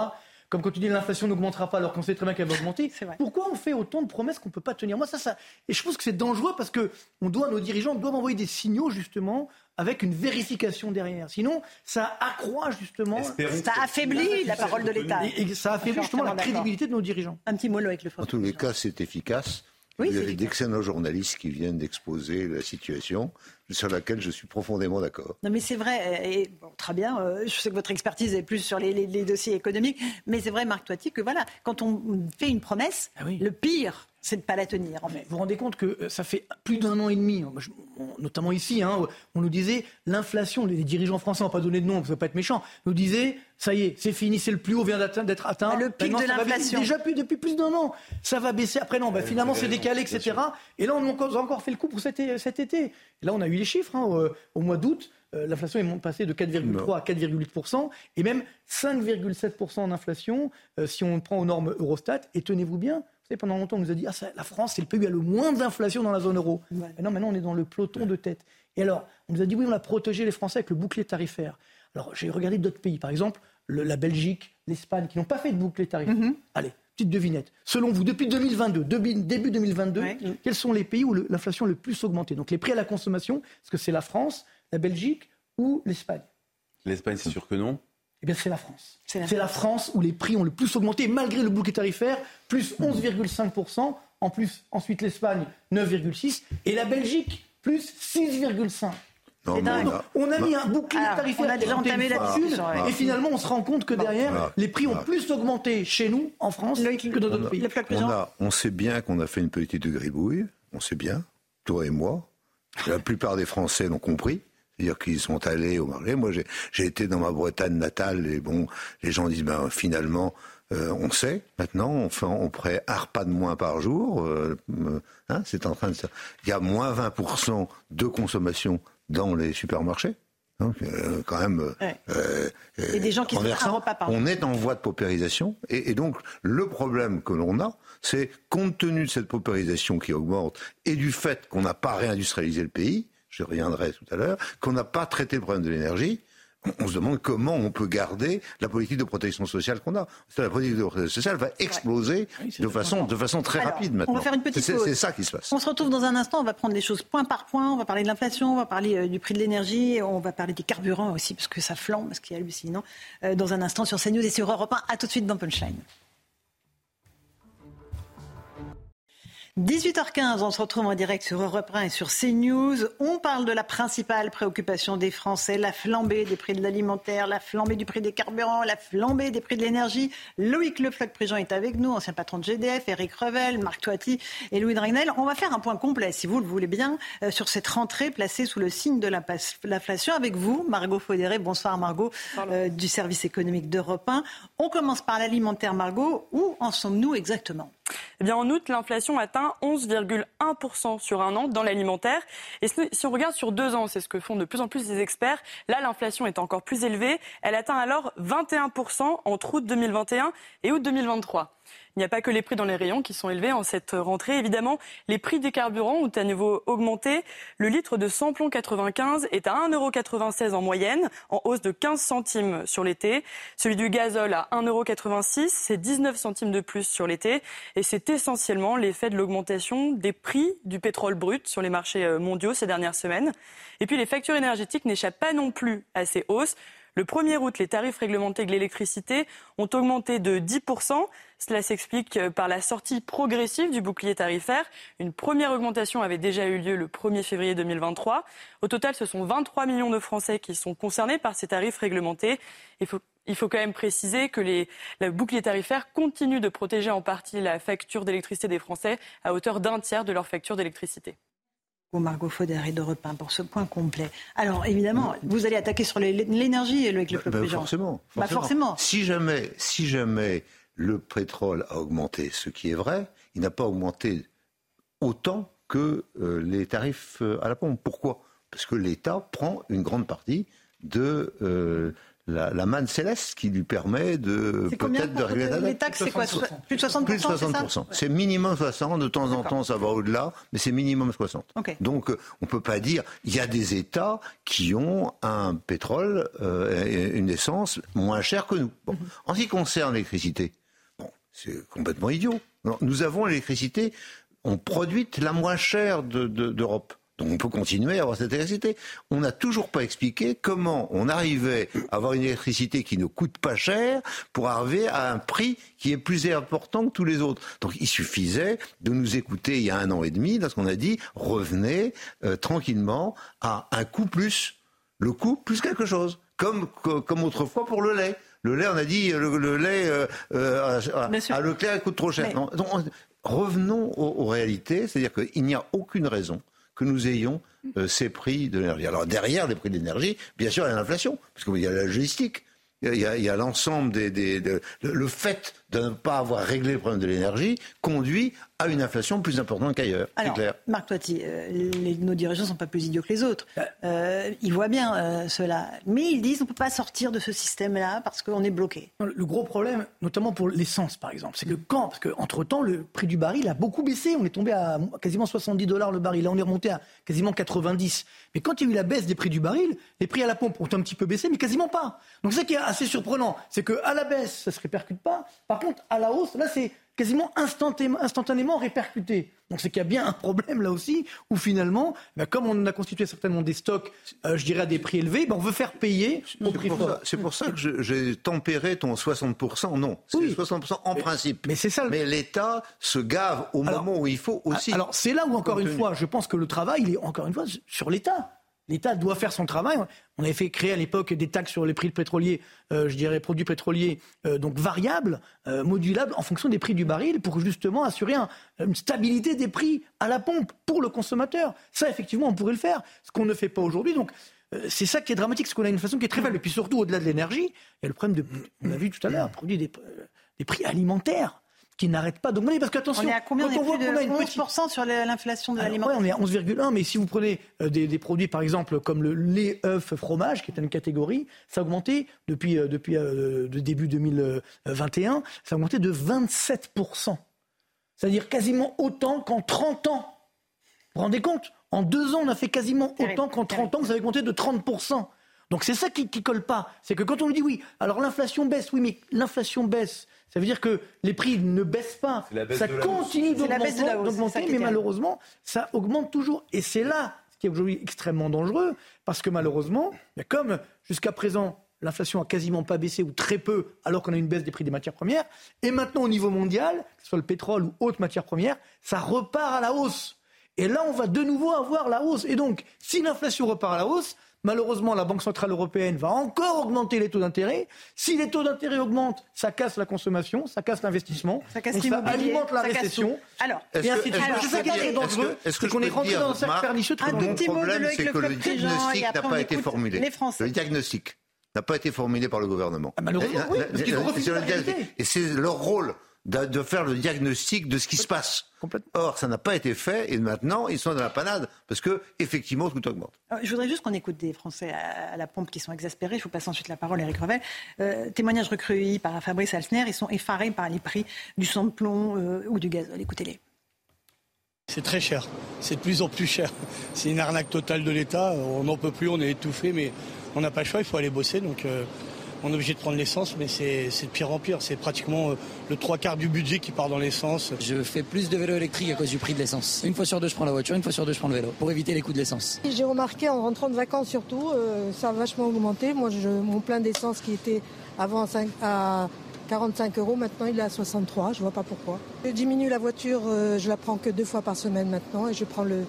Speaker 12: Comme quand tu dis l'inflation n'augmentera pas alors qu'on sait très bien qu'elle va augmenter. Pourquoi on fait autant de promesses qu'on ne peut pas tenir? Moi, ça, ça. Et je pense que c'est dangereux parce que on doit, nos dirigeants doivent envoyer des signaux justement avec une vérification derrière. Sinon, ça accroît justement.
Speaker 1: Ça affaiblit la parole de l'État.
Speaker 12: Et, ça affaiblit justement la crédibilité de nos dirigeants.
Speaker 1: Un petit mot avec le
Speaker 19: En tous les cas, c'est efficace. Oui, Vous avez d'excellents journalistes qui viennent d'exposer la situation sur laquelle je suis profondément d'accord.
Speaker 1: Non, mais c'est vrai, et très bien, euh, je sais que votre expertise est plus sur les, dossiers économiques, mais c'est vrai, Marc Toiti, que voilà, quand on fait une promesse, ah le pire, c'est de ne pas la tenir.
Speaker 12: En fait. Vous vous rendez compte que euh, ça fait plus d'un an et demi, hein, notamment ici, hein, on nous disait l'inflation, les dirigeants français n'ont pas donné de nom, ça ne veut pas être méchant, nous disaient ça y est, c'est fini, c'est le plus haut vient d'être atteint.
Speaker 1: Ah, le pic de l'inflation.
Speaker 12: Déjà depuis plus d'un an, ça va baisser. Après non, bah, finalement c'est décalé, etc. Et là on a encore fait le coup pour cet, été. Et là on a eu les chiffres hein, au mois d'août. Euh, l'inflation est passée de 4,3 à 4,8%, et même 5,7% d'inflation euh, si on prend aux normes Eurostat. Et tenez-vous bien, savez, pendant longtemps, on nous a dit ah, la France, c'est le pays où il y a le moins d'inflation dans la zone euro. non, maintenant, on est dans le peloton de tête. Et alors, on nous a dit oui, on a protégé les Français avec le bouclier tarifaire. Alors, j'ai regardé d'autres pays, par exemple, la Belgique, l'Espagne, qui n'ont pas fait de bouclier tarifaire. Mm-hmm. Allez, petite devinette. Selon vous, depuis 2022, début 2022, quels sont les pays où l'inflation a le plus augmenté Donc, les prix à la consommation, est-ce que c'est la France, la Belgique ou l'Espagne?
Speaker 3: L'Espagne, c'est sûr que non.
Speaker 12: Eh bien, c'est la France. C'est la, France où les prix ont le plus augmenté, malgré le bouquet tarifaire, plus 11,5%. En plus, ensuite l'Espagne, 9,6%. Et la Belgique, plus 6,5%. On, a, mis un bouclier tarifaire. On
Speaker 1: a déjà entamé là-dessus.
Speaker 12: Et finalement, on se rend compte que derrière, les prix ont plus augmenté chez nous, en France, que dans d'autres pays.
Speaker 19: On, on sait bien qu'on a fait une petite de gribouille. On sait bien, toi et moi. La plupart des Français l'ont compris. C'est-à-dire qu'ils sont allés au marché. Moi, j'ai été dans ma Bretagne natale et bon, les gens disent ben finalement, euh, on sait maintenant, on fait on prêt un repas de moins par jour. Euh, euh, hein, c'est en train de Il y a moins 20% de consommation dans les supermarchés. Donc, quand même.
Speaker 1: et des gens qui sont repas par
Speaker 19: On est en voie de paupérisation. Et, et donc, le problème que l'on a, c'est compte tenu de cette paupérisation qui augmente et du fait qu'on n'a pas réindustrialisé le pays, je reviendrai tout à l'heure, qu'on n'a pas traité le problème de l'énergie, on se demande comment on peut garder la politique de protection sociale qu'on a. La politique de protection sociale va exploser de, façon, de façon très rapide maintenant.
Speaker 1: On va faire une petite pause.
Speaker 19: C'est ça qui se passe.
Speaker 1: On se retrouve dans un instant, on va prendre les choses point par point, on va parler de l'inflation, on va parler euh, du prix de l'énergie, on va parler des carburants aussi, parce que ça flambe, ce qui est hallucinant, euh, dans un instant sur CNews et sur Europe 1. A tout de suite dans Punchline. 18h15, on se retrouve en direct sur Europe 1 et sur CNews. On parle de la principale préoccupation des Français, la flambée des prix de l'alimentaire, la flambée du prix des carburants, la flambée des prix de l'énergie. Loïc Lefloc-Prigent est avec nous, ancien patron de GDF, Eric Revel, Marc Toiti et Louis Dragnel. On va faire un point complet, si vous le voulez bien, euh, sur cette rentrée placée sous le signe de l'inflation avec vous, Margot Faudéré. Bonsoir Margot, euh, du service économique d'Europe 1. On commence par l'alimentaire, Margot. Où en sommes-nous exactement?
Speaker 20: Eh en août, l'inflation atteint 11,1% sur un an dans l'alimentaire. Et si on regarde sur deux ans, c'est ce que font de plus en plus les experts, là, l'inflation est encore plus élevée. Elle atteint alors 21% entre août 2021 et août 2023. Il n'y a pas que les prix dans les rayons qui sont élevés en cette rentrée. Évidemment, les prix des carburants ont à nouveau augmenté. Le litre de samplon 95 est à 1,96€ en moyenne, en hausse de 15 centimes sur l'été. Celui du gazole à 1,86€, c'est 19 centimes de plus sur l'été. Et c'est essentiellement l'effet de l'augmentation des prix du pétrole brut sur les marchés euh, mondiaux ces dernières semaines. Et puis les factures énergétiques n'échappent pas non plus à ces hausses. Le 1er août, les tarifs réglementés de l'électricité ont augmenté de 10%. Cela s'explique par la sortie progressive du bouclier tarifaire. Une première augmentation avait déjà eu lieu le 1er février 2023. Au total, ce sont 23 millions de Français qui sont concernés par ces tarifs réglementés. Il faut, quand même préciser que le bouclier tarifaire continue de protéger en partie la facture d'électricité des Français à hauteur d'un tiers de leur facture d'électricité.
Speaker 1: Margot Fauder et de Repin pour ce point complet. Alors évidemment, vous allez attaquer sur l'énergie avec le
Speaker 19: bah, forcément,
Speaker 1: bah, forcément.
Speaker 19: Si jamais, si jamais le pétrole a augmenté, ce qui est vrai, il n'a pas augmenté autant que euh, les tarifs euh, à la pompe. Pourquoi? Parce que l'État prend une grande partie de euh, la, manne céleste qui lui permet de peut-être de régler la
Speaker 1: Les taxes, c'est quoi? Plus de 60%,
Speaker 19: Plus de 60%. C'est minimum 60, de temps en temps ça va au-delà, mais c'est minimum 60. Donc euh, on ne peut pas dire, il y a des États qui ont un pétrole, euh, une essence moins chère que nous. Bon. Mhm. En ce qui concerne l'électricité, bon, c'est complètement idiot. nous avons l'électricité, on produit la moins chère d'Europe. Donc on peut continuer à avoir cette électricité. On n'a toujours pas expliqué comment on arrivait à avoir une électricité qui ne coûte pas cher pour arriver à un prix qui est plus important que tous les autres. Donc il suffisait de nous écouter il y a un an et demi lorsqu'on a dit revenez euh, tranquillement à un coût plus, le coût plus quelque chose, comme, comme autrefois pour le lait. Le lait, on a dit le, lait euh, euh, à, Leclerc coûte trop cher. Donc, revenons aux réalités, c'est-à-dire qu'il n'y a aucune raison que nous ayons euh, ces prix de l'énergie. Alors derrière les prix de l'énergie, bien sûr, il y a l'inflation, parce y a la logistique, il y a, l'ensemble des, le fait de ne pas avoir réglé le problème de l'énergie conduit à une inflation plus importante qu'ailleurs. C'est clair.
Speaker 1: Marc Toiti, euh, nos dirigeants ne sont pas plus idiots que les autres. Euh, ils voient bien euh, cela. Mais ils disent qu'on ne peut pas sortir de ce système-là parce qu'on est bloqué.
Speaker 12: Le gros problème, notamment pour l'essence par exemple, c'est que quand, parce qu'entre-temps, le prix du baril a beaucoup baissé. On est tombé à quasiment 70 dollars le baril. Là, on est remonté à quasiment 90. Mais quand il y a eu la baisse des prix du baril, les prix à la pompe ont un petit peu baissé, mais quasiment pas. Donc c'est qui est assez surprenant. C'est qu'à la baisse, ça ne se répercute pas. Par contre, à la hausse, là, c'est quasiment instantanément, répercuté. Donc c'est qu'il y a bien un problème là aussi, où finalement, ben, comme on a constitué certainement des stocks, euh, je dirais à des prix élevés, ben, on veut faire payer au prix fort.
Speaker 19: C'est pour ça que j'ai tempéré ton 60%. Non, c'est 60% en principe.
Speaker 12: Mais c'est ça.
Speaker 19: Mais l'État se gave au moment où il faut aussi.
Speaker 12: Alors c'est là où encore une fois, je pense que le travail, il est encore une fois sur l'État. L'État doit faire son travail. On avait fait créer à l'époque des taxes sur les prix pétroliers, euh, je dirais produits pétroliers, euh, donc variables, euh, modulables en fonction des prix du baril, pour justement assurer une stabilité des prix à la pompe pour le consommateur. Ça, effectivement, on pourrait le faire, ce qu'on ne fait pas aujourd'hui. Donc, c'est ça qui est dramatique, c'est qu'on a une façon qui est très faible. Et puis surtout, au-delà de l'énergie, il y a le problème de, on a vu tout à l'heure, produit des prix alimentaires qui n'arrête pas d'augmenter. Parce qu'attention,
Speaker 1: on est à combien on, voit qu'on a une 11% sur l'inflation de l'aliment.
Speaker 12: on est à 11,1, mais si vous prenez euh, des, produits, par exemple, comme le lait, œuf, fromage, qui est une catégorie, ça a augmenté depuis, euh, depuis euh, le début 2021, ça a augmenté de 27%. C'est-à-dire quasiment autant qu'en 30 ans. Vous vous rendez compte? En deux ans, on a fait quasiment autant qu'en 30 ans, vous avez augmenté de 30%. Donc c'est ça qui, qui colle pas. C'est que quand on nous dit oui, alors l'inflation baisse, oui, mais l'inflation baisse. Ça veut dire que les prix ne baissent pas. Ça continue d'augmenter, mais malheureusement, ça augmente toujours. Et c'est là ce qui est aujourd'hui extrêmement dangereux, parce que malheureusement, comme jusqu'à présent, l'inflation a quasiment pas baissé ou très peu, alors qu'on a une baisse des prix des matières premières, et maintenant au niveau mondial, que ce soit le pétrole ou autres matières premières, ça repart à la hausse. Et là, on va de nouveau avoir la hausse. Et donc, si l'inflation repart à la hausse, Malheureusement, la Banque Centrale Européenne va encore augmenter les taux d'intérêt. Si les taux d'intérêt augmentent, ça casse la consommation, ça casse l'investissement, ça, alimente la récession.
Speaker 1: Alors,
Speaker 12: et ainsi de suite. C'est ça qui est très dangereux, c'est qu'on est rentré dans un cercle pernicieux
Speaker 19: très problème, c'est que le diagnostic n'a pas été formulé. Le diagnostic n'a pas été formulé par le gouvernement.
Speaker 12: Ah, malheureusement, oui,
Speaker 19: Et c'est leur rôle de, faire le diagnostic de ce qui se passe. Or, ça n'a pas été fait et maintenant, ils sont dans la panade parce que effectivement, tout augmente.
Speaker 1: je voudrais juste qu'on écoute des Français à, la pompe qui sont exaspérés. Je vous passe ensuite la parole, Eric Revel. Euh, témoignage recueilli par Fabrice Alsner. Ils sont effarés par les prix du sang de plomb euh, ou du gazole. Écoutez-les.
Speaker 21: C'est très cher. C'est de plus en plus cher. C'est une arnaque totale de l'État. On n'en peut plus, on est étouffé, mais on n'a pas le choix, il faut aller bosser. Donc. Euh, on est obligé de prendre l'essence, mais c'est de pire en pire. C'est pratiquement euh, le trois quarts du budget qui part dans l'essence.
Speaker 22: Je fais plus de vélo électrique à cause du prix de l'essence. Une fois sur deux, je prends la voiture, une fois sur deux, je prends le vélo, pour éviter les coûts de l'essence.
Speaker 23: J'ai remarqué en rentrant de vacances surtout, euh, ça a vachement augmenté. Moi, je, mon plein d'essence qui était avant à, 45 euros, maintenant il est à 63, je vois pas pourquoi. Je diminue la voiture, euh, je la prends que deux fois par semaine maintenant et je prends le,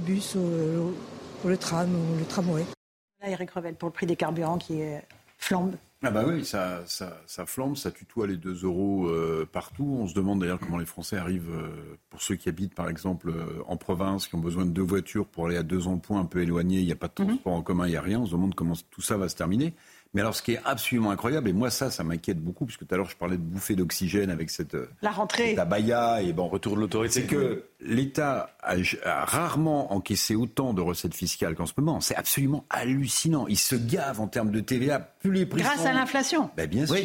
Speaker 23: bus ou, le tram ou le tramway.
Speaker 1: Eric Revel, pour le prix des carburants qui est flambe.
Speaker 5: Ah bah oui, ça, ça, ça flambe, ça tutoie les 2 euros euh, partout. On se demande d'ailleurs comment les Français arrivent, euh, pour ceux qui habitent par exemple euh, en province, qui ont besoin de deux voitures pour aller à deux points un peu éloignés, il n'y a pas de mhm. transport en commun, il n'y a rien. On se demande comment tout ça va se terminer. Mais alors, ce qui est absolument incroyable, et moi ça, ça m'inquiète beaucoup, puisque tout à l'heure je parlais de bouffée d'oxygène avec cette
Speaker 1: la rentrée,
Speaker 5: la baya et bon retour de l'autorité, c'est que l'État a, rarement encaissé autant de recettes fiscales qu'en ce moment. C'est absolument hallucinant. Il se gave en termes de TVA. Plus les prix
Speaker 1: grâce à l'inflation.
Speaker 5: Ben bien sûr,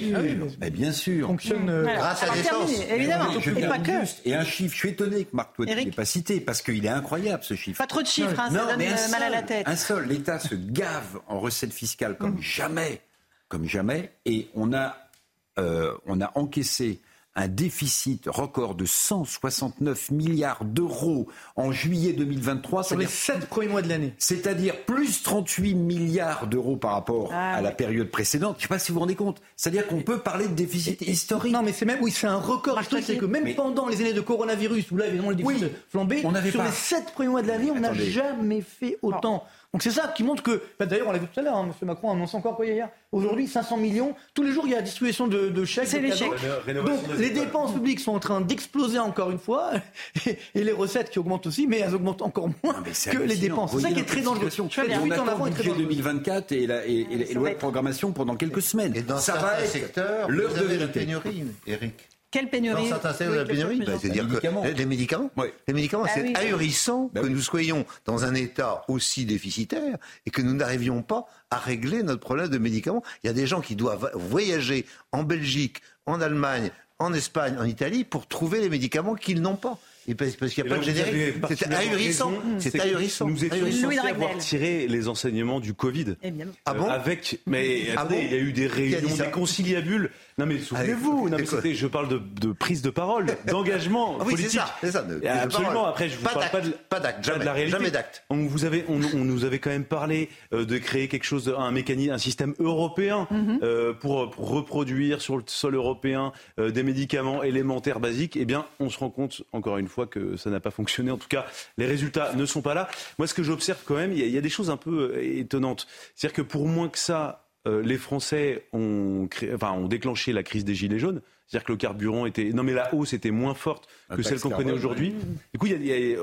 Speaker 5: ben bien sûr.
Speaker 12: Fonctionne euh,
Speaker 19: grâce à l'essence.
Speaker 1: Évidemment, je et pas que.
Speaker 5: Et un chiffre, je suis étonné que Marc toi tu l'aies pas cité parce qu'il est incroyable ce chiffre.
Speaker 1: Pas trop de chiffres, hein, ça donne euh, mal à la tête.
Speaker 5: Un seul, l'État se gave en recettes fiscales comme mm. jamais comme jamais, et on a, euh, on a encaissé un déficit record de 169 milliards d'euros en juillet 2023.
Speaker 12: Sur les sept premiers mois de l'année.
Speaker 5: C'est-à-dire plus 38 milliards d'euros par rapport ah à la période précédente. Je ne sais pas si vous vous rendez compte. C'est-à-dire qu'on peut parler de déficit historique.
Speaker 12: Non, mais c'est même, oui, c'est un record historique. C'est que même pendant les années de coronavirus, où là, évidemment, le déficit oui, on sur les sept premiers mois de l'année, on n'a jamais fait autant. Donc c'est ça qui montre que, bah, d'ailleurs on l'a vu tout à l'heure, hein, M. Macron annonce encore quoi hier? Aujourd'hui 500 millions, tous les jours il y a la distribution de, de chèques.
Speaker 1: C'est les chèques.
Speaker 12: Donc les dépenses publiques sont en train d'exploser encore une fois, et, les recettes qui augmentent aussi, mais elles augmentent encore moins que les dépenses. C'est ça qui est très dangereux.
Speaker 5: Tu on attend le budget 2024 et la, et, et, loi de programmation pendant quelques semaines.
Speaker 19: Et dans ça va être l'heure de la pénurie, Eric.
Speaker 1: Quelle pénurie
Speaker 19: Dans certains secteurs de la pénurie, bah, c'est-à-dire que les médicaments, les médicaments, ah c'est ahurissant bah que nous soyons dans un état aussi déficitaire et que nous n'arrivions pas à régler notre problème de médicaments. Il y a des gens qui doivent voyager en Belgique, en Allemagne, en Espagne, en Italie pour trouver les médicaments qu'ils n'ont pas parce, qu'il n'y a pas de générique. C'est ahurissant. C'est ahurissant.
Speaker 3: Nous étions censés avoir tiré les enseignements du Covid.
Speaker 19: Ah bon
Speaker 3: Avec, mais ah il y a eu des réunions, des conciliabules. Non mais souvenez-vous, je parle de, prise de parole, d'engagement ah politique.
Speaker 19: C'est ça,
Speaker 3: Absolument. Après, je vous parle pas de,
Speaker 19: pas d'acte, jamais, de la réalité. Jamais d'acte.
Speaker 3: On vous avait, on, nous avait quand même parlé euh, de créer quelque chose, un mécanisme, un système européen mhm. euh, pour, reproduire sur le sol européen euh, des médicaments élémentaires basiques. Eh bien, on se rend compte encore une fois que ça n'a pas fonctionné. En tout cas, les résultats ne sont pas là. Moi, ce que j'observe quand même, il y, a des choses un peu étonnantes. C'est-à-dire que pour moins que ça, euh, les Français ont, ont déclenché la crise des Gilets jaunes. C'est-à-dire que le carburant était. Non, mais la hausse était moins forte que celle qu'on connaît aujourd'hui. Du coup,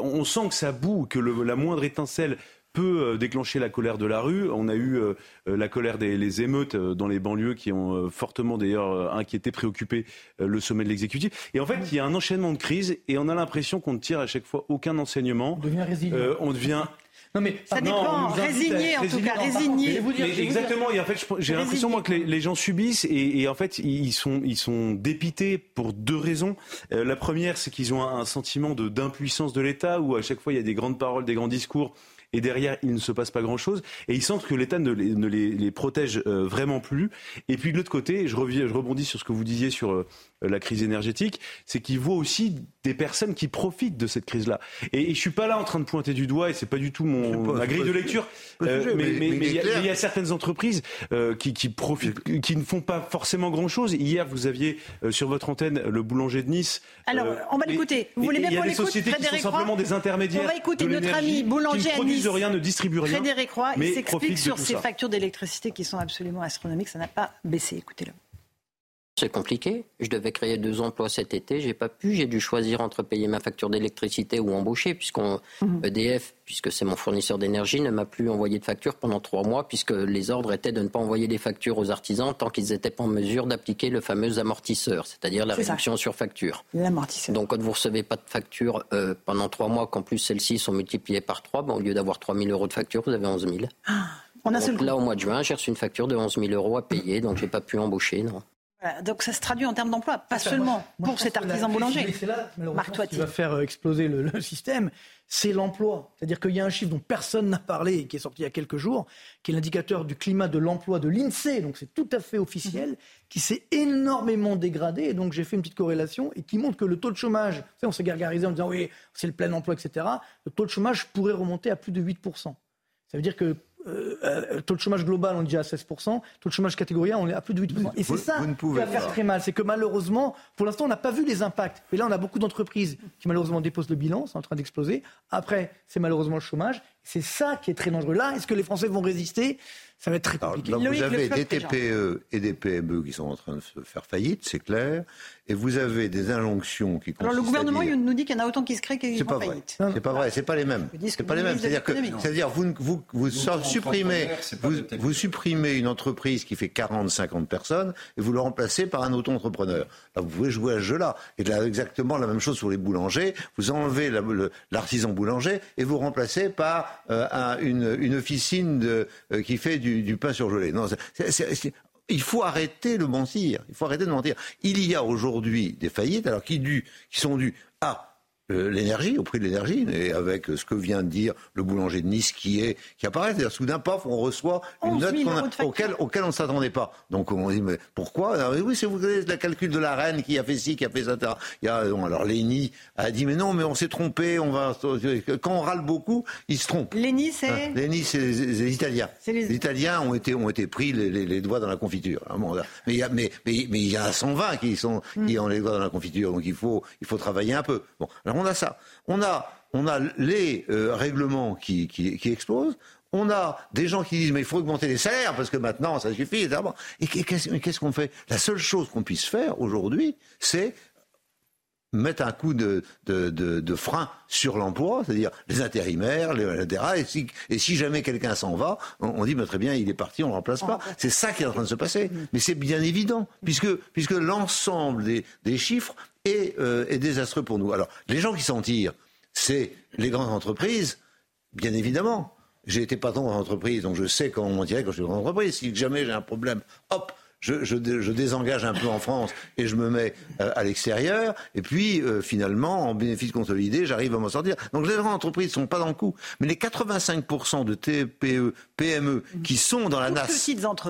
Speaker 3: on sent que ça boue, que la moindre étincelle peut euh, déclencher la colère de la rue. On a eu euh, la colère des les émeutes dans les banlieues qui ont fortement d'ailleurs inquiété, préoccupé le sommet de l'exécutif. Et en fait, il y a un enchaînement de crises et on a l'impression qu'on ne tire à chaque fois aucun enseignement.
Speaker 12: On devient
Speaker 3: on devient
Speaker 1: non mais ça dépend. résigné en tout cas, résigné.
Speaker 3: exactement. Et en fait, j'ai l'impression moi que les, gens subissent et, en fait ils sont ils sont dépités pour deux raisons. Euh, la première, c'est qu'ils ont un, sentiment de d'impuissance de l'État où à chaque fois il y a des grandes paroles, des grands discours et derrière il ne se passe pas grand chose et ils sentent que l'État ne, les, ne les, protège euh, vraiment plus. Et puis de l'autre côté, je, reviens, je rebondis sur ce que vous disiez sur euh, la crise énergétique, c'est qu'ils voient aussi des personnes qui profitent de cette crise-là. Et, et, je suis pas là en train de pointer du doigt, et c'est pas du tout mon ma grille de lecture. Euh, mais, mais, mais, il y, a certaines entreprises euh, qui, qui, profitent, qui ne font pas forcément grand-chose. Hier, vous aviez euh, sur votre antenne le boulanger de Nice.
Speaker 1: Alors, on va l'écouter. Vous voulez bien qu'on l'écoute,
Speaker 3: Frédéric qui sont simplement des intermédiaires.
Speaker 1: On va écouter notre ami boulanger qui
Speaker 3: ne produisent rien, ne distribuent rien.
Speaker 1: Frédéric Roy, il s'explique sur ces factures d'électricité qui sont absolument astronomiques. Ça n'a pas baissé. Écoutez-le.
Speaker 24: C'est compliqué. Je devais créer deux emplois cet été, j'ai pas pu. J'ai dû choisir entre payer ma facture d'électricité ou embaucher, puisqu'on mhm. EDF, puisque c'est mon fournisseur d'énergie, ne m'a plus envoyé de facture pendant trois mois, puisque les ordres étaient de ne pas envoyer des factures aux artisans tant qu'ils n'étaient pas en mesure d'appliquer le fameux amortisseur, c'est-à-dire la réduction sur facture.
Speaker 1: L'amortisseur.
Speaker 24: Donc quand vous recevez pas de facture euh, pendant trois mois, qu'en plus celles-ci sont multipliées par trois, bon, au lieu d'avoir 3 000 euros de facture, vous avez 11 000. Ah, on a donc, là, au mois de juin, j'ai reçu une facture de 11 000 euros à payer, donc j'ai pas pu embaucher, non
Speaker 1: donc ça se traduit en termes d'emploi, pas seulement pour cet artisan boulanger.
Speaker 12: C'est là, ce qui va faire exploser le, système, c'est l'emploi. C'est-à-dire qu'il y a un chiffre dont personne n'a parlé et qui est sorti il y a quelques jours, qui est l'indicateur du climat de l'emploi de l'INSEE, donc c'est tout à fait officiel, mhm. qui s'est énormément dégradé. Et donc j'ai fait une petite corrélation et qui montre que le taux de chômage, on s'est gargarisé en disant oui, c'est le plein emploi, etc. Le taux de chômage pourrait remonter à plus de 8%. Ça veut dire que euh, euh, taux de chômage global, on est déjà à 16%, taux de chômage catégorie A, on est à plus de 8%. Et c'est ça qui va faire très mal. C'est que malheureusement, pour l'instant, on n'a pas vu les impacts. Et là, on a beaucoup d'entreprises qui malheureusement déposent le bilan, c'est en train d'exploser. Après, c'est malheureusement le chômage. C'est ça qui est très dangereux. Là, est-ce que les Français vont résister? Ça va être très compliqué.
Speaker 19: vous avez des TPE et des PME qui sont en train de se faire faillite, c'est clair. Et vous avez des injonctions qui
Speaker 1: Alors le gouvernement nous dit qu'il y en a autant qui se créent qui
Speaker 19: font
Speaker 1: faillite.
Speaker 19: C'est pas vrai, c'est pas les mêmes. C'est pas les mêmes. C'est-à-dire que, c'est-à-dire vous, vous, vous, supprimez, vous, supprimez une entreprise qui fait 40, 50 personnes et vous le remplacez par un auto-entrepreneur. Là, vous pouvez jouer à ce jeu-là. Et là, exactement la même chose sur les boulangers. Vous enlevez l'artisan boulanger et vous remplacez par euh, une, une, officine de, euh, qui fait du, pain surgelé. Non, il faut arrêter le mentir. Il faut arrêter de mentir. Il y a aujourd'hui des faillites, alors qui, qui sont dues à l'énergie, au prix de l'énergie, et avec ce que vient de dire le boulanger de Nice qui est qui apparaît, c'est-à-dire soudain, paf, on reçoit une note auquel, auquel on ne s'attendait pas. Donc on dit mais pourquoi? Alors, Oui, c'est vous le calcul de la reine qui a fait ci, qui a fait ça. Il y a, alors Léni a dit mais non, mais on s'est trompé, on va quand on râle beaucoup, il se trompe.
Speaker 1: Léni, c'est
Speaker 19: hein, Léni, c'est les, Italiens. Les... Italiens ont été ont été pris les, doigts dans la confiture. Mais il y a mais, mais, il y a 120 qui sont qui hmm. ont les doigts dans la confiture, donc il faut il faut travailler un peu. Bon, alors on a ça. On a, on a les euh, règlements qui, qui, explosent. On a des gens qui disent mais il faut augmenter les salaires parce que maintenant ça suffit. Et qu'est-ce qu'on fait? La seule chose qu'on puisse faire aujourd'hui, c'est mettre un coup de, de, frein sur l'emploi, c'est-à-dire les intérimaires, les, etc. Et si, et si jamais quelqu'un s'en va, on, dit très bien, il est parti, on ne le remplace pas. C'est ça qui est en train de se passer. Mais c'est bien évident, puisque, puisque l'ensemble des, des chiffres euh, est, désastreux pour nous. Alors, les gens qui s'en tirent, c'est les grandes entreprises, bien évidemment. J'ai été patron d'entreprise, donc je sais comment on tirer quand je suis dans entreprise. Si jamais j'ai un problème, hop, je, désengage un peu en France et je me mets euh, à l'extérieur. Et puis, euh, finalement, en bénéfice consolidé, j'arrive à m'en sortir. Donc, les grandes entreprises ne sont pas dans le coup. Mais les 85% de TPE, PME qui sont dans la NAS,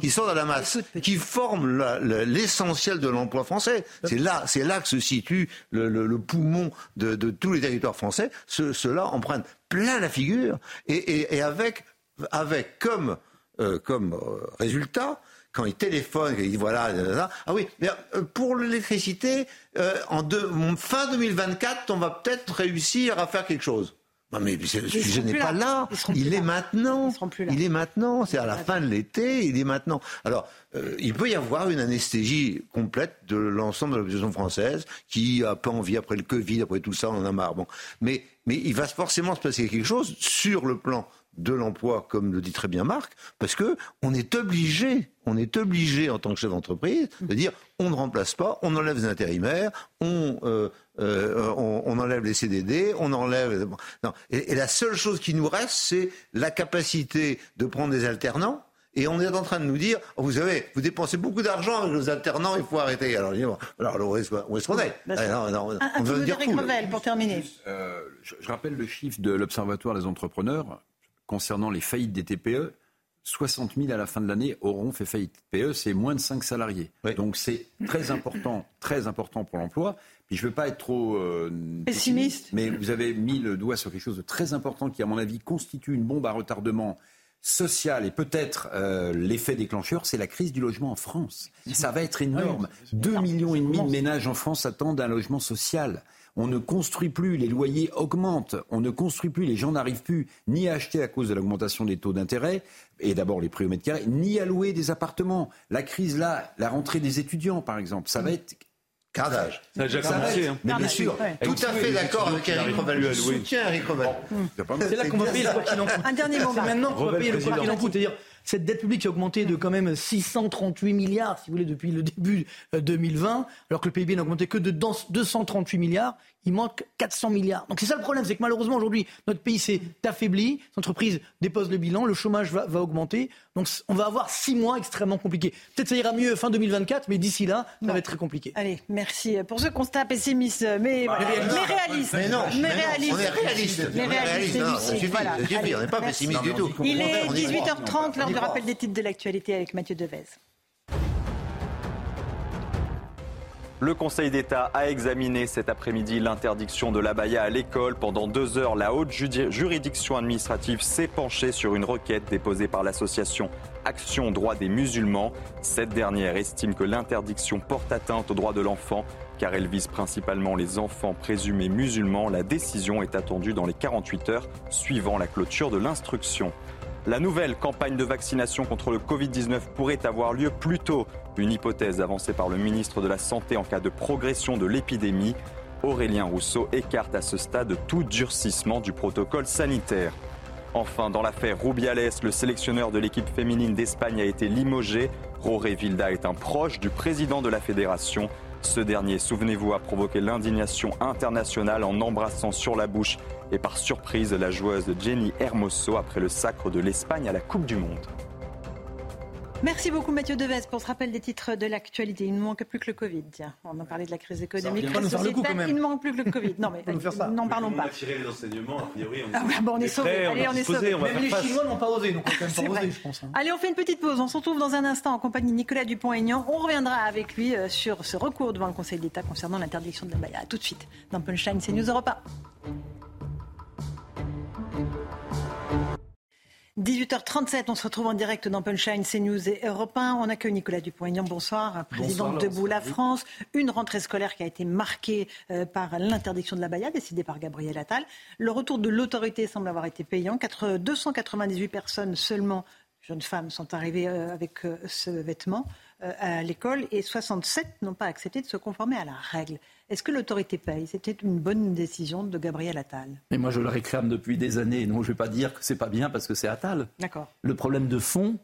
Speaker 19: qui sont dans la masse, qui forment l'essentiel de l'emploi français, c'est là, c'est là que se situe le, poumon de, tous les territoires français. Ceux-là en prennent plein la figure et, avec, avec comme, euh, comme résultat quand il téléphone, il dit voilà, ah oui, mais euh, pour l'électricité, euh, en fin 2024, on va peut-être réussir à faire quelque chose. Non mais le sujet n'est pas là. Il est maintenant. Il est maintenant. C'est à la fin de l'été. Il est maintenant. Alors, euh, il peut y avoir une anesthésie complète de l'ensemble de la population française qui a pas envie après le Covid, après tout ça, on en a marre. Bon, mais mais il va forcément se passer quelque chose sur le plan de l'emploi, comme le dit très bien Marc, parce que on est obligé, on est obligé en tant que chef d'entreprise de dire on ne remplace pas, on enlève les intérimaires, on, euh, euh, on, enlève les CDD, on enlève. Non. Et, la seule chose qui nous reste, c'est la capacité de prendre des alternants. Et on est en train de nous dire, oh, vous savez, vous dépensez beaucoup d'argent avec les alternants, il faut arrêter. Alors, alors où est-ce qu'on est,
Speaker 1: On veut dire pour terminer.
Speaker 5: Euh, je rappelle le chiffre de l'Observatoire des entrepreneurs concernant les faillites des TPE, 60 000 à la fin de l'année auront fait faillite. TPE, c'est moins de 5 salariés. Donc c'est très important, très important pour l'emploi. Puis je ne veux pas être trop
Speaker 1: euh, pessimiste,
Speaker 5: mais vous avez mis le doigt sur quelque chose de très important qui, à mon avis, constitue une bombe à retardement social et peut-être euh, l'effet déclencheur, c'est la crise du logement en France. Ça va être énorme. 2 millions et demi de ménages en France attendent un logement social. On ne construit plus, les loyers augmentent, on ne construit plus, les gens n'arrivent plus ni à acheter à cause de l'augmentation des taux d'intérêt, et d'abord les prix au mètre carré, ni à louer des appartements. La crise là, la rentrée des étudiants par exemple, ça va être
Speaker 19: Cardage.
Speaker 3: Ça a déjà commencé.
Speaker 19: Hein. Mais bien sûr, tout à fait d'accord avec Eric Revel. Je soutiens Eric Revel.
Speaker 12: C'est là qu'on va payer le quoi qu'il en coûte. Un dernier mot. C'est maintenant qu'on va payer le quoi qu'il en coûte. C'est-à-dire cette dette publique qui a augmenté de quand même 638 milliards, si vous voulez, depuis le début 2020, euh, alors que le PIB n'a augmenté que de 238 milliards il manque 400 milliards. Donc c'est ça le problème, c'est que malheureusement aujourd'hui, notre pays s'est affaibli, les entreprises déposent le bilan, le chômage va, augmenter, donc on va avoir six mois extrêmement compliqués. Peut-être ça ira mieux fin 2024, mais d'ici là, ça va être très compliqué.
Speaker 1: Allez, merci pour ce constat pessimiste, mais,
Speaker 19: bah,
Speaker 1: réaliste.
Speaker 19: Mais non,
Speaker 1: mais réaliste.
Speaker 19: on est réaliste.
Speaker 1: Mais réaliste,
Speaker 19: on n'est pas pessimiste du tout.
Speaker 1: Il est 18h30, l'heure du rappel des titres de l'actualité avec Mathieu Devez.
Speaker 2: Le Conseil d'État a examiné cet après-midi l'interdiction de l'abaya à l'école. Pendant deux heures, la haute juridiction administrative s'est penchée sur une requête déposée par l'association Action droit des musulmans. Cette dernière estime que l'interdiction porte atteinte aux droits de l'enfant car elle vise principalement les enfants présumés musulmans. La décision est attendue dans les 48 heures suivant la clôture de l'instruction. La nouvelle campagne de vaccination contre le Covid-19 pourrait avoir lieu plus tôt. Une hypothèse avancée par le ministre de la Santé en cas de progression de l'épidémie. Aurélien Rousseau écarte à ce stade tout durcissement du protocole sanitaire. Enfin, dans l'affaire Rubiales, le sélectionneur de l'équipe féminine d'Espagne a été limogé. Roré Vilda est un proche du président de la fédération. Ce dernier, souvenez-vous, a provoqué l'indignation internationale en embrassant sur la bouche et par surprise la joueuse Jenny Hermoso après le sacre de l'Espagne à la Coupe du Monde.
Speaker 1: Merci beaucoup Mathieu Deves pour ce rappel des titres de l'actualité. Il ne manque plus que le Covid. Tiens, on a parlé de la crise économique. il ne manque plus que le Covid. Non mais n'en parlons pas.
Speaker 3: tirer les enseignements, a priori, on,
Speaker 1: ah bon, on est sauvés. Allez, on, est sauvés.
Speaker 12: Même les Chinois n'ont pas osé, donc on quand même pas osé, je pense. Hein.
Speaker 1: Allez, on fait une petite pause. On se retrouve dans un instant en compagnie de Nicolas Dupont-Aignan. On reviendra avec lui euh, sur ce recours devant le Conseil d'État concernant l'interdiction de la baïa. tout de suite dans Punchline, c'est News Europa. 18h37, on se retrouve en direct dans Punchline, CNews et Europe 1. On accueille Nicolas Dupont-Aignan, bonsoir, président de Debout la France. Une rentrée scolaire qui a été marquée euh, par l'interdiction de la baïa décidée par Gabriel Attal. Le retour de l'autorité semble avoir été payant. 298 personnes seulement, jeunes femmes, sont arrivées euh, avec euh, ce vêtement à l'école et 67 n'ont pas accepté de se conformer à la règle. Est-ce que l'autorité paye? C'était une bonne décision de Gabriel Attal.
Speaker 25: Mais moi, je le réclame depuis des années. Non, je ne vais pas dire que c'est pas bien parce que c'est Attal.
Speaker 1: D'accord.
Speaker 25: Le problème de fond,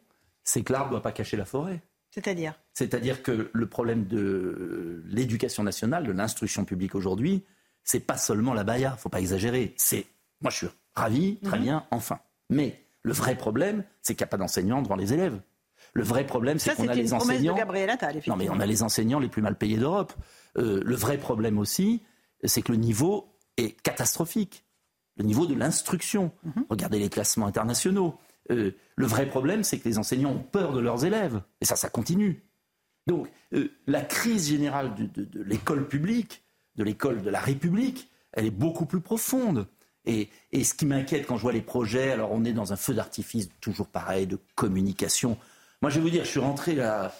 Speaker 25: c'est que l'arbre ne doit pas cacher la forêt.
Speaker 1: C'est-à-dire?
Speaker 25: C'est-à-dire que le problème de l'éducation nationale, de l'instruction publique aujourd'hui, c'est pas seulement la il faut pas exagérer. C'est, moi je suis ravi, très mhm. bien, enfin. Mais le vrai problème, c'est qu'il n'y a pas d'enseignants devant les élèves. Le vrai problème, c'est qu'on a les enseignants.
Speaker 1: De Gabriel Attal,
Speaker 25: non, mais on a les enseignants les plus mal payés d'Europe. Euh, le vrai problème aussi, c'est que le niveau est catastrophique. Le niveau de l'instruction. Mhm. Regardez les classements internationaux. Euh, le vrai problème, c'est que les enseignants ont peur de leurs élèves. Et ça, ça continue. Donc, euh, la crise générale de, l'école publique, de l'école de la République, elle est beaucoup plus profonde. Et, et ce qui m'inquiète quand je vois les projets, alors on est dans un feu d'artifice toujours pareil, de communication. Moi, je vais vous dire, je suis rentré là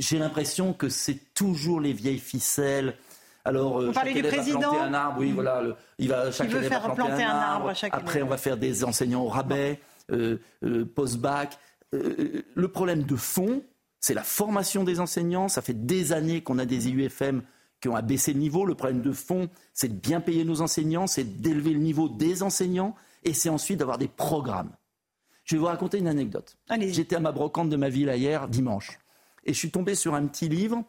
Speaker 25: j'ai l'impression que c'est toujours les vieilles ficelles. Alors,
Speaker 1: euh, chaque du président.
Speaker 25: planter un arbre, oui, voilà. il va, chaque
Speaker 1: faire planter, un, arbre.
Speaker 25: Après, on va faire des enseignants au rabais, euh, euh, post-bac. le problème de fond, c'est la formation des enseignants. Ça fait des années qu'on a des IUFM qui ont abaissé le niveau. Le problème de fond, c'est de bien payer nos enseignants, c'est d'élever le niveau des enseignants, et c'est ensuite d'avoir des programmes. Je vais vous raconter une anecdote. J'étais à ma brocante de ma ville hier, dimanche et je suis tombé sur un petit livre,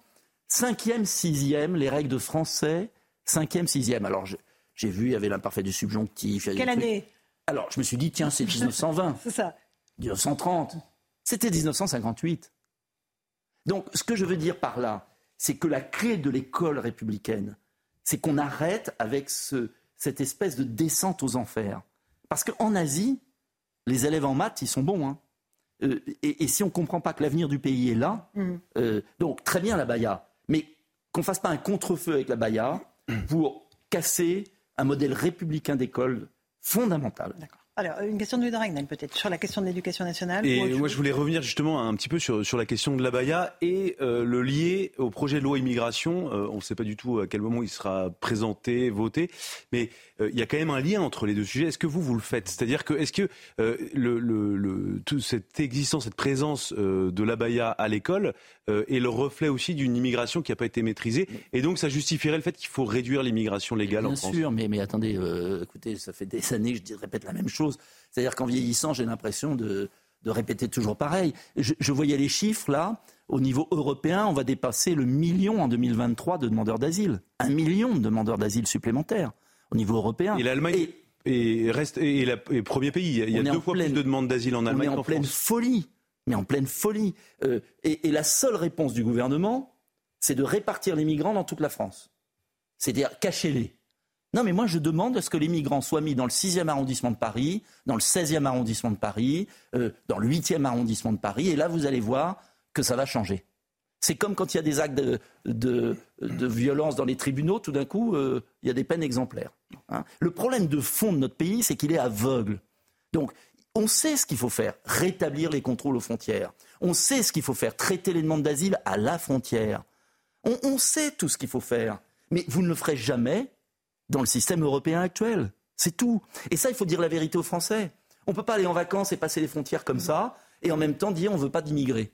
Speaker 25: cinquième, sixième, les règles de français, cinquième, sixième. Alors j'ai vu, il y avait l'imparfait du subjonctif.
Speaker 1: Quelle année?
Speaker 25: Alors je me suis dit, tiens, c'est 1920.
Speaker 1: c'est ça.
Speaker 25: 1930. C'était 1958. Donc ce que je veux dire par là, c'est que la clé de l'école républicaine, c'est qu'on arrête avec ce, cette espèce de descente aux enfers. Parce qu'en Asie, les élèves en maths, ils sont bons. Hein. Euh, et, si on ne comprend pas que l'avenir du pays est là, mm. euh, donc très bien la Baïa, mais qu'on ne fasse pas un contre-feu avec la Baïa pour casser un modèle républicain d'école fondamental.
Speaker 1: Alors, une question de Louis peut-être, sur la question de l'éducation nationale.
Speaker 3: Et moi, je voulais revenir justement un petit peu sur, sur la question de l'abaya et euh, le lier au projet de loi immigration. Euh, on ne sait pas du tout à quel moment il sera présenté, voté, mais euh, il y a quand même un lien entre les deux sujets. Est-ce que vous, vous le faites? C'est-à-dire que, est-ce que le, le, le, toute cette existence, cette présence de l'abaya à l'école est le reflet aussi d'une immigration qui n'a pas été maîtrisée? Et donc, ça justifierait le fait qu'il faut réduire l'immigration légale en France?
Speaker 25: Bien sûr, mais, mais attendez, écoutez, ça fait des années que je répète la même chose c'est-à-dire qu'en vieillissant, j'ai l'impression de, répéter toujours pareil. Je, voyais les chiffres là. Au niveau européen, on va dépasser le million en 2023 de demandeurs d'asile. Un million de demandeurs d'asile supplémentaires au niveau européen.
Speaker 3: Et l'Allemagne reste et, le premier pays. Il y a deux fois plus de demandes d'asile en Allemagne.
Speaker 25: On est en pleine folie. Mais en pleine folie. Euh, et, et la seule réponse du gouvernement, c'est de répartir les migrants dans toute la France. C'est-à-dire cacher-les. Non, mais moi, je demande à ce que les migrants soient mis dans le 6e arrondissement de Paris, dans le 16e arrondissement de Paris, euh, dans le 8e arrondissement de Paris, et là, vous allez voir que ça va changer. C'est comme quand il y a des actes de, violence dans les tribunaux, tout d'un coup, euh, il y a des peines exemplaires. Hein. Le problème de fond de notre pays, c'est qu'il est aveugle. Donc, on sait ce qu'il faut faire, rétablir les contrôles aux frontières. On sait ce qu'il faut faire, traiter les demandes d'asile à la frontière. On, on sait tout ce qu'il faut faire. Mais vous ne le ferez jamais dans le système européen actuel. C'est tout. Et ça, il faut dire la vérité aux Français. On ne peut pas aller en vacances et passer les frontières comme ça et en même temps dire on ne veut pas d'immigrés.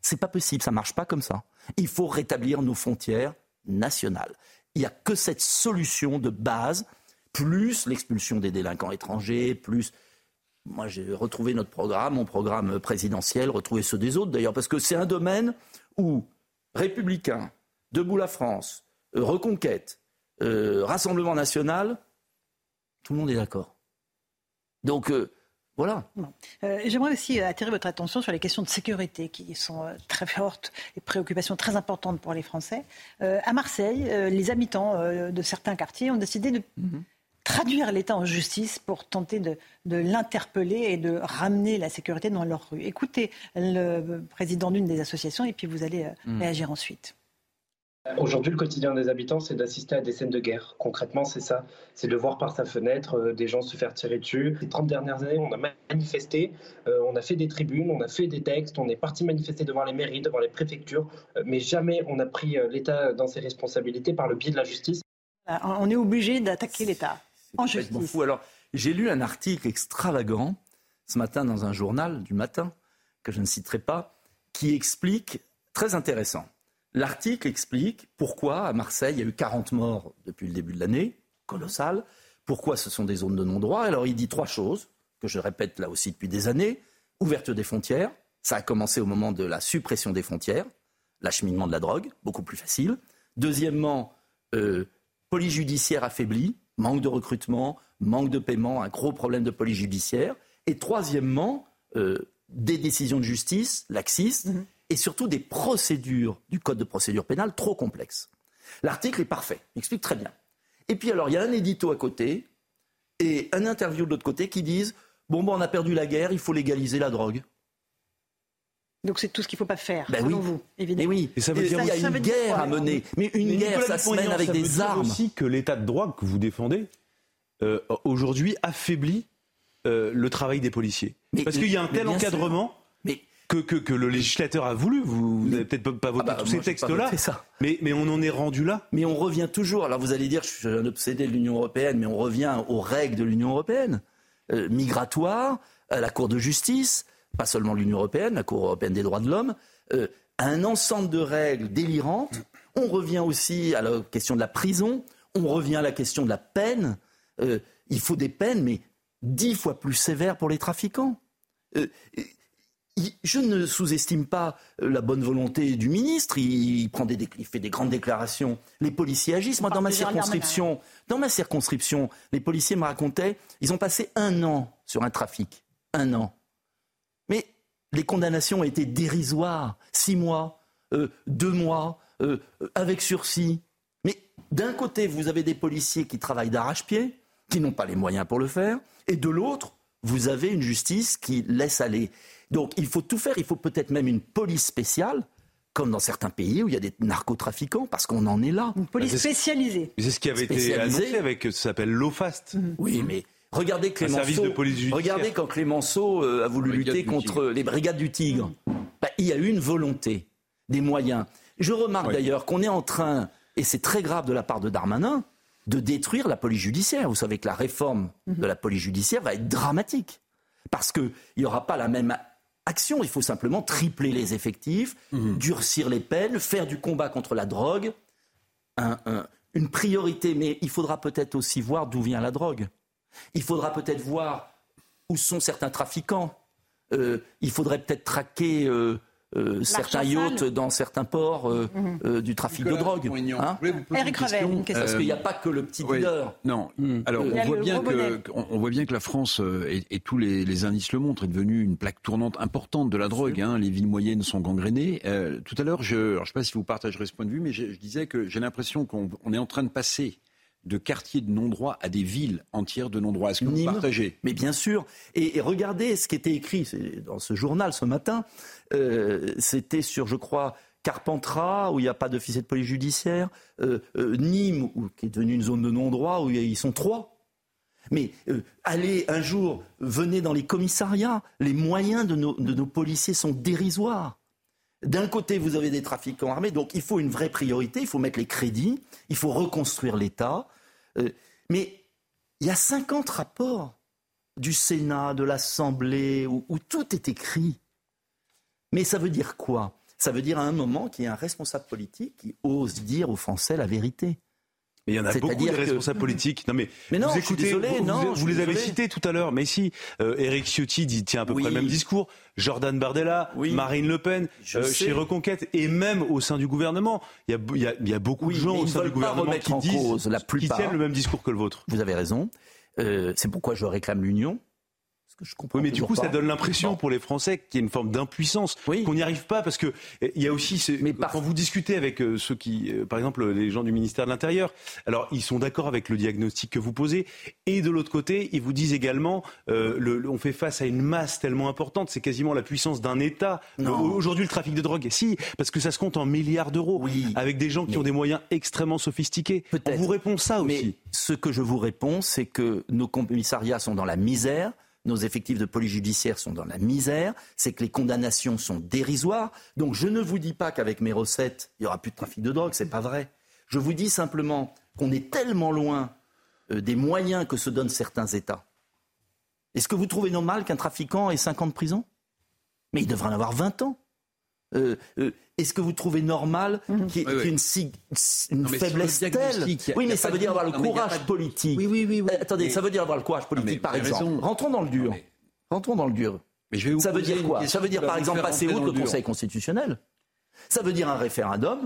Speaker 25: C'est pas possible, ça ne marche pas comme ça. Il faut rétablir nos frontières nationales. Il n'y a que cette solution de base, plus l'expulsion des délinquants étrangers, plus. Moi, j'ai retrouvé notre programme, mon programme présidentiel, retrouvé ceux des autres d'ailleurs, parce que c'est un domaine où républicains, Debout la France, Reconquête, euh, Rassemblement national, tout le monde est d'accord. Donc, euh, voilà.
Speaker 1: Euh, j'aimerais aussi attirer votre attention sur les questions de sécurité qui sont très fortes et préoccupations très importantes pour les Français. à Marseille, les habitants de certains quartiers ont décidé de mhm. traduire l'État en justice pour tenter de, l'interpeller et de ramener la sécurité dans leur rue. Écoutez le président d'une des associations et puis vous allez mhm. réagir ensuite.
Speaker 26: Aujourd'hui, le quotidien des habitants, c'est d'assister à des scènes de guerre. Concrètement, c'est ça. C'est de voir par sa fenêtre euh, des gens se faire tirer dessus. Les 30 dernières années, on a manifesté, euh, on a fait des tribunes, on a fait des textes, on est parti manifester devant les mairies, devant les préfectures, euh, mais jamais on a pris l'État dans ses responsabilités par le biais de la justice.
Speaker 1: On est obligé d'attaquer l'État en justice.
Speaker 25: Fou. Alors, j'ai lu un article extravagant ce matin dans un journal du matin, que je ne citerai pas, qui explique, très intéressant, L'article explique pourquoi à Marseille il y a eu 40 morts depuis le début de l'année, colossal. Pourquoi ce sont des zones de non-droit Alors il dit trois choses, que je répète là aussi depuis des années. Ouverture des frontières, ça a commencé au moment de la suppression des frontières, l'acheminement de la drogue, beaucoup plus facile. Deuxièmement, euh, police judiciaire affaiblie, manque de recrutement, manque de paiement, un gros problème de police judiciaire. Et troisièmement, euh, des décisions de justice laxistes, mhm et surtout des procédures du Code de procédure pénale trop complexes. L'article est parfait, il explique très bien. Et puis alors, il y a un édito à côté et un interview de l'autre côté qui disent Bon, bon, on a perdu la guerre, il faut légaliser la drogue.
Speaker 1: Donc c'est tout ce qu'il ne faut pas faire,
Speaker 25: ben
Speaker 1: selon vous, évidemment.
Speaker 25: oui, et ça veut dire qu'il y a une guerre à mener. Mais une guerre, ça se mène avec des armes.
Speaker 3: aussi que l'état de droit que vous défendez, euh, aujourd'hui, affaiblit euh, le travail des policiers. Parce qu'il y a un tel encadrement que, que, le législateur a voulu. Vous n'avez peut-être pas voté ah bah, tous ces textes-là, mais, mais on en est rendu là.
Speaker 25: Mais on revient toujours. Alors vous allez dire, je suis un obsédé de l'Union européenne, mais on revient aux règles de l'Union européenne. Euh, migratoire, à la Cour de justice, pas seulement l'Union européenne, la Cour européenne des droits de l'homme, euh, un ensemble de règles délirantes. On revient aussi à la question de la prison, on revient à la question de la peine. Euh, il faut des peines, mais dix fois plus sévères pour les trafiquants je ne sous-estime pas euh, la bonne volonté du ministre. Il, prend des, fait des grandes déclarations. Les policiers agissent. Moi, dans ma circonscription, dans ma circonscription, les policiers me racontaient, ils ont passé un an sur un trafic, un an. Mais les condamnations ont été dérisoires, six mois, euh, deux mois, euh, avec sursis. Mais d'un côté, vous avez des policiers qui travaillent d'arrache-pied, qui n'ont pas les moyens pour le faire, et de l'autre, vous avez une justice qui laisse aller. Donc il faut tout faire, il faut peut-être même une police spéciale comme dans certains pays où il y a des narcotrafiquants, parce qu'on en est là.
Speaker 1: Une police spécialisée.
Speaker 3: C'est ce qui avait été annoncé avec, ça s'appelle l'OFAST.
Speaker 25: Oui, mais Regardez Clémenceau. regardez quand Clémenceau a voulu lutter contre les brigades du Tigre. Bah, il y a eu une volonté, des moyens. Je remarque d'ailleurs qu'on est en train, et c'est très grave de la part de Darmanin, de détruire la police judiciaire. Vous savez que la réforme mhm. de la police judiciaire va être dramatique. Parce qu'il n'y aura pas la même action. Il faut simplement tripler les effectifs, mhm. durcir les peines, faire du combat contre la drogue. une priorité, mais il faudra peut-être aussi voir d'où vient la drogue. Il faudra peut-être voir où sont certains trafiquants. Euh, il faudrait peut-être traquer euh, euh, certains yachts dans certains ports euh, mhm. euh, du trafic de drogue.
Speaker 1: Hein Eric Revel,
Speaker 25: Parce qu'il n'y a pas que le petit dealer.
Speaker 5: non. Hmm. Alors on voit, bien que, on, voit bien que la France, et, tous les, indices le montrent, est devenue une plaque tournante importante de la drogue. Hein. Les villes moyennes sont gangrénées. tout à l'heure, je ne sais pas si vous partagerez ce point de vue, mais je, je disais que j'ai l'impression qu'on est en train de passer de quartiers de non-droit à des villes entières de non-droit. Est-ce que vous partagez?
Speaker 25: Mais bien sûr. Et, regardez ce qui était écrit dans ce journal ce matin. Euh, c'était sur, je crois, Carpentras, où il n'y a pas d'officier de police judiciaire, euh, euh, Nîmes, qui est devenue une zone de non-droit, où ils sont trois. Mais allez un jour, venez dans les commissariats, les moyens de nos, de nos policiers sont dérisoires. D'un côté, vous avez des trafiquants armés, donc il faut une vraie priorité, il faut mettre les crédits, il faut reconstruire l'État. Euh, mais il y a 50 rapports du Sénat, de l'Assemblée, où, tout est écrit. Mais ça veut dire quoi? Ça veut dire à un moment qu'il y a un responsable politique qui ose dire aux Français la vérité.
Speaker 3: Mais il y en a beaucoup de responsables politiques. Non mais,
Speaker 25: non,
Speaker 3: vous
Speaker 25: écoutez, désolé,
Speaker 3: vous,
Speaker 25: non,
Speaker 3: vous, les avez cités tout à l'heure. Mais si Eric euh, Ciotti dit tient à peu près le même discours, Jordan Bardella, Marine Le Pen, euh, chez Reconquête et même au sein du gouvernement, il y a, y y beaucoup de gens au sein du gouvernement qui disent,
Speaker 25: la
Speaker 3: qui tiennent le même discours que le vôtre.
Speaker 25: Vous avez raison. Euh, c'est pourquoi je réclame l'union
Speaker 3: je comprends. Oui, mais du coup, ça donne l'impression pour les Français qu'il y a une forme d'impuissance, qu'on n'y arrive pas, parce que eh, il y a aussi, mais quand vous discutez avec euh, ceux qui, euh, par exemple, les gens du ministère de l'Intérieur, alors ils sont d'accord avec le diagnostic que vous posez, et de l'autre côté, ils vous disent également, euh, le, on fait face à une masse tellement importante, c'est quasiment la puissance d'un État. Aujourd'hui, le trafic de drogue, si, parce que ça se compte en milliards d'euros, oui, avec des gens qui ont des moyens extrêmement sophistiqués. On vous répond ça aussi.
Speaker 25: Mais ce que je vous réponds, c'est que nos commissariats sont dans la misère nos effectifs de police judiciaire sont dans la misère, c'est que les condamnations sont dérisoires. Donc je ne vous dis pas qu'avec mes recettes, il n'y aura plus de trafic de drogue, c'est pas vrai. Je vous dis simplement qu'on est tellement loin euh, des moyens que se donnent certains États. Est-ce que vous trouvez normal qu'un trafiquant ait 50 ans de prison Mais il devrait en avoir 20 ans. Euh, euh, est-ce que vous trouvez normal mhm. qu'il y ait une, faiblesse telle Oui, mais ça veut dire avoir le courage politique.
Speaker 1: Oui, oui, oui.
Speaker 25: Attendez, ça veut dire avoir le courage politique, par exemple. Rentrons dans le dur. Rentrons dans le dur. Mais je vais ça veut dire quoi Ça veut dire, par exemple, passer outre le, Conseil constitutionnel. Ça veut dire un référendum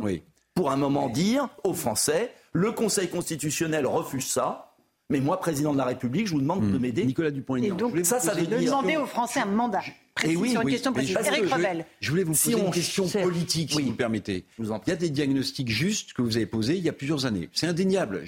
Speaker 25: pour un moment dire aux Français le Conseil constitutionnel refuse ça. Mais moi, président de la République, je vous demande de hmm. m'aider.
Speaker 5: Nicolas Dupont-Aignan.
Speaker 1: Ça, ça veut dire demander aux Français un mandat. Et oui, sur une question politique.
Speaker 5: Je, voulais vous poser une question politique, si vous me permettez. il y a des diagnostics justes que vous avez posés il y a plusieurs années. C'est indéniable.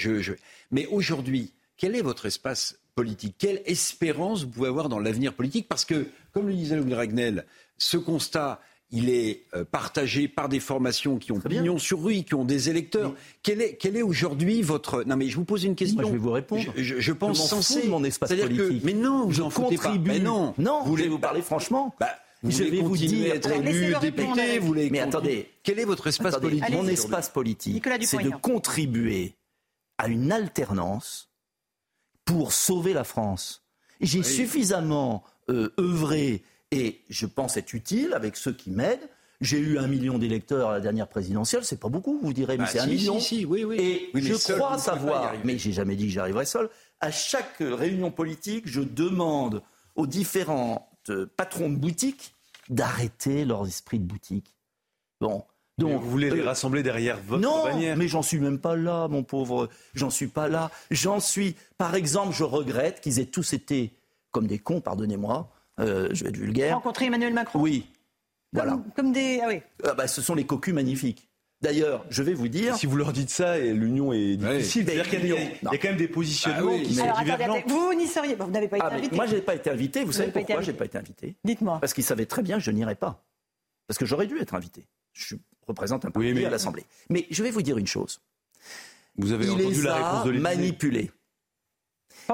Speaker 5: Mais aujourd'hui, quel est votre espace politique? Quelle espérance vous pouvez avoir dans l'avenir politique? Parce que, comme le disait Louis Ragnel, ce constat, il est euh, partagé par des formations qui ont pignon sur rue, qui ont des électeurs. Quel est, quel est aujourd'hui votre... Non mais je vous pose une question.
Speaker 25: Moi, je vais vous répondre.
Speaker 5: Je, je, pense
Speaker 25: censé... mon espace politique.
Speaker 5: Que, mais non, vous
Speaker 25: je
Speaker 5: en
Speaker 25: contribue.
Speaker 5: Pas. Mais non,
Speaker 25: non, vous voulez vous parler franchement
Speaker 5: bah, vous je vais vous dire, être élu député, vous voulez.
Speaker 25: Mais attendez,
Speaker 5: quel est votre espace politique
Speaker 25: Mon espace politique, c'est de contribuer à une alternance pour sauver la France. J'ai suffisamment euh, œuvré et je pense être utile avec ceux qui m'aident. J'ai eu un million d'électeurs à la dernière présidentielle, c'est pas beaucoup, vous direz, mais bah, c'est un million.
Speaker 5: Si, oui, oui.
Speaker 25: Et je crois savoir, mais j'ai jamais dit que j'arriverais seul. À chaque réunion politique, je demande aux différents patrons de boutiques d'arrêter leurs esprits de boutique. Bon.
Speaker 3: Donc, vous voulez les euh, rassembler derrière votre
Speaker 25: non,
Speaker 3: bannière
Speaker 25: mais j'en suis même pas là, mon pauvre. J'en suis pas là. J'en suis. Par exemple, je regrette qu'ils aient tous été comme des cons, pardonnez-moi, euh, je vais être vulgaire.
Speaker 1: Rencontrer Emmanuel Macron
Speaker 25: Oui.
Speaker 1: Comme,
Speaker 25: voilà.
Speaker 1: Comme des. Ah oui.
Speaker 25: Ah bah, ce sont les cocus magnifiques. D'ailleurs, je vais vous dire.
Speaker 3: Si vous leur dites ça, et l'union est difficile. Il, y a, quand même des positionnements ah qui sont divergents.
Speaker 1: vous n'y seriez pas. Vous n'avez pas été ah, invité.
Speaker 25: Moi, je n'ai pas été invité. Vous, savez pourquoi je n'ai pas été invité?
Speaker 1: Dites-moi.
Speaker 25: Parce qu'ils savaient très bien que je n'irais pas. Parce que j'aurais dû être invité. Je représente un parti à l'Assemblée. Mais je vais vous dire une chose.
Speaker 3: Vous avez
Speaker 25: Il
Speaker 3: entendu la réponse de
Speaker 25: manipulés.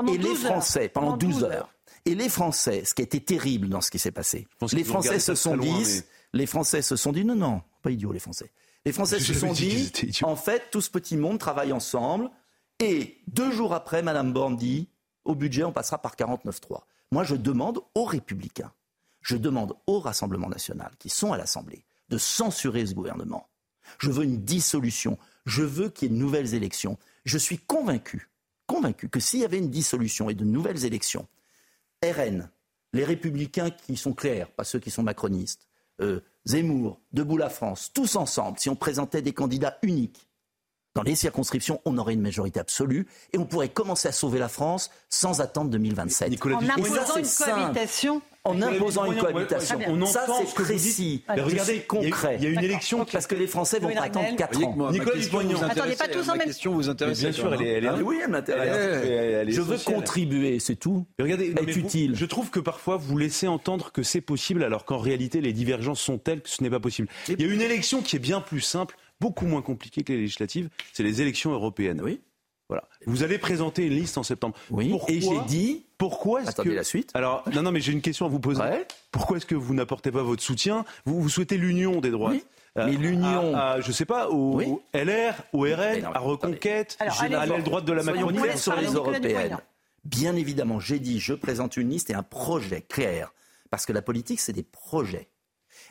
Speaker 1: et
Speaker 25: les Français, pendant 12 heures. Et les Français, ce qui a été terrible dans ce qui s'est passé, les Français se sont dit, les Français se sont dit, non, non, pas idiots les Français. Les Français se sont dit, en fait, tout ce petit monde travaille ensemble. Et deux jours après, Madame Borne dit, au budget, on passera par 49.3. Moi, je demande aux Républicains, je demande au Rassemblement national, qui sont à l'Assemblée, de censurer ce gouvernement. Je veux une dissolution. Je veux qu'il y ait de nouvelles élections. Je suis convaincu, convaincu que s'il y avait une dissolution et de nouvelles élections, RN, les républicains qui sont clairs, pas ceux qui sont macronistes, euh, Zemmour, Debout la France, tous ensemble, si on présentait des candidats uniques, dans les circonscriptions, on aurait une majorité absolue et on pourrait commencer à sauver la France sans attendre 2027.
Speaker 1: Nicolas en imposant une cohabitation
Speaker 25: en imposant une cohabitation. On ça, c'est précis.
Speaker 3: Mais regardez, concret.
Speaker 25: Il y a une élection parce que les Français vont attendre 4 ans.
Speaker 1: Nicolas Dupont-Aignan,
Speaker 5: attendez pas tous en même question. Vous intéresse
Speaker 3: Bien sûr, elle est.
Speaker 25: Oui, elle m'intéresse. Je veux contribuer, c'est tout.
Speaker 3: Regardez,
Speaker 25: être utile.
Speaker 3: Je trouve que parfois vous laissez entendre que c'est possible alors qu'en réalité les divergences sont telles que ce n'est pas possible. Il y a une élection qui est bien plus simple beaucoup moins compliqué que les législatives, c'est les élections européennes.
Speaker 25: Oui.
Speaker 3: Voilà. Vous allez présenter une liste en septembre.
Speaker 25: Oui. et j'ai dit.
Speaker 3: Pourquoi
Speaker 25: est-ce Attendez
Speaker 3: que...
Speaker 25: la suite.
Speaker 3: Alors non non mais j'ai une question à vous poser. Pourquoi est-ce que vous n'apportez pas votre soutien vous, vous souhaitez l'union des droits.
Speaker 25: Euh, mais l'union,
Speaker 3: je sais pas, au, LR, au RN, à Reconquête, à l'aile droite de la Macronie,
Speaker 25: sur les européennes. Bien évidemment, j'ai dit, je présente une liste et un projet clair, parce que la politique, c'est des projets.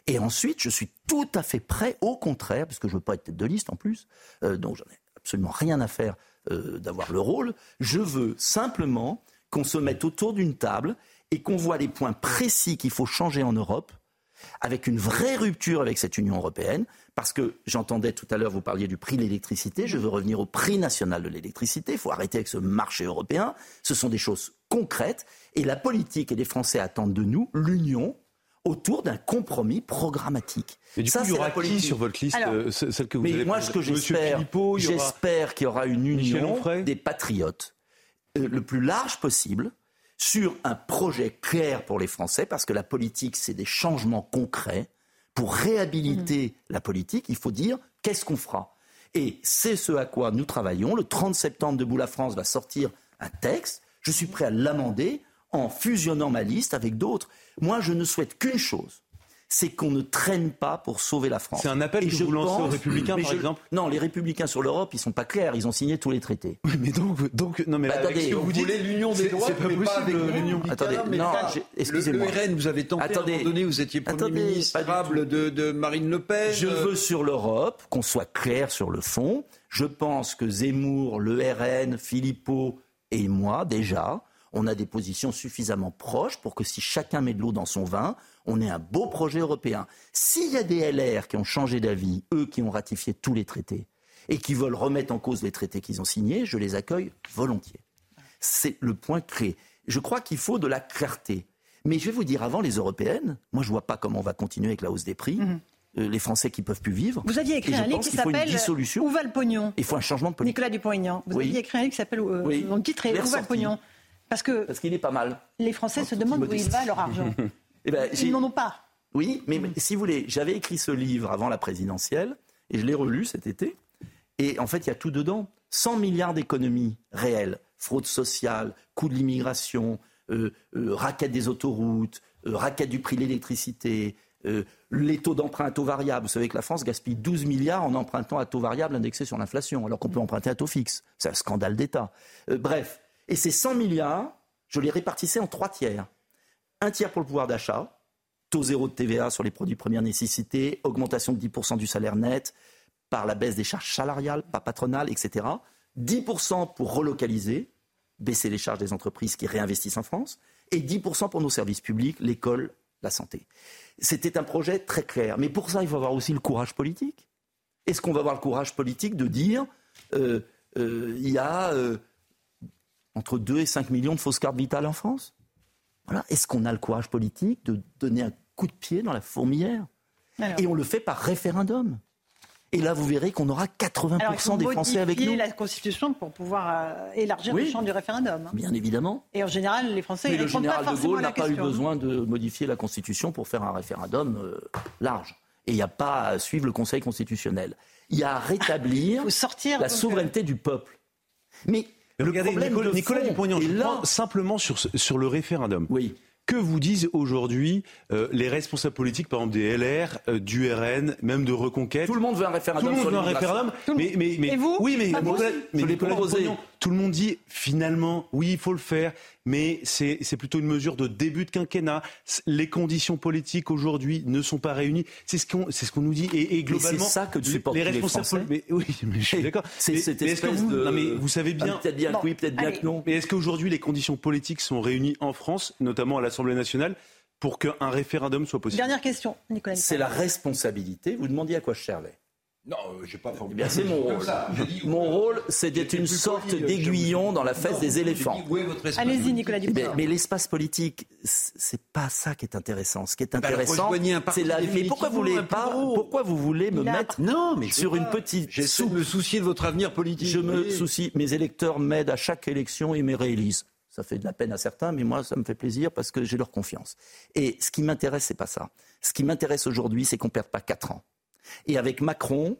Speaker 25: Et ensuite, je suis tout à fait prêt, au contraire, parce que je ne veux pas être tête de liste en plus, euh, donc j'en ai absolument rien à faire euh, d'avoir le rôle. Je veux simplement qu'on se mette autour d'une table et qu'on voit les points précis qu'il faut changer en Europe, avec une vraie rupture avec cette Union européenne, parce que j'entendais tout à l'heure, vous parliez du prix de l'électricité, je veux revenir au prix national de l'électricité, il faut arrêter avec ce marché européen, ce sont des choses concrètes, et la politique et les Français attendent de nous l'union autour d'un compromis programmatique.
Speaker 3: Et du coup, il y aura qui sur votre liste, euh, celle que vous
Speaker 25: mais moi, ce que j'espère, j'espère qu'il y aura une union des patriotes, euh, le plus large possible, sur un projet clair pour les Français, parce que la politique, c'est des changements concrets. Pour réhabiliter mmh. la politique, il faut dire qu'est-ce qu'on fera? Et c'est ce à quoi nous travaillons. Le 30 septembre, Debout la France va sortir un texte. Je suis prêt à l'amender en fusionnant ma liste avec d'autres. Moi, je ne souhaite qu'une chose, c'est qu'on ne traîne pas pour sauver la France.
Speaker 3: C'est un appel que vous lancez aux Républicains, par exemple
Speaker 25: Non, les Républicains sur l'Europe, ils sont pas clairs. Ils ont signé tous les traités.
Speaker 3: Oui, mais donc, donc non, mais
Speaker 5: bah, attendez, vous, vous voulez l'union des droits,
Speaker 3: c'est pas possible. L'union.
Speaker 25: Attendez, non, excusez-moi.
Speaker 5: Le, RN, vous avez tenté attendez, à un moment donné, vous étiez premier ministre de, de Marine Le Pen.
Speaker 25: Je veux sur l'Europe qu'on soit clair sur le fond. Je pense que Zemmour, le RN, Philippot et moi déjà on a des positions suffisamment proches pour que si chacun met de l'eau dans son vin, on ait un beau projet européen. S'il y a des LR qui ont changé d'avis, eux qui ont ratifié tous les traités, et qui veulent remettre en cause les traités qu'ils ont signés, je les accueille volontiers. C'est le point clé. Je crois qu'il faut de la clarté. Mais je vais vous dire, avant les européennes, moi je ne vois pas comment on va continuer avec la hausse des prix. Mhm. Euh, les Français qui peuvent plus vivre.
Speaker 1: Vous aviez écrit un livre qui s'appelle Où va le pognon?
Speaker 25: Il faut un changement de politique.
Speaker 1: Nicolas Dupont-Aignan. Vous aviez écrit un livre qui s'appelle euh, Où va le pognon? Parce que
Speaker 25: parce qu'il est pas mal.
Speaker 1: Les Français se demandent où il va leur argent. Eh ben, Ils n'en ont pas.
Speaker 25: Oui, mais, si vous voulez, j'avais écrit ce livre avant la présidentielle et je l'ai relu cet été. Et en fait, il y a tout dedans. 100 milliards d'économies réelles, fraude sociale, coût de l'immigration, euh, euh, raquette des autoroutes, euh, raquette du prix de l'électricité, les taux d'emprunt à taux variable. Vous savez que la France gaspille 12 milliards en empruntant à taux variable indexé sur l'inflation, alors qu'on peut emprunter à taux fixe. C'est un scandale d'État. bref, et ces 100 milliards, je les répartissais en trois tiers. Un tiers pour le pouvoir d'achat, taux zéro de TVA sur les produits première nécessité, augmentation de 10% du salaire net par la baisse des charges salariales, pas patronales, etc. 10% pour relocaliser, baisser les charges des entreprises qui réinvestissent en France, et 10% pour nos services publics, l'école, la santé. C'était un projet très clair. Mais pour ça, il faut avoir aussi le courage politique. Est-ce qu'on va avoir le courage politique de dire euh, euh, il y a euh, entre 2 et 5 millions de fausses cartes vitales en France. Voilà. Est-ce qu'on a le courage politique de donner un coup de pied dans la fourmilière? Et on le fait par référendum. Et là, vous verrez qu'on aura 80% des Français avec nous.
Speaker 1: la Constitution pour pouvoir euh, élargir le champ du référendum.
Speaker 25: Bien évidemment.
Speaker 1: Et en général, les Français Mais
Speaker 25: le général
Speaker 1: pas
Speaker 25: de Gaulle n'a pas eu besoin de modifier la Constitution pour faire un référendum euh, large. Et il n'y a pas à suivre le Conseil constitutionnel. Il y a à rétablir
Speaker 1: sortir,
Speaker 25: la souveraineté du peuple. Mais
Speaker 3: Regardez, Nicolas, Dupont-Aignan, je prends simplement sur, sur le référendum.
Speaker 25: Oui.
Speaker 3: Que vous disent aujourd'hui euh, les responsables politiques, par exemple des LR, euh, du RN, même de Reconquête?
Speaker 25: Tout le monde veut un référendum.
Speaker 3: Tout le monde veut un référendum.
Speaker 25: Mais, mais, mais,
Speaker 20: Et vous?
Speaker 3: Oui, mais,
Speaker 25: mais,
Speaker 3: mais
Speaker 25: je l'ai proposé.
Speaker 3: tout le monde dit finalement, oui, il faut le faire, mais c'est plutôt une mesure de début de quinquennat. Les conditions politiques aujourd'hui ne sont pas réunies. C'est ce qu'on ce qu'on nous dit. Et, et globalement,
Speaker 25: c'est ça que tu supportes
Speaker 3: les responsables. mais, oui, mais je suis d'accord.
Speaker 25: C'est cette
Speaker 3: mais
Speaker 25: espèce
Speaker 3: vous,
Speaker 25: de.
Speaker 3: non, mais vous savez bien.
Speaker 25: Peut-être bien que oui, peut-être bien que non.
Speaker 3: Mais est-ce qu'aujourd'hui les conditions politiques sont réunies en France, notamment à l'Assemblée nationale, pour qu'un référendum soit possible?
Speaker 1: Dernière question, Nicolas.
Speaker 25: C'est la responsabilité. Vous demandiez à quoi je servais?
Speaker 5: Non, euh, j'ai pas
Speaker 25: eh bien, c'est mon rôle. Mon rôle, c'est d'être une sorte d'aiguillon dans la fesse des éléphants.
Speaker 1: Allez-y, Nicolas Dupont.
Speaker 25: Mais, mais l'espace politique, c'est pas ça qui est intéressant. Ce qui est
Speaker 5: Bah,
Speaker 25: intéressant, c'est la. Mais pourquoi vous voulez pas Pourquoi vous voulez me mettre
Speaker 5: Non, mais
Speaker 25: sur une petite
Speaker 5: J'essaie de me soucier de votre avenir politique.
Speaker 25: Je me soucie. Mes électeurs m'aident à chaque élection et me réélisent. Ça fait de la peine à certains, mais moi, ça me fait plaisir parce que j'ai leur confiance. Et ce qui m'intéresse, c'est pas ça. Ce qui m'intéresse aujourd'hui, c'est qu'on perde pas quatre ans. Et avec Macron,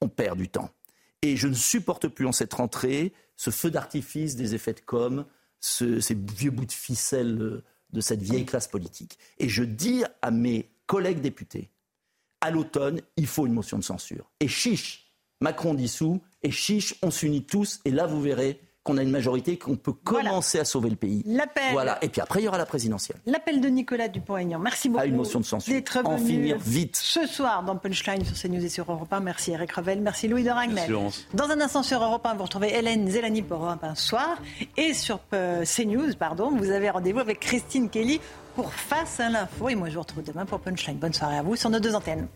Speaker 25: on perd du temps. Et je ne supporte plus en cette rentrée ce feu d'artifice des effets de com, ce- ces vieux bouts de ficelle de cette vieille classe politique. Et je dis à mes collègues députés, à l'automne, il faut une motion de censure. Et chiche, Macron dissout, et chiche, on s'unit tous, et là vous verrez qu'on a une majorité, qu'on peut commencer à sauver le pays.
Speaker 1: L'appel.
Speaker 25: Voilà, et puis après il y aura la présidentielle.
Speaker 1: L'appel de Nicolas Dupont-Aignan. Merci beaucoup.
Speaker 25: Ah, une motion de censure.
Speaker 1: D'être
Speaker 25: En finir vite.
Speaker 1: Ce soir dans Punchline sur CNews et sur Europe 1. Merci Eric Revel. Merci Louis de Ragnel. Dans un instant sur Europe 1, vous retrouvez Hélène Zélani pour Europe 1 soir. Et sur euh, CNews, pardon, vous avez rendez-vous avec Christine Kelly pour Face à l'info. Et moi, je vous retrouve demain pour Punchline. Bonne soirée à vous sur nos deux antennes.